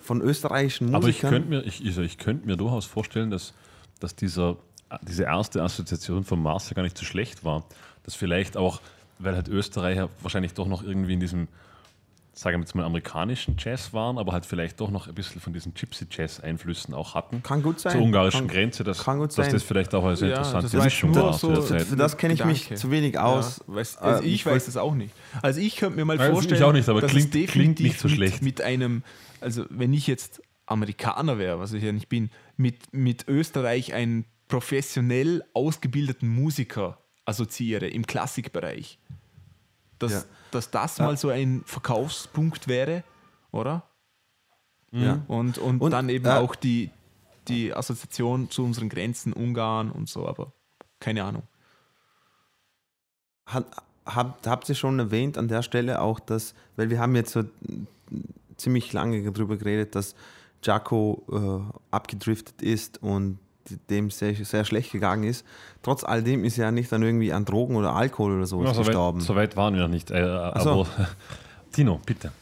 von österreichischen Aber ich Musikern. könnte mir, ich, also ich könnte mir durchaus vorstellen, dass, dass dieser, diese erste Assoziation vom Mars ja gar nicht so schlecht war. Dass vielleicht auch, weil halt Österreicher wahrscheinlich doch noch irgendwie in diesem, sagen wir jetzt mal, amerikanischen Jazz waren, aber halt vielleicht doch noch ein bisschen von diesen Gypsy-Jazz-Einflüssen auch hatten. Kann gut sein. Zur ungarischen Kann- Grenze, dass, kann gut dass das vielleicht auch als eine Ja, interessante das Mischung war so- der für- Zeit. Für das kenne ich mich Gedanke. zu wenig aus. Ja, weiß, Äh, also ich, ich weiß es auch nicht. Also ich könnte mir mal Also ich vorstellen, auch nicht, aber dass klingt- es klingt nicht so schlecht. Mit, mit einem, also wenn ich jetzt Amerikaner wäre, was ich ja nicht bin, mit, mit Österreich einen professionell ausgebildeten Musiker assoziiere im Klassikbereich. Dass, Ja. dass das Ja. mal so ein Verkaufspunkt wäre, oder? Ja. Und, und, Und, dann eben äh, auch die, die Assoziation zu unseren Grenzen, Ungarn und so, aber keine Ahnung. Hat, habt, habt ihr schon erwähnt an der Stelle auch, dass, weil wir haben jetzt so ziemlich lange darüber geredet, dass Jaco äh, abgedriftet ist und dem sehr, sehr schlecht gegangen ist. Trotz all dem ist er ja nicht dann irgendwie an Drogen oder Alkohol oder sowas Ja, so, gestorben. weit, so weit waren wir noch nicht. Äh, so. aber Tino, bitte.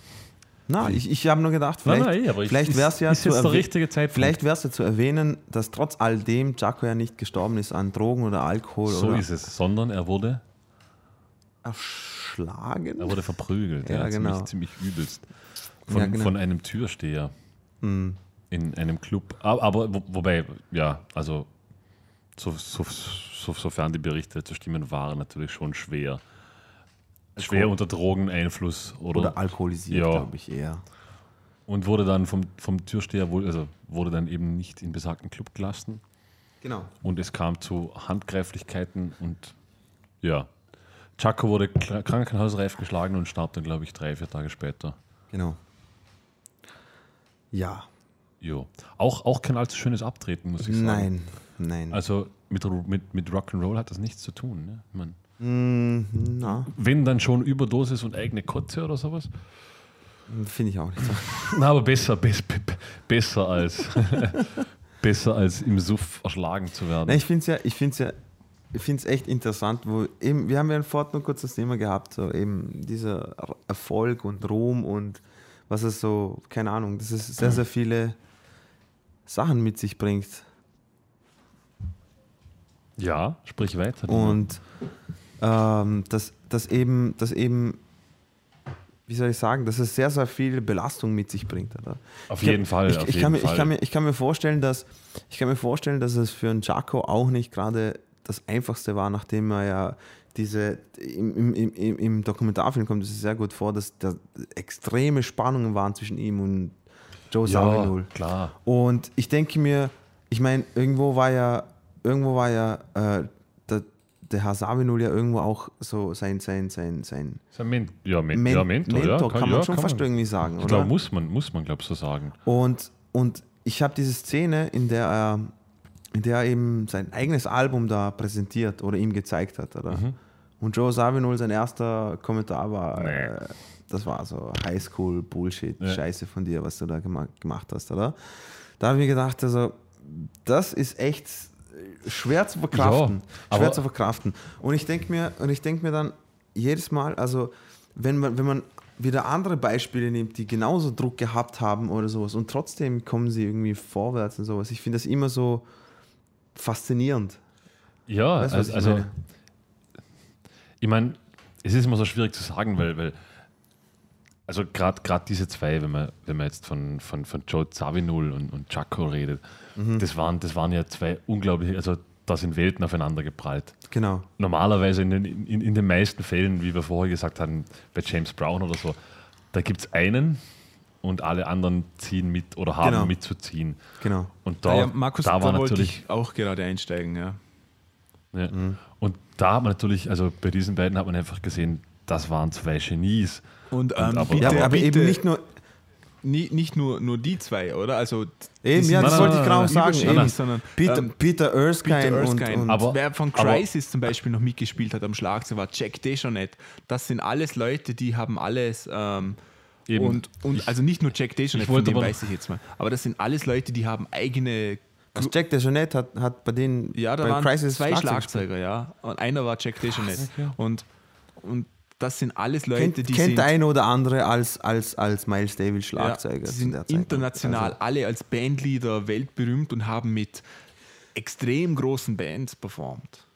Na, ich, ich habe nur gedacht, vielleicht, nein, ich- vielleicht wäre es ja zu. Vielleicht wäre es ja zu erwähnen, dass trotz all dem Jaco ja nicht gestorben ist an Drogen oder Alkohol So oder ist es. Sondern er wurde, erschlagen. er wurde verprügelt. Ja, ja, genau. ziemlich, ziemlich übelst. Von, Ja, genau. von einem Türsteher Hm. In einem Club. Aber, wo, wobei, ja, also so, so, so, sofern die Berichte zu stimmen waren, natürlich schon schwer. Schwer unter Drogeneinfluss oder, Oder alkoholisiert, Ja. glaube ich eher. und wurde dann vom, vom Türsteher wohl, also wurde dann eben nicht in besagten Club gelassen. Genau. und es kam zu Handgreiflichkeiten und ja, Chaco wurde kra- krankenhausreif geschlagen und starb dann, glaube ich, drei, vier Tage später. Genau. Ja. Jo. Auch, auch kein allzu schönes Abtreten, muss ich sagen. Nein, nein. Also mit, mit, mit Rock'n'Roll hat das nichts zu tun. Ne? Ich mein, Mm, na, wenn dann schon Überdosis und eigene Kotze oder sowas. finde ich auch nicht so. Na, aber besser, bess, be- be- besser als besser als im Suff erschlagen zu werden. Na, ich finde es ja, ich finde ja, ich finde es echt interessant, wo eben, wir haben ja vorhin nur kurz das Thema gehabt, so eben dieser Erfolg und Ruhm und was es so, keine Ahnung, dass es sehr, sehr viele Sachen mit sich bringt. Ja, sprich weiter. Und ähm, dass, dass eben, dass eben, wie soll ich sagen, dass es sehr, sehr viel Belastung mit sich bringt. Oder? auf Ich jeden kann- Fall. Ich, auf ich, jeden kann mir, Fall. ich, kann mir, ich kann mir vorstellen, dass ich kann mir vorstellen, dass es für einen Jaco auch nicht gerade das Einfachste war, nachdem er ja diese im, im, im, im- im Dokumentarfilm kommt es sehr gut vor, dass da extreme Spannungen waren zwischen ihm und Joe ja, Zawinul. klar. Und ich denke mir, ich meine, irgendwo war ja, irgendwo war ja äh, der, der Herr Savinul ja irgendwo auch so sein, sein, sein, sein Ist ein Men ja, Men Men ja, Mentor, ja, kann, man ja, schon kann fast man. irgendwie sagen, Ich oder? glaube, muss man, muss man, glaube ich, so sagen. Und, und ich habe diese Szene, in der er in der er eben sein eigenes Album da präsentiert oder ihm gezeigt hat. Oder? Mhm. Und Joe Zawinul, sein erster Kommentar war, Nee. äh, das war so Highschool-Bullshit, Ja. Scheiße von dir, was du da gema gemacht hast, oder? Da habe ich mir gedacht, also, das ist echt schwer zu verkraften. Ja, schwer zu verkraften. Und ich denke mir, und ich denke mir dann jedes Mal, also wenn man, wenn man wieder andere Beispiele nimmt, die genauso Druck gehabt haben oder sowas und trotzdem kommen sie irgendwie vorwärts und sowas. Ich finde das immer so faszinierend. Ja, Weißt also, ich also meine? ich meine, es ist immer so schwierig zu sagen, weil, weil also gerade diese zwei, wenn man, wenn man jetzt von, von, von Joe Zawinul und, und Chaco redet, Mhm. das, waren, das waren ja zwei unglaubliche, also da sind Welten aufeinander geprallt. Genau. Normalerweise in den, in, in den meisten Fällen, wie wir vorher gesagt haben, bei James Brown oder so, da gibt es einen und alle anderen ziehen mit oder haben Genau. mitzuziehen. Genau. Und da, Ah ja, Markus, da da, war wollte natürlich ich auch gerade einsteigen. Ja. Ja. Mhm. Und da hat man natürlich, also bei diesen beiden hat man einfach gesehen, das waren zwei Genies. Und, Und ähm, aber- bitte, Ja, aber, aber bitte, eben nicht nur, nie, nicht nur, nur die zwei, oder? Also Eben, ja, das wollte ich genau sagen, Eben, sondern Peter, ähm, Peter Erskine, Peter Erskine. und, und Aber- Wer von aber- Crisis zum Beispiel noch mitgespielt hat am Schlagzeug war Jack Dejonet. Das sind alles Leute, die haben alles ähm, Eben. und, und also nicht nur Jack Dejonet, ich von dem aber- weiß ich jetzt mal. Aber das sind alles Leute, die haben eigene also Jack DeJohnette hat, hat bei denen Ja, da bei waren Crisis zwei Schlagzeug Schlagzeuger, ja. Und einer war Jack Dejonet. Und, und das sind alles Leute, Kennt, die kennt sind, der eine oder andere als, als, als Miles Davis Schlagzeuger. ja, sind Zeit. international Also, alle als Bandleader weltberühmt und haben mit extrem großen Bands performt.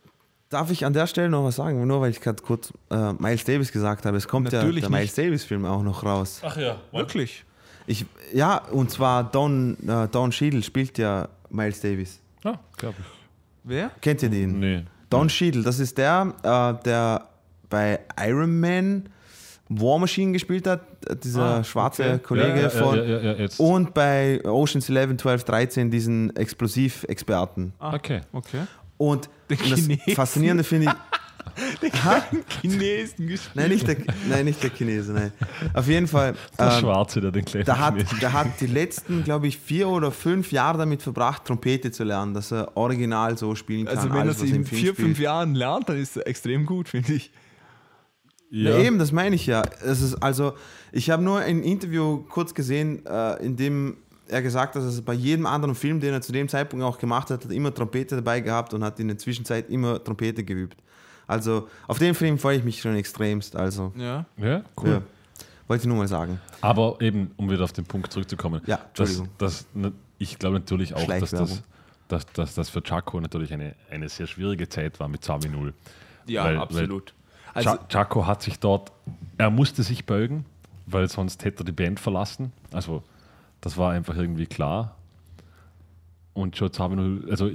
darf ich an der Stelle noch was sagen? Nur weil ich gerade kurz äh, Miles Davis gesagt habe. Es kommt Natürlich ja der Miles nicht. Davis Film auch noch raus. Ach ja, Wirklich? Ich, ja, und zwar Don, äh, Don Cheadle spielt ja Miles Davis. Ja, glaube ich. Wer? Kennt ihr den? Nee. Don Cheadle, das ist der, äh, der bei Iron Man War Machine gespielt hat, dieser Ah, schwarze okay. Kollege ja, von. Ja, ja, ja. Und bei Oceans 11, 12, 13 diesen Explosivexperten. Ah, Okay. Okay. Und, Den und das Chinesen. Faszinierende finde ich. Chinesen gespielt. Nein nicht, der, nein, nicht der Chinese, nein. Auf jeden Fall. Der ähm, Schwarze, der den kleinen der hat, der hat die letzten, glaube ich, vier oder fünf Jahre damit verbracht, Trompete zu lernen, dass er original so spielen kann. Also wenn er es in vier, spielt. fünf Jahren lernt, dann ist er extrem gut, finde ich. Ja. eben, das meine ich ja. Es ist also, ich habe nur ein Interview kurz gesehen, äh, in dem er gesagt hat, dass er bei jedem anderen Film, den er zu dem Zeitpunkt auch gemacht hat, hat er immer Trompete dabei gehabt und hat in der Zwischenzeit immer Trompete geübt. Also auf den Film freue ich mich schon extremst. Also Ja. Ja, cool. ja. Wollte ich nur mal sagen. Aber eben, um wieder auf den Punkt zurückzukommen, Ja, das, Entschuldigung. das, ich glaube natürlich auch, dass das, dass, dass das für Chaco natürlich eine, eine sehr schwierige Zeit war mit Sami 0. Ja, Weil- absolut. Also, Chaco hat sich dort, er musste sich beugen, weil sonst hätte er die Band verlassen. Also, das war einfach irgendwie klar. Und Joe Zawinul, also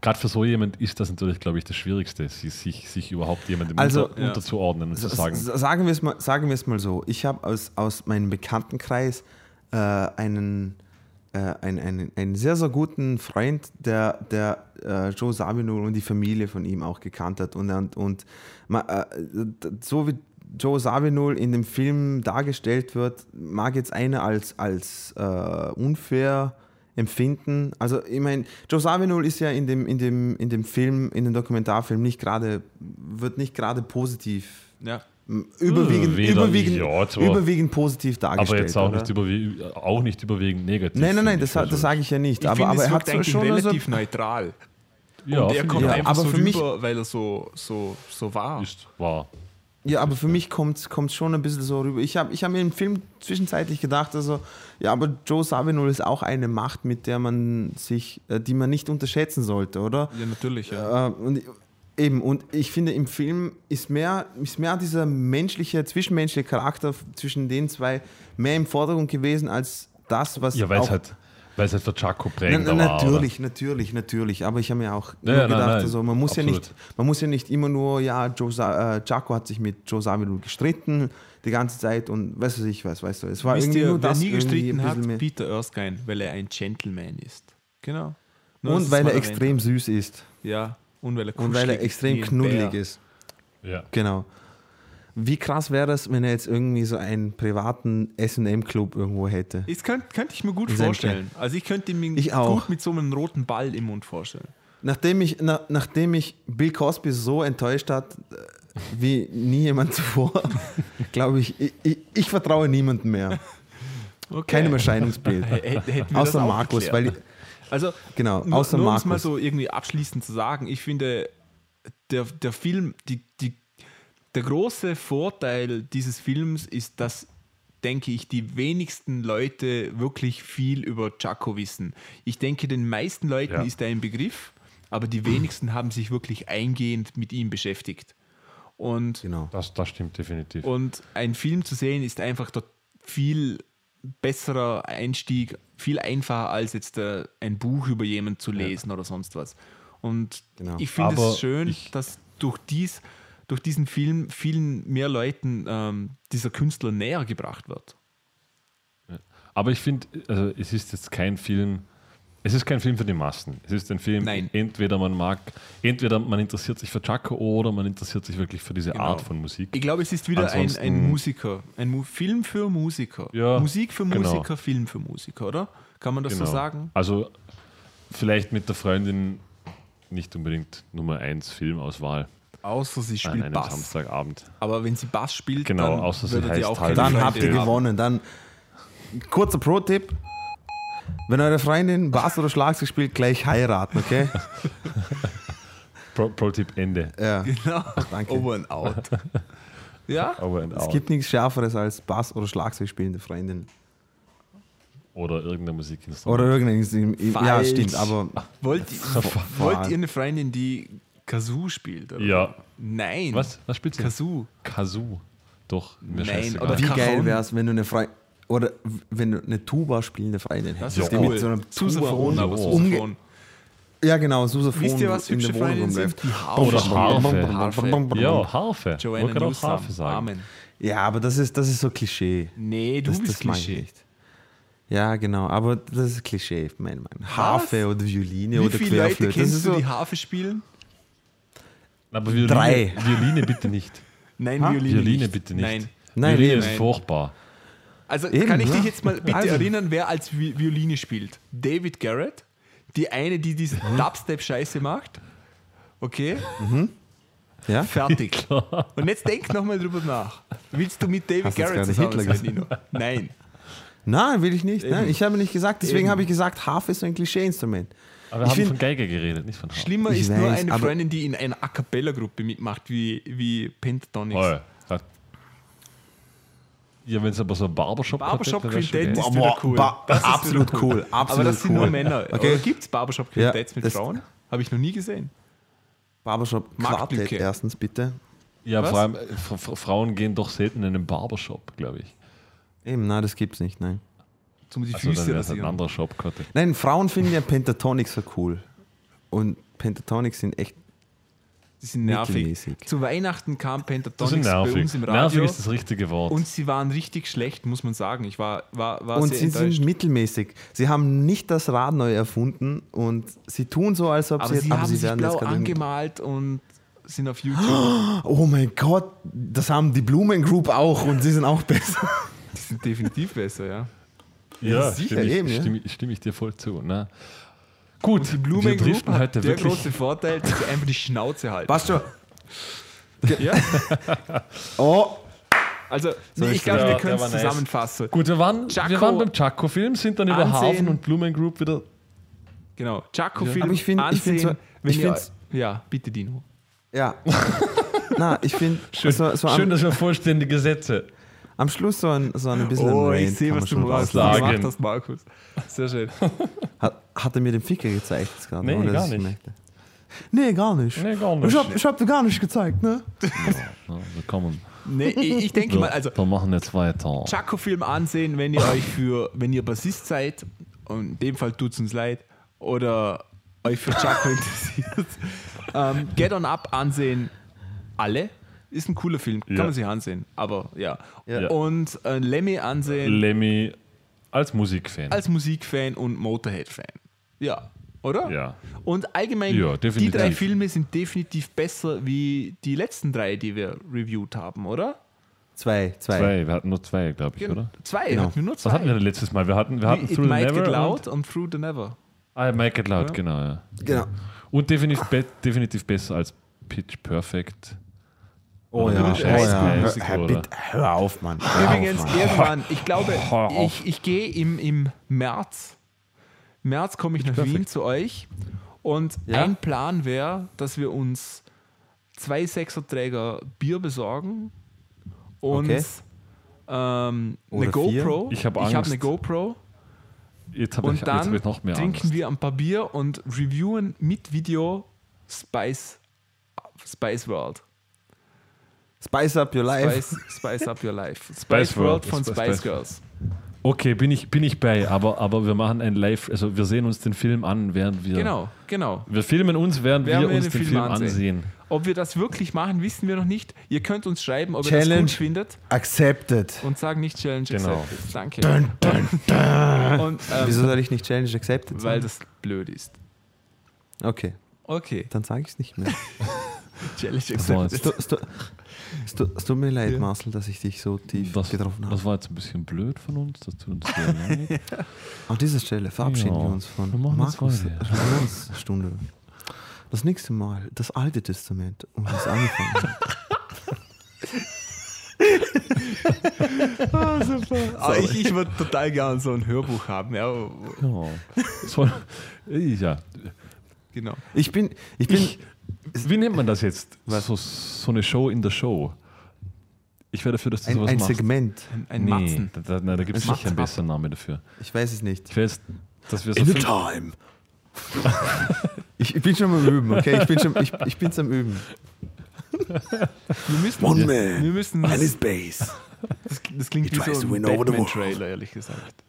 gerade für so jemand ist das natürlich, glaube ich, das Schwierigste, sich, sich überhaupt jemandem Also, unter, ja. unterzuordnen und zu sagen, Sagen wir es mal, sagen wir es mal so. Ich habe aus, aus meinem Bekanntenkreis äh, einen, äh, einen, einen, einen sehr, sehr guten Freund, der, der äh, Joe Sabinul und die Familie von ihm auch gekannt hat. Und, und, und äh, so wie Joe Sabinul in dem Film dargestellt wird, mag jetzt einer als, als äh, unfair empfinden. Also ich meine, Joe Sabinul ist ja in dem, in dem, in dem Film, in dem Dokumentarfilm nicht gerade, wird nicht gerade positiv ja. Überwiegend, Weder- überwiegend, ja, überwiegend positiv dargestellt. aber jetzt auch oder? nicht, überwie auch nicht überwiegend negativ. Nein, nein, nein, das, hat- Also, das sage ich ja nicht. Ich aber, aber es er hat so eigentlich schon relativ so, neutral. ja, und er kommt auch. einfach aber so für mich- rüber, weil er so, so, so war. ist wahr. Ja, aber für mich kommt es schon ein bisschen so rüber. Ich habe ich hab mir im Film zwischenzeitlich gedacht, also, ja, aber Joe Sabinul ist auch eine Macht, mit der man sich, äh, die man nicht unterschätzen sollte, oder? Ja, natürlich. Ja. Äh, und eben, und ich finde, im Film ist mehr, ist mehr dieser menschliche, zwischenmenschliche Charakter zwischen den zwei mehr im Vordergrund gewesen als das, was. Ja, weil es halt, weil es halt für Chaco Na, prägender na, war. natürlich, natürlich, natürlich. Aber ich habe mir auch Ja, immer ja, gedacht, nein, also, man, muss ja nicht, man muss ja nicht immer nur, ja, Joe äh, Jaco hat sich mit Joe Sabinul gestritten die ganze Zeit und weiß was ich was, weißt du. Es war Wisst irgendwie ihr, nur wer das nie gestritten hat? mehr. Peter Erskine, weil er ein Gentleman ist. Genau. Nur, Und weil er extrem süß ist. Ja, und weil er Und weil er extrem knuddelig ist. Ja. Genau. Wie krass wäre das, wenn er jetzt irgendwie so einen privaten SM-Club irgendwo hätte? Das könnte könnte ich mir gut vorstellen. Also ich könnte mir Ich auch. gut mit so einem roten Ball im Mund vorstellen. Nachdem ich, na, nachdem ich Bill Cosby so enttäuscht hat, äh, wie nie jemand zuvor, glaube ich, ich, ich, ich vertraue niemandem mehr. Okay. Keinem Erscheinungsbild. Hätten Außer Markus, geklärt. weil Also, Genau, nur, außer nur um es mal so irgendwie abschließend zu sagen, ich finde, der, der Film, die, die, der große Vorteil dieses Films ist, dass, denke ich, die wenigsten Leute wirklich viel über Chaco wissen. Ich denke, den meisten Leuten Ja. ist er ein Begriff, aber die wenigsten haben sich wirklich eingehend mit ihm beschäftigt. Und genau. Das, das stimmt definitiv. und ein Film zu sehen ist einfach dort viel besserer Einstieg, viel einfacher als jetzt äh, ein Buch über jemanden zu lesen oder sonst was. Und Genau. ich finde es schön, dass durch, dies, durch diesen Film vielen mehr Leuten ähm, dieser Künstler näher gebracht wird. Aber ich finde, also es ist jetzt kein Film, es ist kein Film für die Massen. Es ist ein Film, Nein. entweder man mag, entweder man interessiert sich für Chaco oder man interessiert sich wirklich für diese Genau. Art von Musik. Ich glaube, es ist wieder ein, ein Musiker, ein Mu Film für Musiker. Ja, Musik für genau. Musiker, Film für Musiker, oder? Kann man das Genau. so sagen? Also vielleicht mit der Freundin nicht unbedingt Nummer 1 Filmauswahl Außer sie an spielt einem Bass. Samstagabend. Aber wenn sie Bass spielt, Genau, dann außer sie heißt auch halt- Dann habt ihr gewonnen. Dann kurzer Pro-Tipp. Wenn eure Freundin Bass oder Schlagzeug spielt, gleich heiraten, okay? Pro- Pro-Tipp Ende. Ja. Genau. danke. Over and out. ja? Over and Es out. gibt nichts Schärferes als Bass- oder Schlagzeug spielende Freundin. Oder irgendein Musikinstrument. Oder irgendein. Ja, Falsch. stimmt, aber Wollt, wollt ihr eine Freundin, die Kazoo spielt? Oder? Ja. Nein. Was? Was spielt sie? Kazoo. Kazoo. Doch, mir Nein, scheißegal. oder wie geil wäre es, wenn du eine Freundin. Oder wenn du eine Tuba spielende Freundin Das hättest. ist die cool. mit so einem Sousaphon, Tuba aber. Ja, genau, Sousaphon Wisst ihr, was in hübsche Freundinnen sind? Die Harfe. Oder Harfe. Ja, Harfe. Joanna Wollte gerade auch. Harfe sagen. Amen. Ja, aber das ist, das ist so Klischee. Nee, du Das, bist das Klischee. nicht. Ja, genau, aber das ist Klischee, mein Mann. Harfe oder Violine Wie oder viele Leute Querflöte. Das kennst ist du, die Harfe spielen? Aber Violine, Drei. Violine bitte nicht. Nein, Ha? Violine, Violine nicht. bitte nicht. Nein. Nein, Violine eben. ist Nein. furchtbar. Also Eben, kann ich ja. dich jetzt mal bitte Also. erinnern, wer als Vi- Violine spielt? David Garrett, die eine, die diese Mhm. Dubstep-Scheiße macht. Okay, ja? fertig. Und jetzt denk nochmal drüber nach. Willst du mit David Hast Garrett zusammen Hitler sein, Nino? Nein. Nein, will ich nicht. Nein, ich habe nicht gesagt, deswegen habe ich gesagt, Harfe ist so ein Klischee-Instrument. Aber wir Ich haben find- von Geige geredet, nicht von Harfe. Schlimmer Ich ist nur weiß, eine aber- Freundin, die in einer A Cappella-Gruppe mitmacht, wie, wie Pentatonics. Das- Ja, wenn es aber so ein Barbershop Barbershop Quintett ist wieder cool. Ba- Das ist absolut wieder cool. Absolut Aber das sind cool. nur Männer. Okay. Gibt es Barbershop Quintetts Ja, mit das- Frauen? Habe ich noch nie gesehen. Barbershop. Quartett erstens, bitte. Ja, Was? vor allem, äh, Fra- Fra- Frauen gehen doch selten in einen Barbershop, glaube ich. Eben, nein, das gibt's nicht, nein. Zum die Also dann Füße wäre es ein anderer Shop gehabt. Nein, Frauen finden ja Pentatonics so cool. Und Pentatonics sind echt Die sind nervig. mittelmäßig. Zu Weihnachten kam Pentatonics bei nervig. uns im Nervig Radio. ist das richtige Wort. Und sie waren richtig schlecht, muss man sagen. Ich war, war, war Und sehr sie enttäuscht. sind mittelmäßig. Sie haben nicht das Rad neu erfunden und sie tun so, als ob aber sie, sie haben sie sich blau angemalt und sind auf YouTube. Oh mein Gott, das haben die Blumen Group auch und sie sind auch besser. Die sind definitiv besser, ja. ja, sicher, stimme ich, eben, ja. stimme, ich- stimme ich dir voll zu. Ne? Gut, Die Blumen wir Group driften hat heute der wirklich. große Vorteil, dass sie einfach die Schnauze halten. Passt schon. Ja? Oh, Also, nee, ich glaube, wir können es zusammenfassen. Gut, wir waren, Jaco wir waren beim Chaco-Film, sind dann über ansehen. Hafen und Blumen Group wieder. Genau. Chaco-Film Aber ich find- ich ansehen, find so- wenn ich ihr, find's- Ja, bitte Dino. ja. Na, ich finde, Schön, so, so schön dass wir vollständige Sätze. Am Schluss so ein, so ein bisschen Oh, ich sehe, was du gemacht hast, Markus. Sehr schön. Hat, hat er mir den Ficker gezeigt jetzt gerade? Nee, gar nicht. merkte? Nee, gar nicht. Nee, gar nicht. Ich hab, ich hab dir gar nicht gezeigt, ne? Ja, wir kommen. Nee, ich, ich denke mal, also wir machen jetzt weiter. Chaco-Film ansehen, wenn ihr euch für, wenn ihr Bassist seid, und in dem Fall tut es uns leid, oder euch für Chaco interessiert. Ähm, Get On Up ansehen, alle. Ist ein cooler Film, kann Ja. man sich ansehen. Aber ja. Ja. Und äh, Lemmy ansehen Lemmy als Musikfan. als Musikfan und Motorhead-Fan. Ja, oder? ja. Und allgemein, Ja, die drei Filme sind definitiv besser wie die letzten drei, die wir reviewed haben, oder? Zwei, zwei. Zwei, wir hatten nur zwei, glaube ich, oder? Zwei, Genau. hatten wir nur zwei. Was hatten wir denn letztes Mal? Wir hatten, wir hatten It Through the Might Never. Get und- Loud und Through the Never. Ah, Make It Loud, Ja. genau, ja. Genau. Und definitiv, be definitiv besser als Pitch Perfect. Oh ja, oh ja. Hör, hör, bitte, hör auf, Mann. Hör Übrigens, auf, Mann. irgendwann, ich glaube, ich, ich gehe im, im März, März komme ich nach Perfekt. Wien zu euch und Ja? ein Plan wäre, dass wir uns zwei Sechserträger Bier besorgen und Okay. ähm, eine vier. GoPro. Ich hab Ich habe Angst. eine GoPro Jetzt habe ich, und jetzt hab dann ich noch mehr trinken Angst. wir ein paar Bier und reviewen mit Video Spice, Spice World. Spice up your life. Spice, Spice Up Your Life. Spice, World. World von Spice- Spice Spice- Girls. Okay, bin ich, bin ich bei, aber, aber wir machen ein Live, also wir sehen uns den Film an, während wir. Genau, genau. Wir filmen uns, während Während wir wir uns den den Film Film ansehen. ansehen. Ob wir das wirklich machen, wissen wir noch nicht. Ihr könnt uns schreiben, ob ihr das Challenge. gut findet Accepted. und sagen nicht Challenge Genau. accepted. Danke. Und, ähm, Wieso soll ich nicht Challenge accepted weil sein? das blöd ist. Okay, Okay, dann sage ich es nicht mehr. Challenge accepted. Es, tu- es, tu- es, tu- es tut mir leid, Ja. Marcel, dass ich dich so tief das, getroffen habe. das war jetzt ein bisschen blöd von uns, das tut uns sehr leid. An dieser Stelle verabschieden Ja, wir uns von wir Markus. Stunde. Das nächste Mal das Alte Testament und das angefangen hat. Ah, super. Ah, ich ich würde total gerne so ein Hörbuch haben. Ja. So, ja. genau. Ich bin, ich bin, Ich, wie nennt man das jetzt? So, so eine Show in der Show. Ich wäre dafür, dass du ein, sowas ein machst. Segment. Ein, ein nee, Matzen. da, da, nein, da gibt es sicher einen besseren Namen dafür. Ich weiß es nicht. Ich weiß, dass wir so In time. ich, ich bin schon am Üben, okay? Ich bin schon, ich, ich bin's am Üben. Wir müssen, One wir man müssen and his base. das, das klingt He wie so ein. Batman-Trailer, ehrlich gesagt.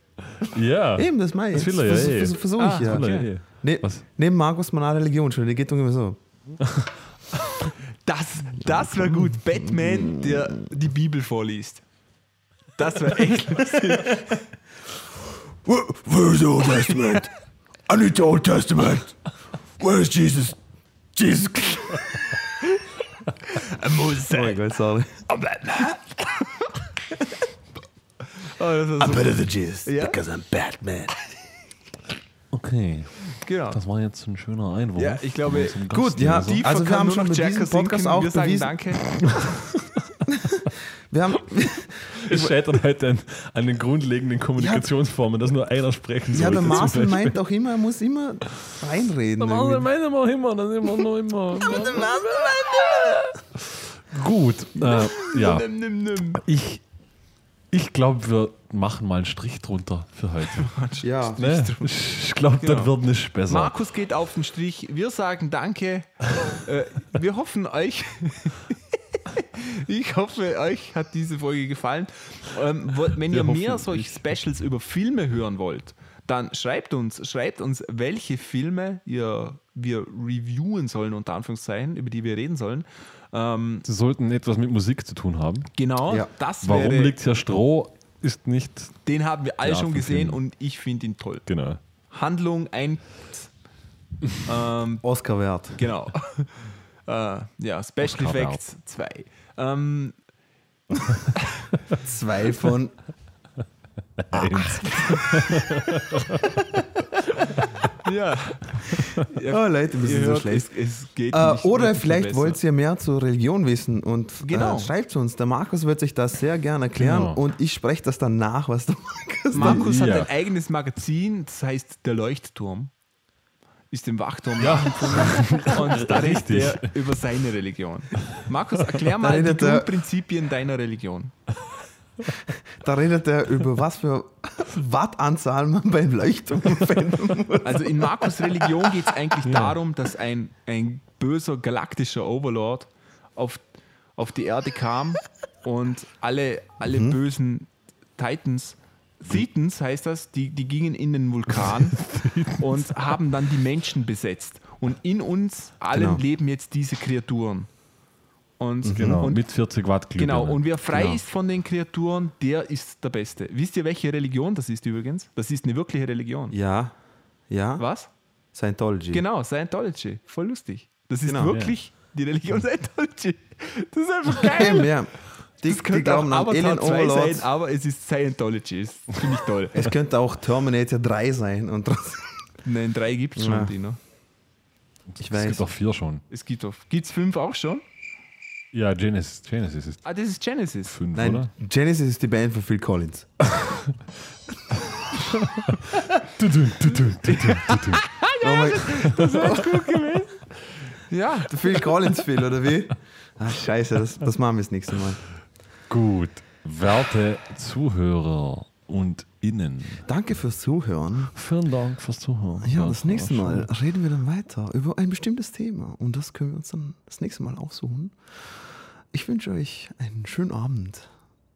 Ja. Eben, das meine ich. Das will er ja eh. Versuche Ah, ich ja. Okay. eh. Ne, Was? neben Markus Mann Religionsschule, die geht ungefähr so. Das, das wäre gut. Batman, der die Bibel vorliest. Das wäre echt lustig. Where, where's the Old Testament? I need the Old Testament. Where's Jesus? Jesus. oh mein Gott, sorry. Oh, das ist I'm so, better than Jesus Ja? because I'm Batman. Okay, genau. das war jetzt ein schöner Einwurf. Ja, ich glaube, gut, ja, Gastleser. Die Also wir haben schon mit diesem Podcast auch Wir sagen bewiesen- Danke. Wir haben, Es scheitert heute an, an den grundlegenden Kommunikationsformen, dass nur einer sprechen ja, sollte. der Marcel meint auch immer, er muss immer reinreden. Der Marcel meint immer, immer, dann immer, noch immer. Gut, äh, ja. Nimm, nimm, nimm. Ich Ich glaube, wir machen mal einen Strich drunter für heute. Ja. Ne? Ich glaube, Genau. das wird nicht besser. Markus geht auf den Strich. Wir sagen Danke. äh, wir hoffen euch. ich hoffe, euch hat diese Folge gefallen. Ähm, wenn Wir ihr mehr ich- Specials über Filme hören wollt, dann schreibt uns, schreibt uns, welche Filme ihr, wir reviewen sollen, unter Anführungszeichen, über die wir reden sollen. Ähm, Sie sollten etwas mit Musik zu tun haben. genau, Ja. das Warum wäre, liegt hier Stroh? Ist nicht. den haben wir alle Ja, schon gesehen Filmen. und ich finde ihn toll. Genau. Handlung ein. ähm, Oscar wert. Genau. äh, ja, Special Oscar Effects 2. Ähm, Zwei von. Eins. ja. Oh, Leute, wir sind so schlecht. es, es geht Äh, nicht oder vielleicht wollt ihr mehr zur Religion wissen und Genau. äh, schreibt uns. Der Markus wird sich das sehr gerne erklären Genau. und ich spreche das dann nach, was der Markus Markus Ja. hat ein eigenes Magazin, das heißt Der Leuchtturm. Ist im Wachturm Ja. und da redet Richtig. er über seine Religion. Markus, erklär mal die Grundprinzipien deiner Religion. Da redet er über was für Wattanzahl man beim Leuchtturm verwenden muss. Also in Markus Religion geht es eigentlich darum, dass ein, ein böser galaktischer Overlord auf, auf die Erde kam und alle, alle bösen Titans, Thetans heißt das, die, die gingen in den Vulkan und haben dann die Menschen besetzt. Und in uns allen Genau. leben jetzt diese Kreaturen. Und, Genau. und mit 40 Watt Glühbirne. Genau, und wer frei Genau. ist von den Kreaturen, der ist der Beste. Wisst ihr, welche Religion das ist übrigens? Das ist eine wirkliche Religion. Ja, ja, Was? Scientology. Genau, Scientology. Voll lustig. Das ist Genau. wirklich die Religion Scientology. Das ist einfach geil. ja. Die, Das die könnte auch glauben an Avatar Alien 2 sein, Overlords. aber es ist Scientology. Das finde ich toll. Es könnte auch Terminator 3 sein. Und Nein, drei gibt es schon, Ja. Dino. ich Es weiß. gibt auch vier schon. Es gibt auch. Gibt es fünf auch schon? Ja, Genesis, Genesis ist Ah, das ist Genesis. fünf, Nein, oder? Genesis ist die Band von Phil Collins. Du, du, du, du, du, du, du. Oh mein, Ja, der Phil Collins Phil, oder wie? Ach, scheiße, das, das machen wir das nächste Mal. Gut, werte Zuhörer und Innen. Danke fürs Zuhören. Vielen Dank fürs Zuhören. Ja, das nächste war Mal reden wir dann weiter über ein bestimmtes Thema. Und das können wir uns dann das nächste Mal aussuchen. Ich wünsche euch einen schönen Abend.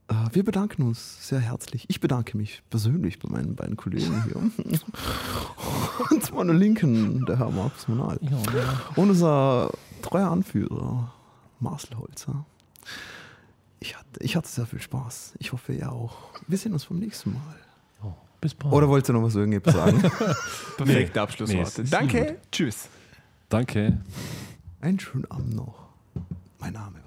Äh, Wir bedanken uns sehr herzlich. Ich bedanke mich persönlich bei meinen beiden Kollegen hier. Und zu meiner Linken, der Herr Markus Monal. Ja, ja. Und unser treuer Anführer, Marcel Holzer. Ich hatte, ich hatte sehr viel Spaß. Ich hoffe, ihr auch. Wir sehen uns beim nächsten Mal. Ja, Bis bald. Oder wollt ihr noch was irgendetwas sagen? perfekte Nee, Abschlussworte. ist Danke, tschüss. Danke. Einen schönen Abend noch. Mein Name war.